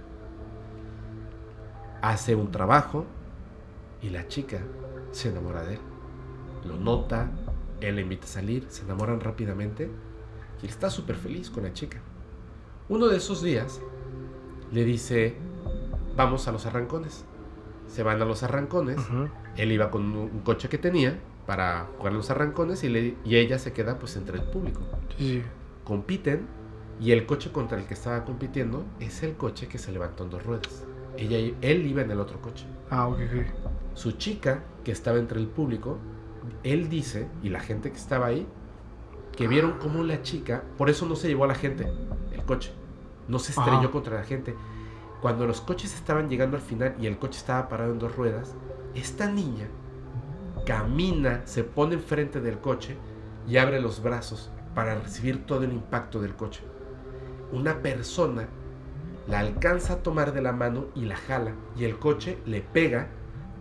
Hace un trabajo y la chica se enamora de él. Lo nota, él le invita a salir, se enamoran rápidamente y él está súper feliz con la chica. Uno de esos días le dice, vamos a los arrancones. Se van a los arrancones, él iba con un coche que tenía para jugar los arrancones y, le- y ella se queda pues entre el público Sí, sí. compiten y el coche contra el que estaba compitiendo es el coche que se levantó en dos ruedas. Ella, él iba en el otro coche. Ah, ok, ok. Su chica, que estaba entre el público, él dice, y la gente que estaba ahí, que vieron cómo la chica, por eso no se llevó a la gente, el coche, no se estrelló Ajá. contra la gente. Cuando los coches estaban llegando al final y el coche estaba parado en dos ruedas, esta niña camina, se pone enfrente del coche y abre los brazos para recibir todo el impacto del coche. Una persona la alcanza a tomar de la mano y la jala y el coche le pega,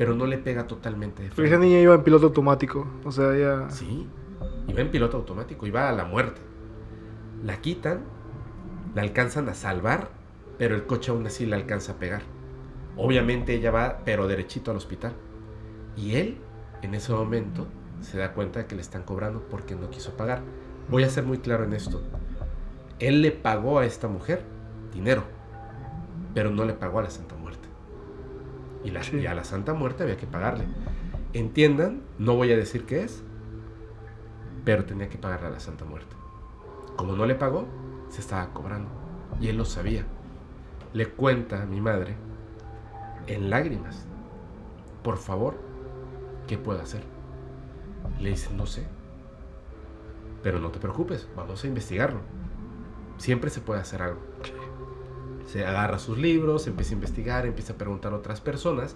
pero no le pega totalmente de Porque esa niña iba en piloto automático. O sea, ella. Sí, iba en piloto automático, iba a la muerte. La quitan, la alcanzan a salvar, pero el coche aún así la alcanza a pegar. Obviamente ella va, pero derechito al hospital. Y él, en ese momento, se da cuenta de que le están cobrando porque no quiso pagar. Voy a ser muy claro en esto. Él le pagó a esta mujer dinero, pero no le pagó a la Santa Muerte. Y, la- Sí. y a la Santa Muerte había que pagarle. Entiendan, no voy a decir qué es, pero tenía que pagarle a la Santa Muerte. Como no le pagó, se estaba cobrando. Y él lo sabía. Le cuenta a mi madre, en lágrimas, por favor, ¿qué puedo hacer? Le dice, no sé. Pero no te preocupes, vamos a investigarlo. Siempre se puede hacer algo. Se agarra sus libros, empieza a investigar, empieza a preguntar a otras personas.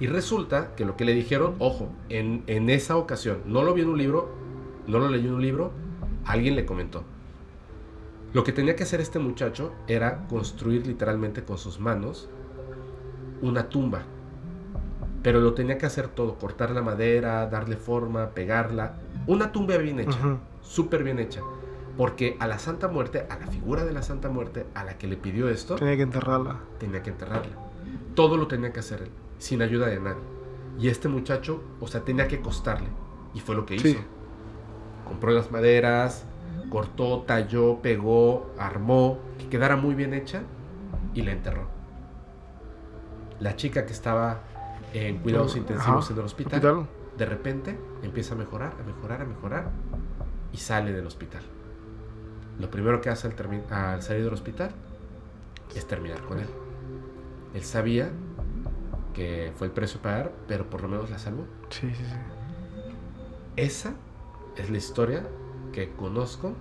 Y resulta que lo que le dijeron, ojo, en, en esa ocasión, no lo vi en un libro, no lo leí en un libro, alguien le comentó. Lo que tenía que hacer este muchacho era construir literalmente con sus manos una tumba. Pero lo tenía que hacer todo, cortar la madera, darle forma, pegarla. Una tumba bien hecha, Ujú. súper bien hecha. Porque a la Santa Muerte, a la figura de la Santa Muerte, a la que le pidió esto, Tenía que enterrarla. tenía que enterrarla. Todo lo tenía que hacer él, sin ayuda de nadie. Y este muchacho, o sea, tenía que costarle. Y fue lo que hizo. Sí. Compró las maderas, cortó, talló, pegó, armó, que quedara muy bien hecha y la enterró. La chica que estaba en cuidados Ajá. intensivos en el hospital, Hospital. de repente empieza a mejorar, a mejorar, a mejorar y sale del hospital. Lo primero que hace al, salir del hospital es terminar con él. Él sabía que fue el precio a pagar, pero por lo menos la salvó. Sí, sí, sí. Esa es la historia que conozco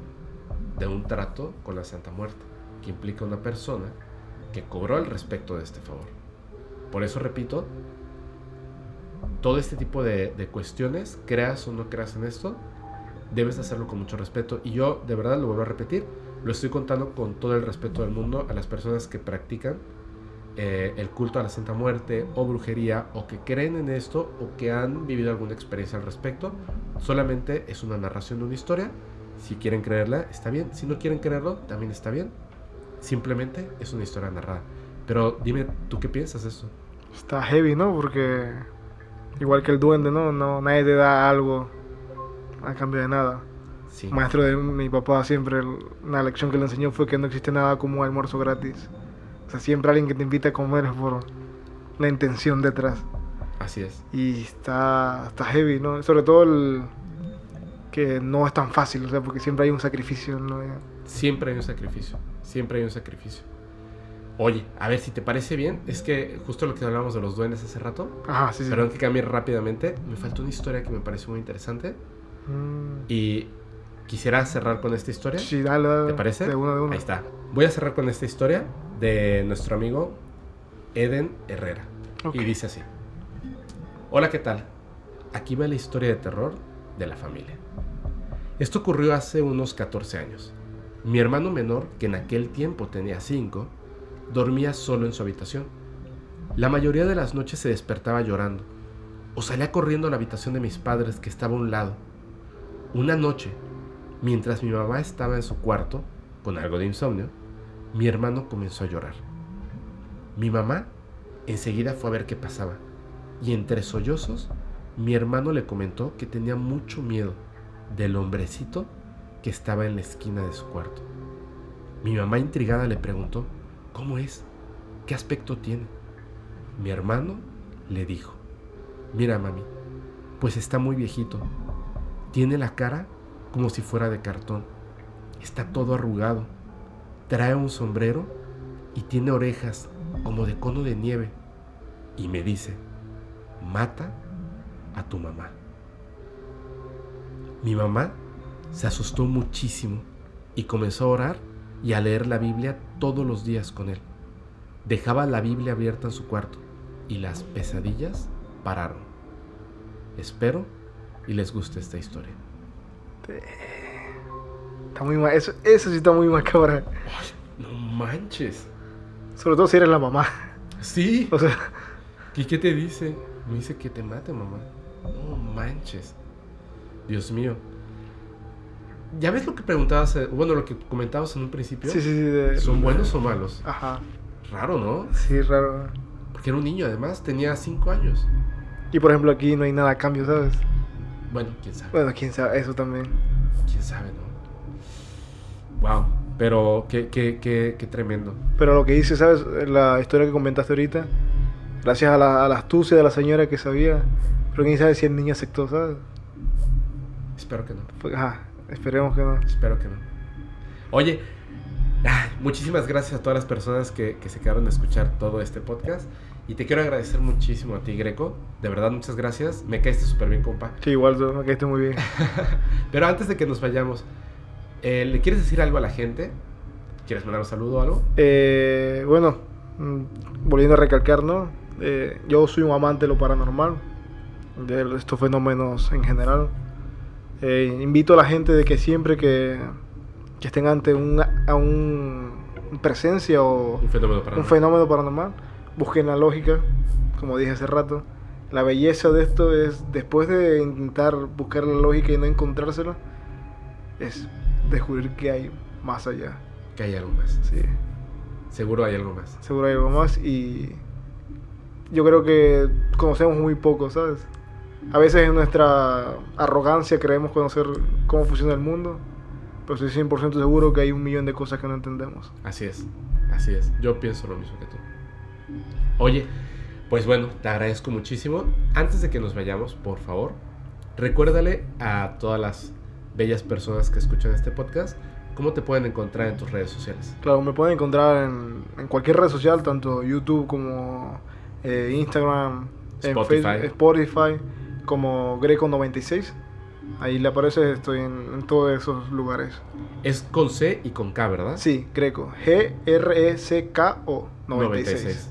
de un trato con la Santa Muerte, que implica una persona que cobró al respecto de este favor. Por eso repito, todo este tipo de, de cuestiones, creas o no creas en esto, debes hacerlo con mucho respeto. Y yo, de verdad, lo vuelvo a repetir, lo estoy contando con todo el respeto del mundo a las personas que practican eh, el culto a la Santa Muerte o brujería o que creen en esto o que han vivido alguna experiencia al respecto. Solamente es una narración de una historia. Si quieren creerla, está bien. Si no quieren creerlo, también está bien. Simplemente es una historia narrada. Pero dime, ¿tú qué piensas de esto? Está heavy, ¿no? Porque igual que el duende, ¿no? no nadie te da algo a cambio de nada. Sí. Maestro de mi papá siempre, el- una lección que le enseñó fue que no existe nada como un almuerzo gratis. O sea, siempre alguien que te invita a comer es por la intención detrás. Así es. Y está, está heavy, ¿no? Sobre todo el que no es tan fácil, o sea, porque siempre hay un sacrificio, ¿no? Siempre hay un sacrificio. Siempre hay un sacrificio. Oye, a ver si te parece bien. Es que justo lo que hablábamos de los duendes hace rato. Ajá, sí, sí. Perdón que cambie rápidamente. Me faltó una historia que me pareció muy interesante. Mm. Y quisiera cerrar con esta historia. Sí, dale, dale. ¿Te parece? De uno, de uno. Ahí está. Voy a cerrar con esta historia de nuestro amigo Eden Herrera. Y dice así. Hola, ¿qué tal? Aquí va la historia de terror de la familia. Esto ocurrió hace unos 14 años. Mi hermano menor, que en aquel tiempo tenía 5, dormía solo en su habitación. La mayoría de las noches se despertaba llorando o salía corriendo a la habitación de mis padres que estaba a un lado. Una noche, mientras mi mamá estaba en su cuarto, con algo de insomnio, mi hermano comenzó a llorar. Mi mamá enseguida fue a ver qué pasaba y entre sollozos mi hermano le comentó que tenía mucho miedo del hombrecito que estaba en la esquina de su cuarto. Mi mamá intrigada le preguntó, ¿cómo es? ¿Qué aspecto tiene? Mi hermano le dijo, mira mami, pues está muy viejito. Tiene la cara como si fuera de cartón. Está todo arrugado. Trae un sombrero y tiene orejas como de cono de nieve. Y me dice, mata a tu mamá. Mi mamá se asustó muchísimo y comenzó a orar y a leer la Biblia todos los días con él. Dejaba la Biblia abierta en su cuarto y las pesadillas pararon. Espero y les guste esta historia. Está muy mal. Eso, eso sí está muy macabra. No manches. Sobre todo si eres la mamá. Sí. O sea, ¿Y qué te dice? Me dice que te mate, mamá. No manches. Dios mío. ¿Ya ves lo que preguntabas? eh, Bueno, lo que comentabas en un principio. sí, sí, sí. de- ¿Son buenos o malos? Ajá. Raro, ¿no? Sí, raro. Porque era un niño, además, tenía 5 años. Y por ejemplo, aquí no hay nada a cambio, ¿sabes? Bueno, quién sabe. Bueno, quién sabe, eso también. Quién sabe, ¿no? Wow. Pero qué, qué, qué, qué tremendo. Pero lo que dice, ¿sabes? La historia que comentaste ahorita, gracias a la, a la astucia de la señora que sabía, pero quién sabe si el niño aceptó, ¿sabes? Espero que no. Pues, ajá, esperemos que no. Espero que no. Oye, muchísimas gracias a todas las personas que, que se quedaron a escuchar todo este podcast. Y te quiero agradecer muchísimo a ti, Greco. De verdad, muchas gracias. Me caíste súper bien, compa. Sí, igual, me caíste muy bien. Pero antes de que nos vayamos, eh, ¿le quieres decir algo a la gente? ¿Quieres mandar un saludo o algo? Eh, bueno, mm, volviendo a recalcar, ¿no? Eh, yo soy un amante de lo paranormal, de estos fenómenos en general. Eh, invito a la gente de que siempre que, que estén ante un, a un presencia o Un fenómeno para un fenómeno paranormal, busquen la lógica, como dije hace rato. La belleza de esto es, después de intentar buscar la lógica y no encontrársela, es descubrir que hay más allá. Que hay algo más. Sí. Seguro hay algo más. Seguro hay algo más y yo creo que conocemos muy poco, ¿sabes? A veces en nuestra arrogancia creemos conocer cómo funciona el mundo, pero estoy 100% seguro que hay un millón de cosas que no entendemos. Así es, así es. Yo pienso lo mismo que tú. Oye, pues bueno, te agradezco muchísimo. Antes de que nos vayamos, por favor, recuérdale a todas las bellas personas que escuchan este podcast cómo te pueden encontrar en tus redes sociales. Claro, me pueden encontrar en, en cualquier red social, tanto YouTube como eh, Instagram, en Spotify. Facebook, Spotify, como Greco96. Ahí le aparece, estoy en, en todos esos lugares. Es con C y con K, ¿verdad? Sí, Greco. G-R-E-C-K-O 96. 96.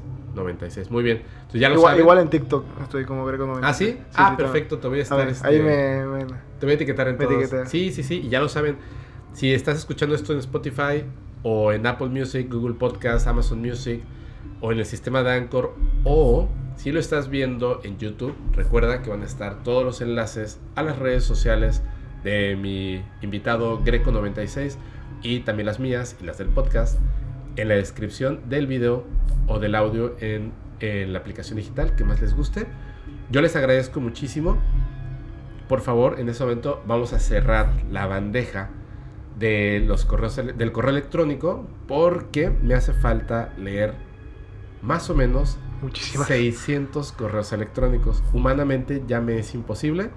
Muy bien. Entonces ya lo Igual, saben. igual en TikTok estoy como Greco96. ¿Ah, sí? Sí, ah, sí, perfecto. Te voy a también. estar... A ver, este, Ahí me, me- Te voy a etiquetar en todos. Sí, sí, sí. Y ya lo saben. Si estás escuchando esto en Spotify o en Apple Music, Google Podcast, Amazon Music o en el sistema de Anchor o si lo estás viendo en YouTube, recuerda que van a estar todos los enlaces a las redes sociales de mi invitado Greco96 y también las mías y las del podcast en la descripción del video o del audio en, en la aplicación digital que más les guste. Yo les agradezco muchísimo por favor, en este momento vamos a cerrar la bandeja de los correos del correo electrónico porque me hace falta leer más o menos Muchísimas 600 correos electrónicos. Humanamente ya me es imposible.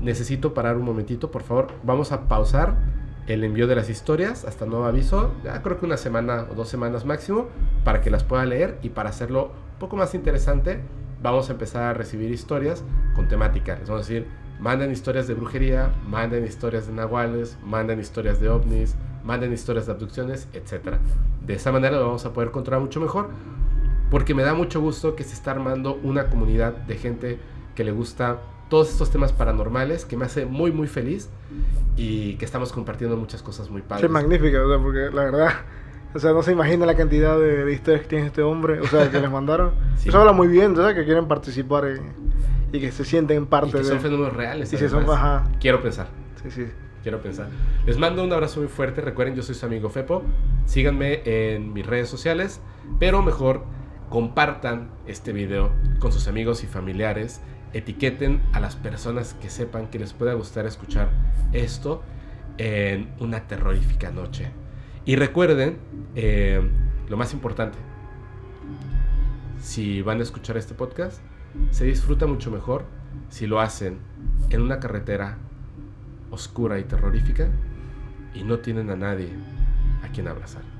Necesito parar un momentito, por favor. Vamos a pausar el envío de las historias hasta nuevo aviso. Ya creo que una semana o dos semanas máximo para que las pueda leer y para hacerlo un poco más interesante vamos a empezar a recibir historias con temática. Les vamos a decir, Manden historias de brujería, manden historias de nahuales, manden historias de ovnis, manden historias de abducciones, etc. De esa manera lo vamos a poder controlar mucho mejor porque me da mucho gusto que se está armando una comunidad de gente que le gusta todos estos temas paranormales, que me hace muy muy feliz y que estamos compartiendo muchas cosas muy padres. Es magnífica, o sea, porque la verdad, o sea, no se imagina la cantidad de, de historias que tiene este hombre, o sea, que les mandaron. Sí. Eso habla muy bien, ¿sabes? Que quieren participar en- y que se sienten parte Y que de... son fenómenos reales. Y si son, ajá, Quiero pensar. sí, sí. Quiero pensar. Les mando un abrazo muy fuerte. Recuerden, yo soy su amigo Fepo. Síganme en mis redes sociales. Pero mejor compartan este video con sus amigos y familiares. Etiqueten a las personas que sepan que les pueda gustar escuchar esto en una terrorífica noche. Y recuerden, eh, lo más importante, si van a escuchar este podcast, se disfruta mucho mejor si lo hacen en una carretera oscura y terrorífica y no tienen a nadie a quien abrazar.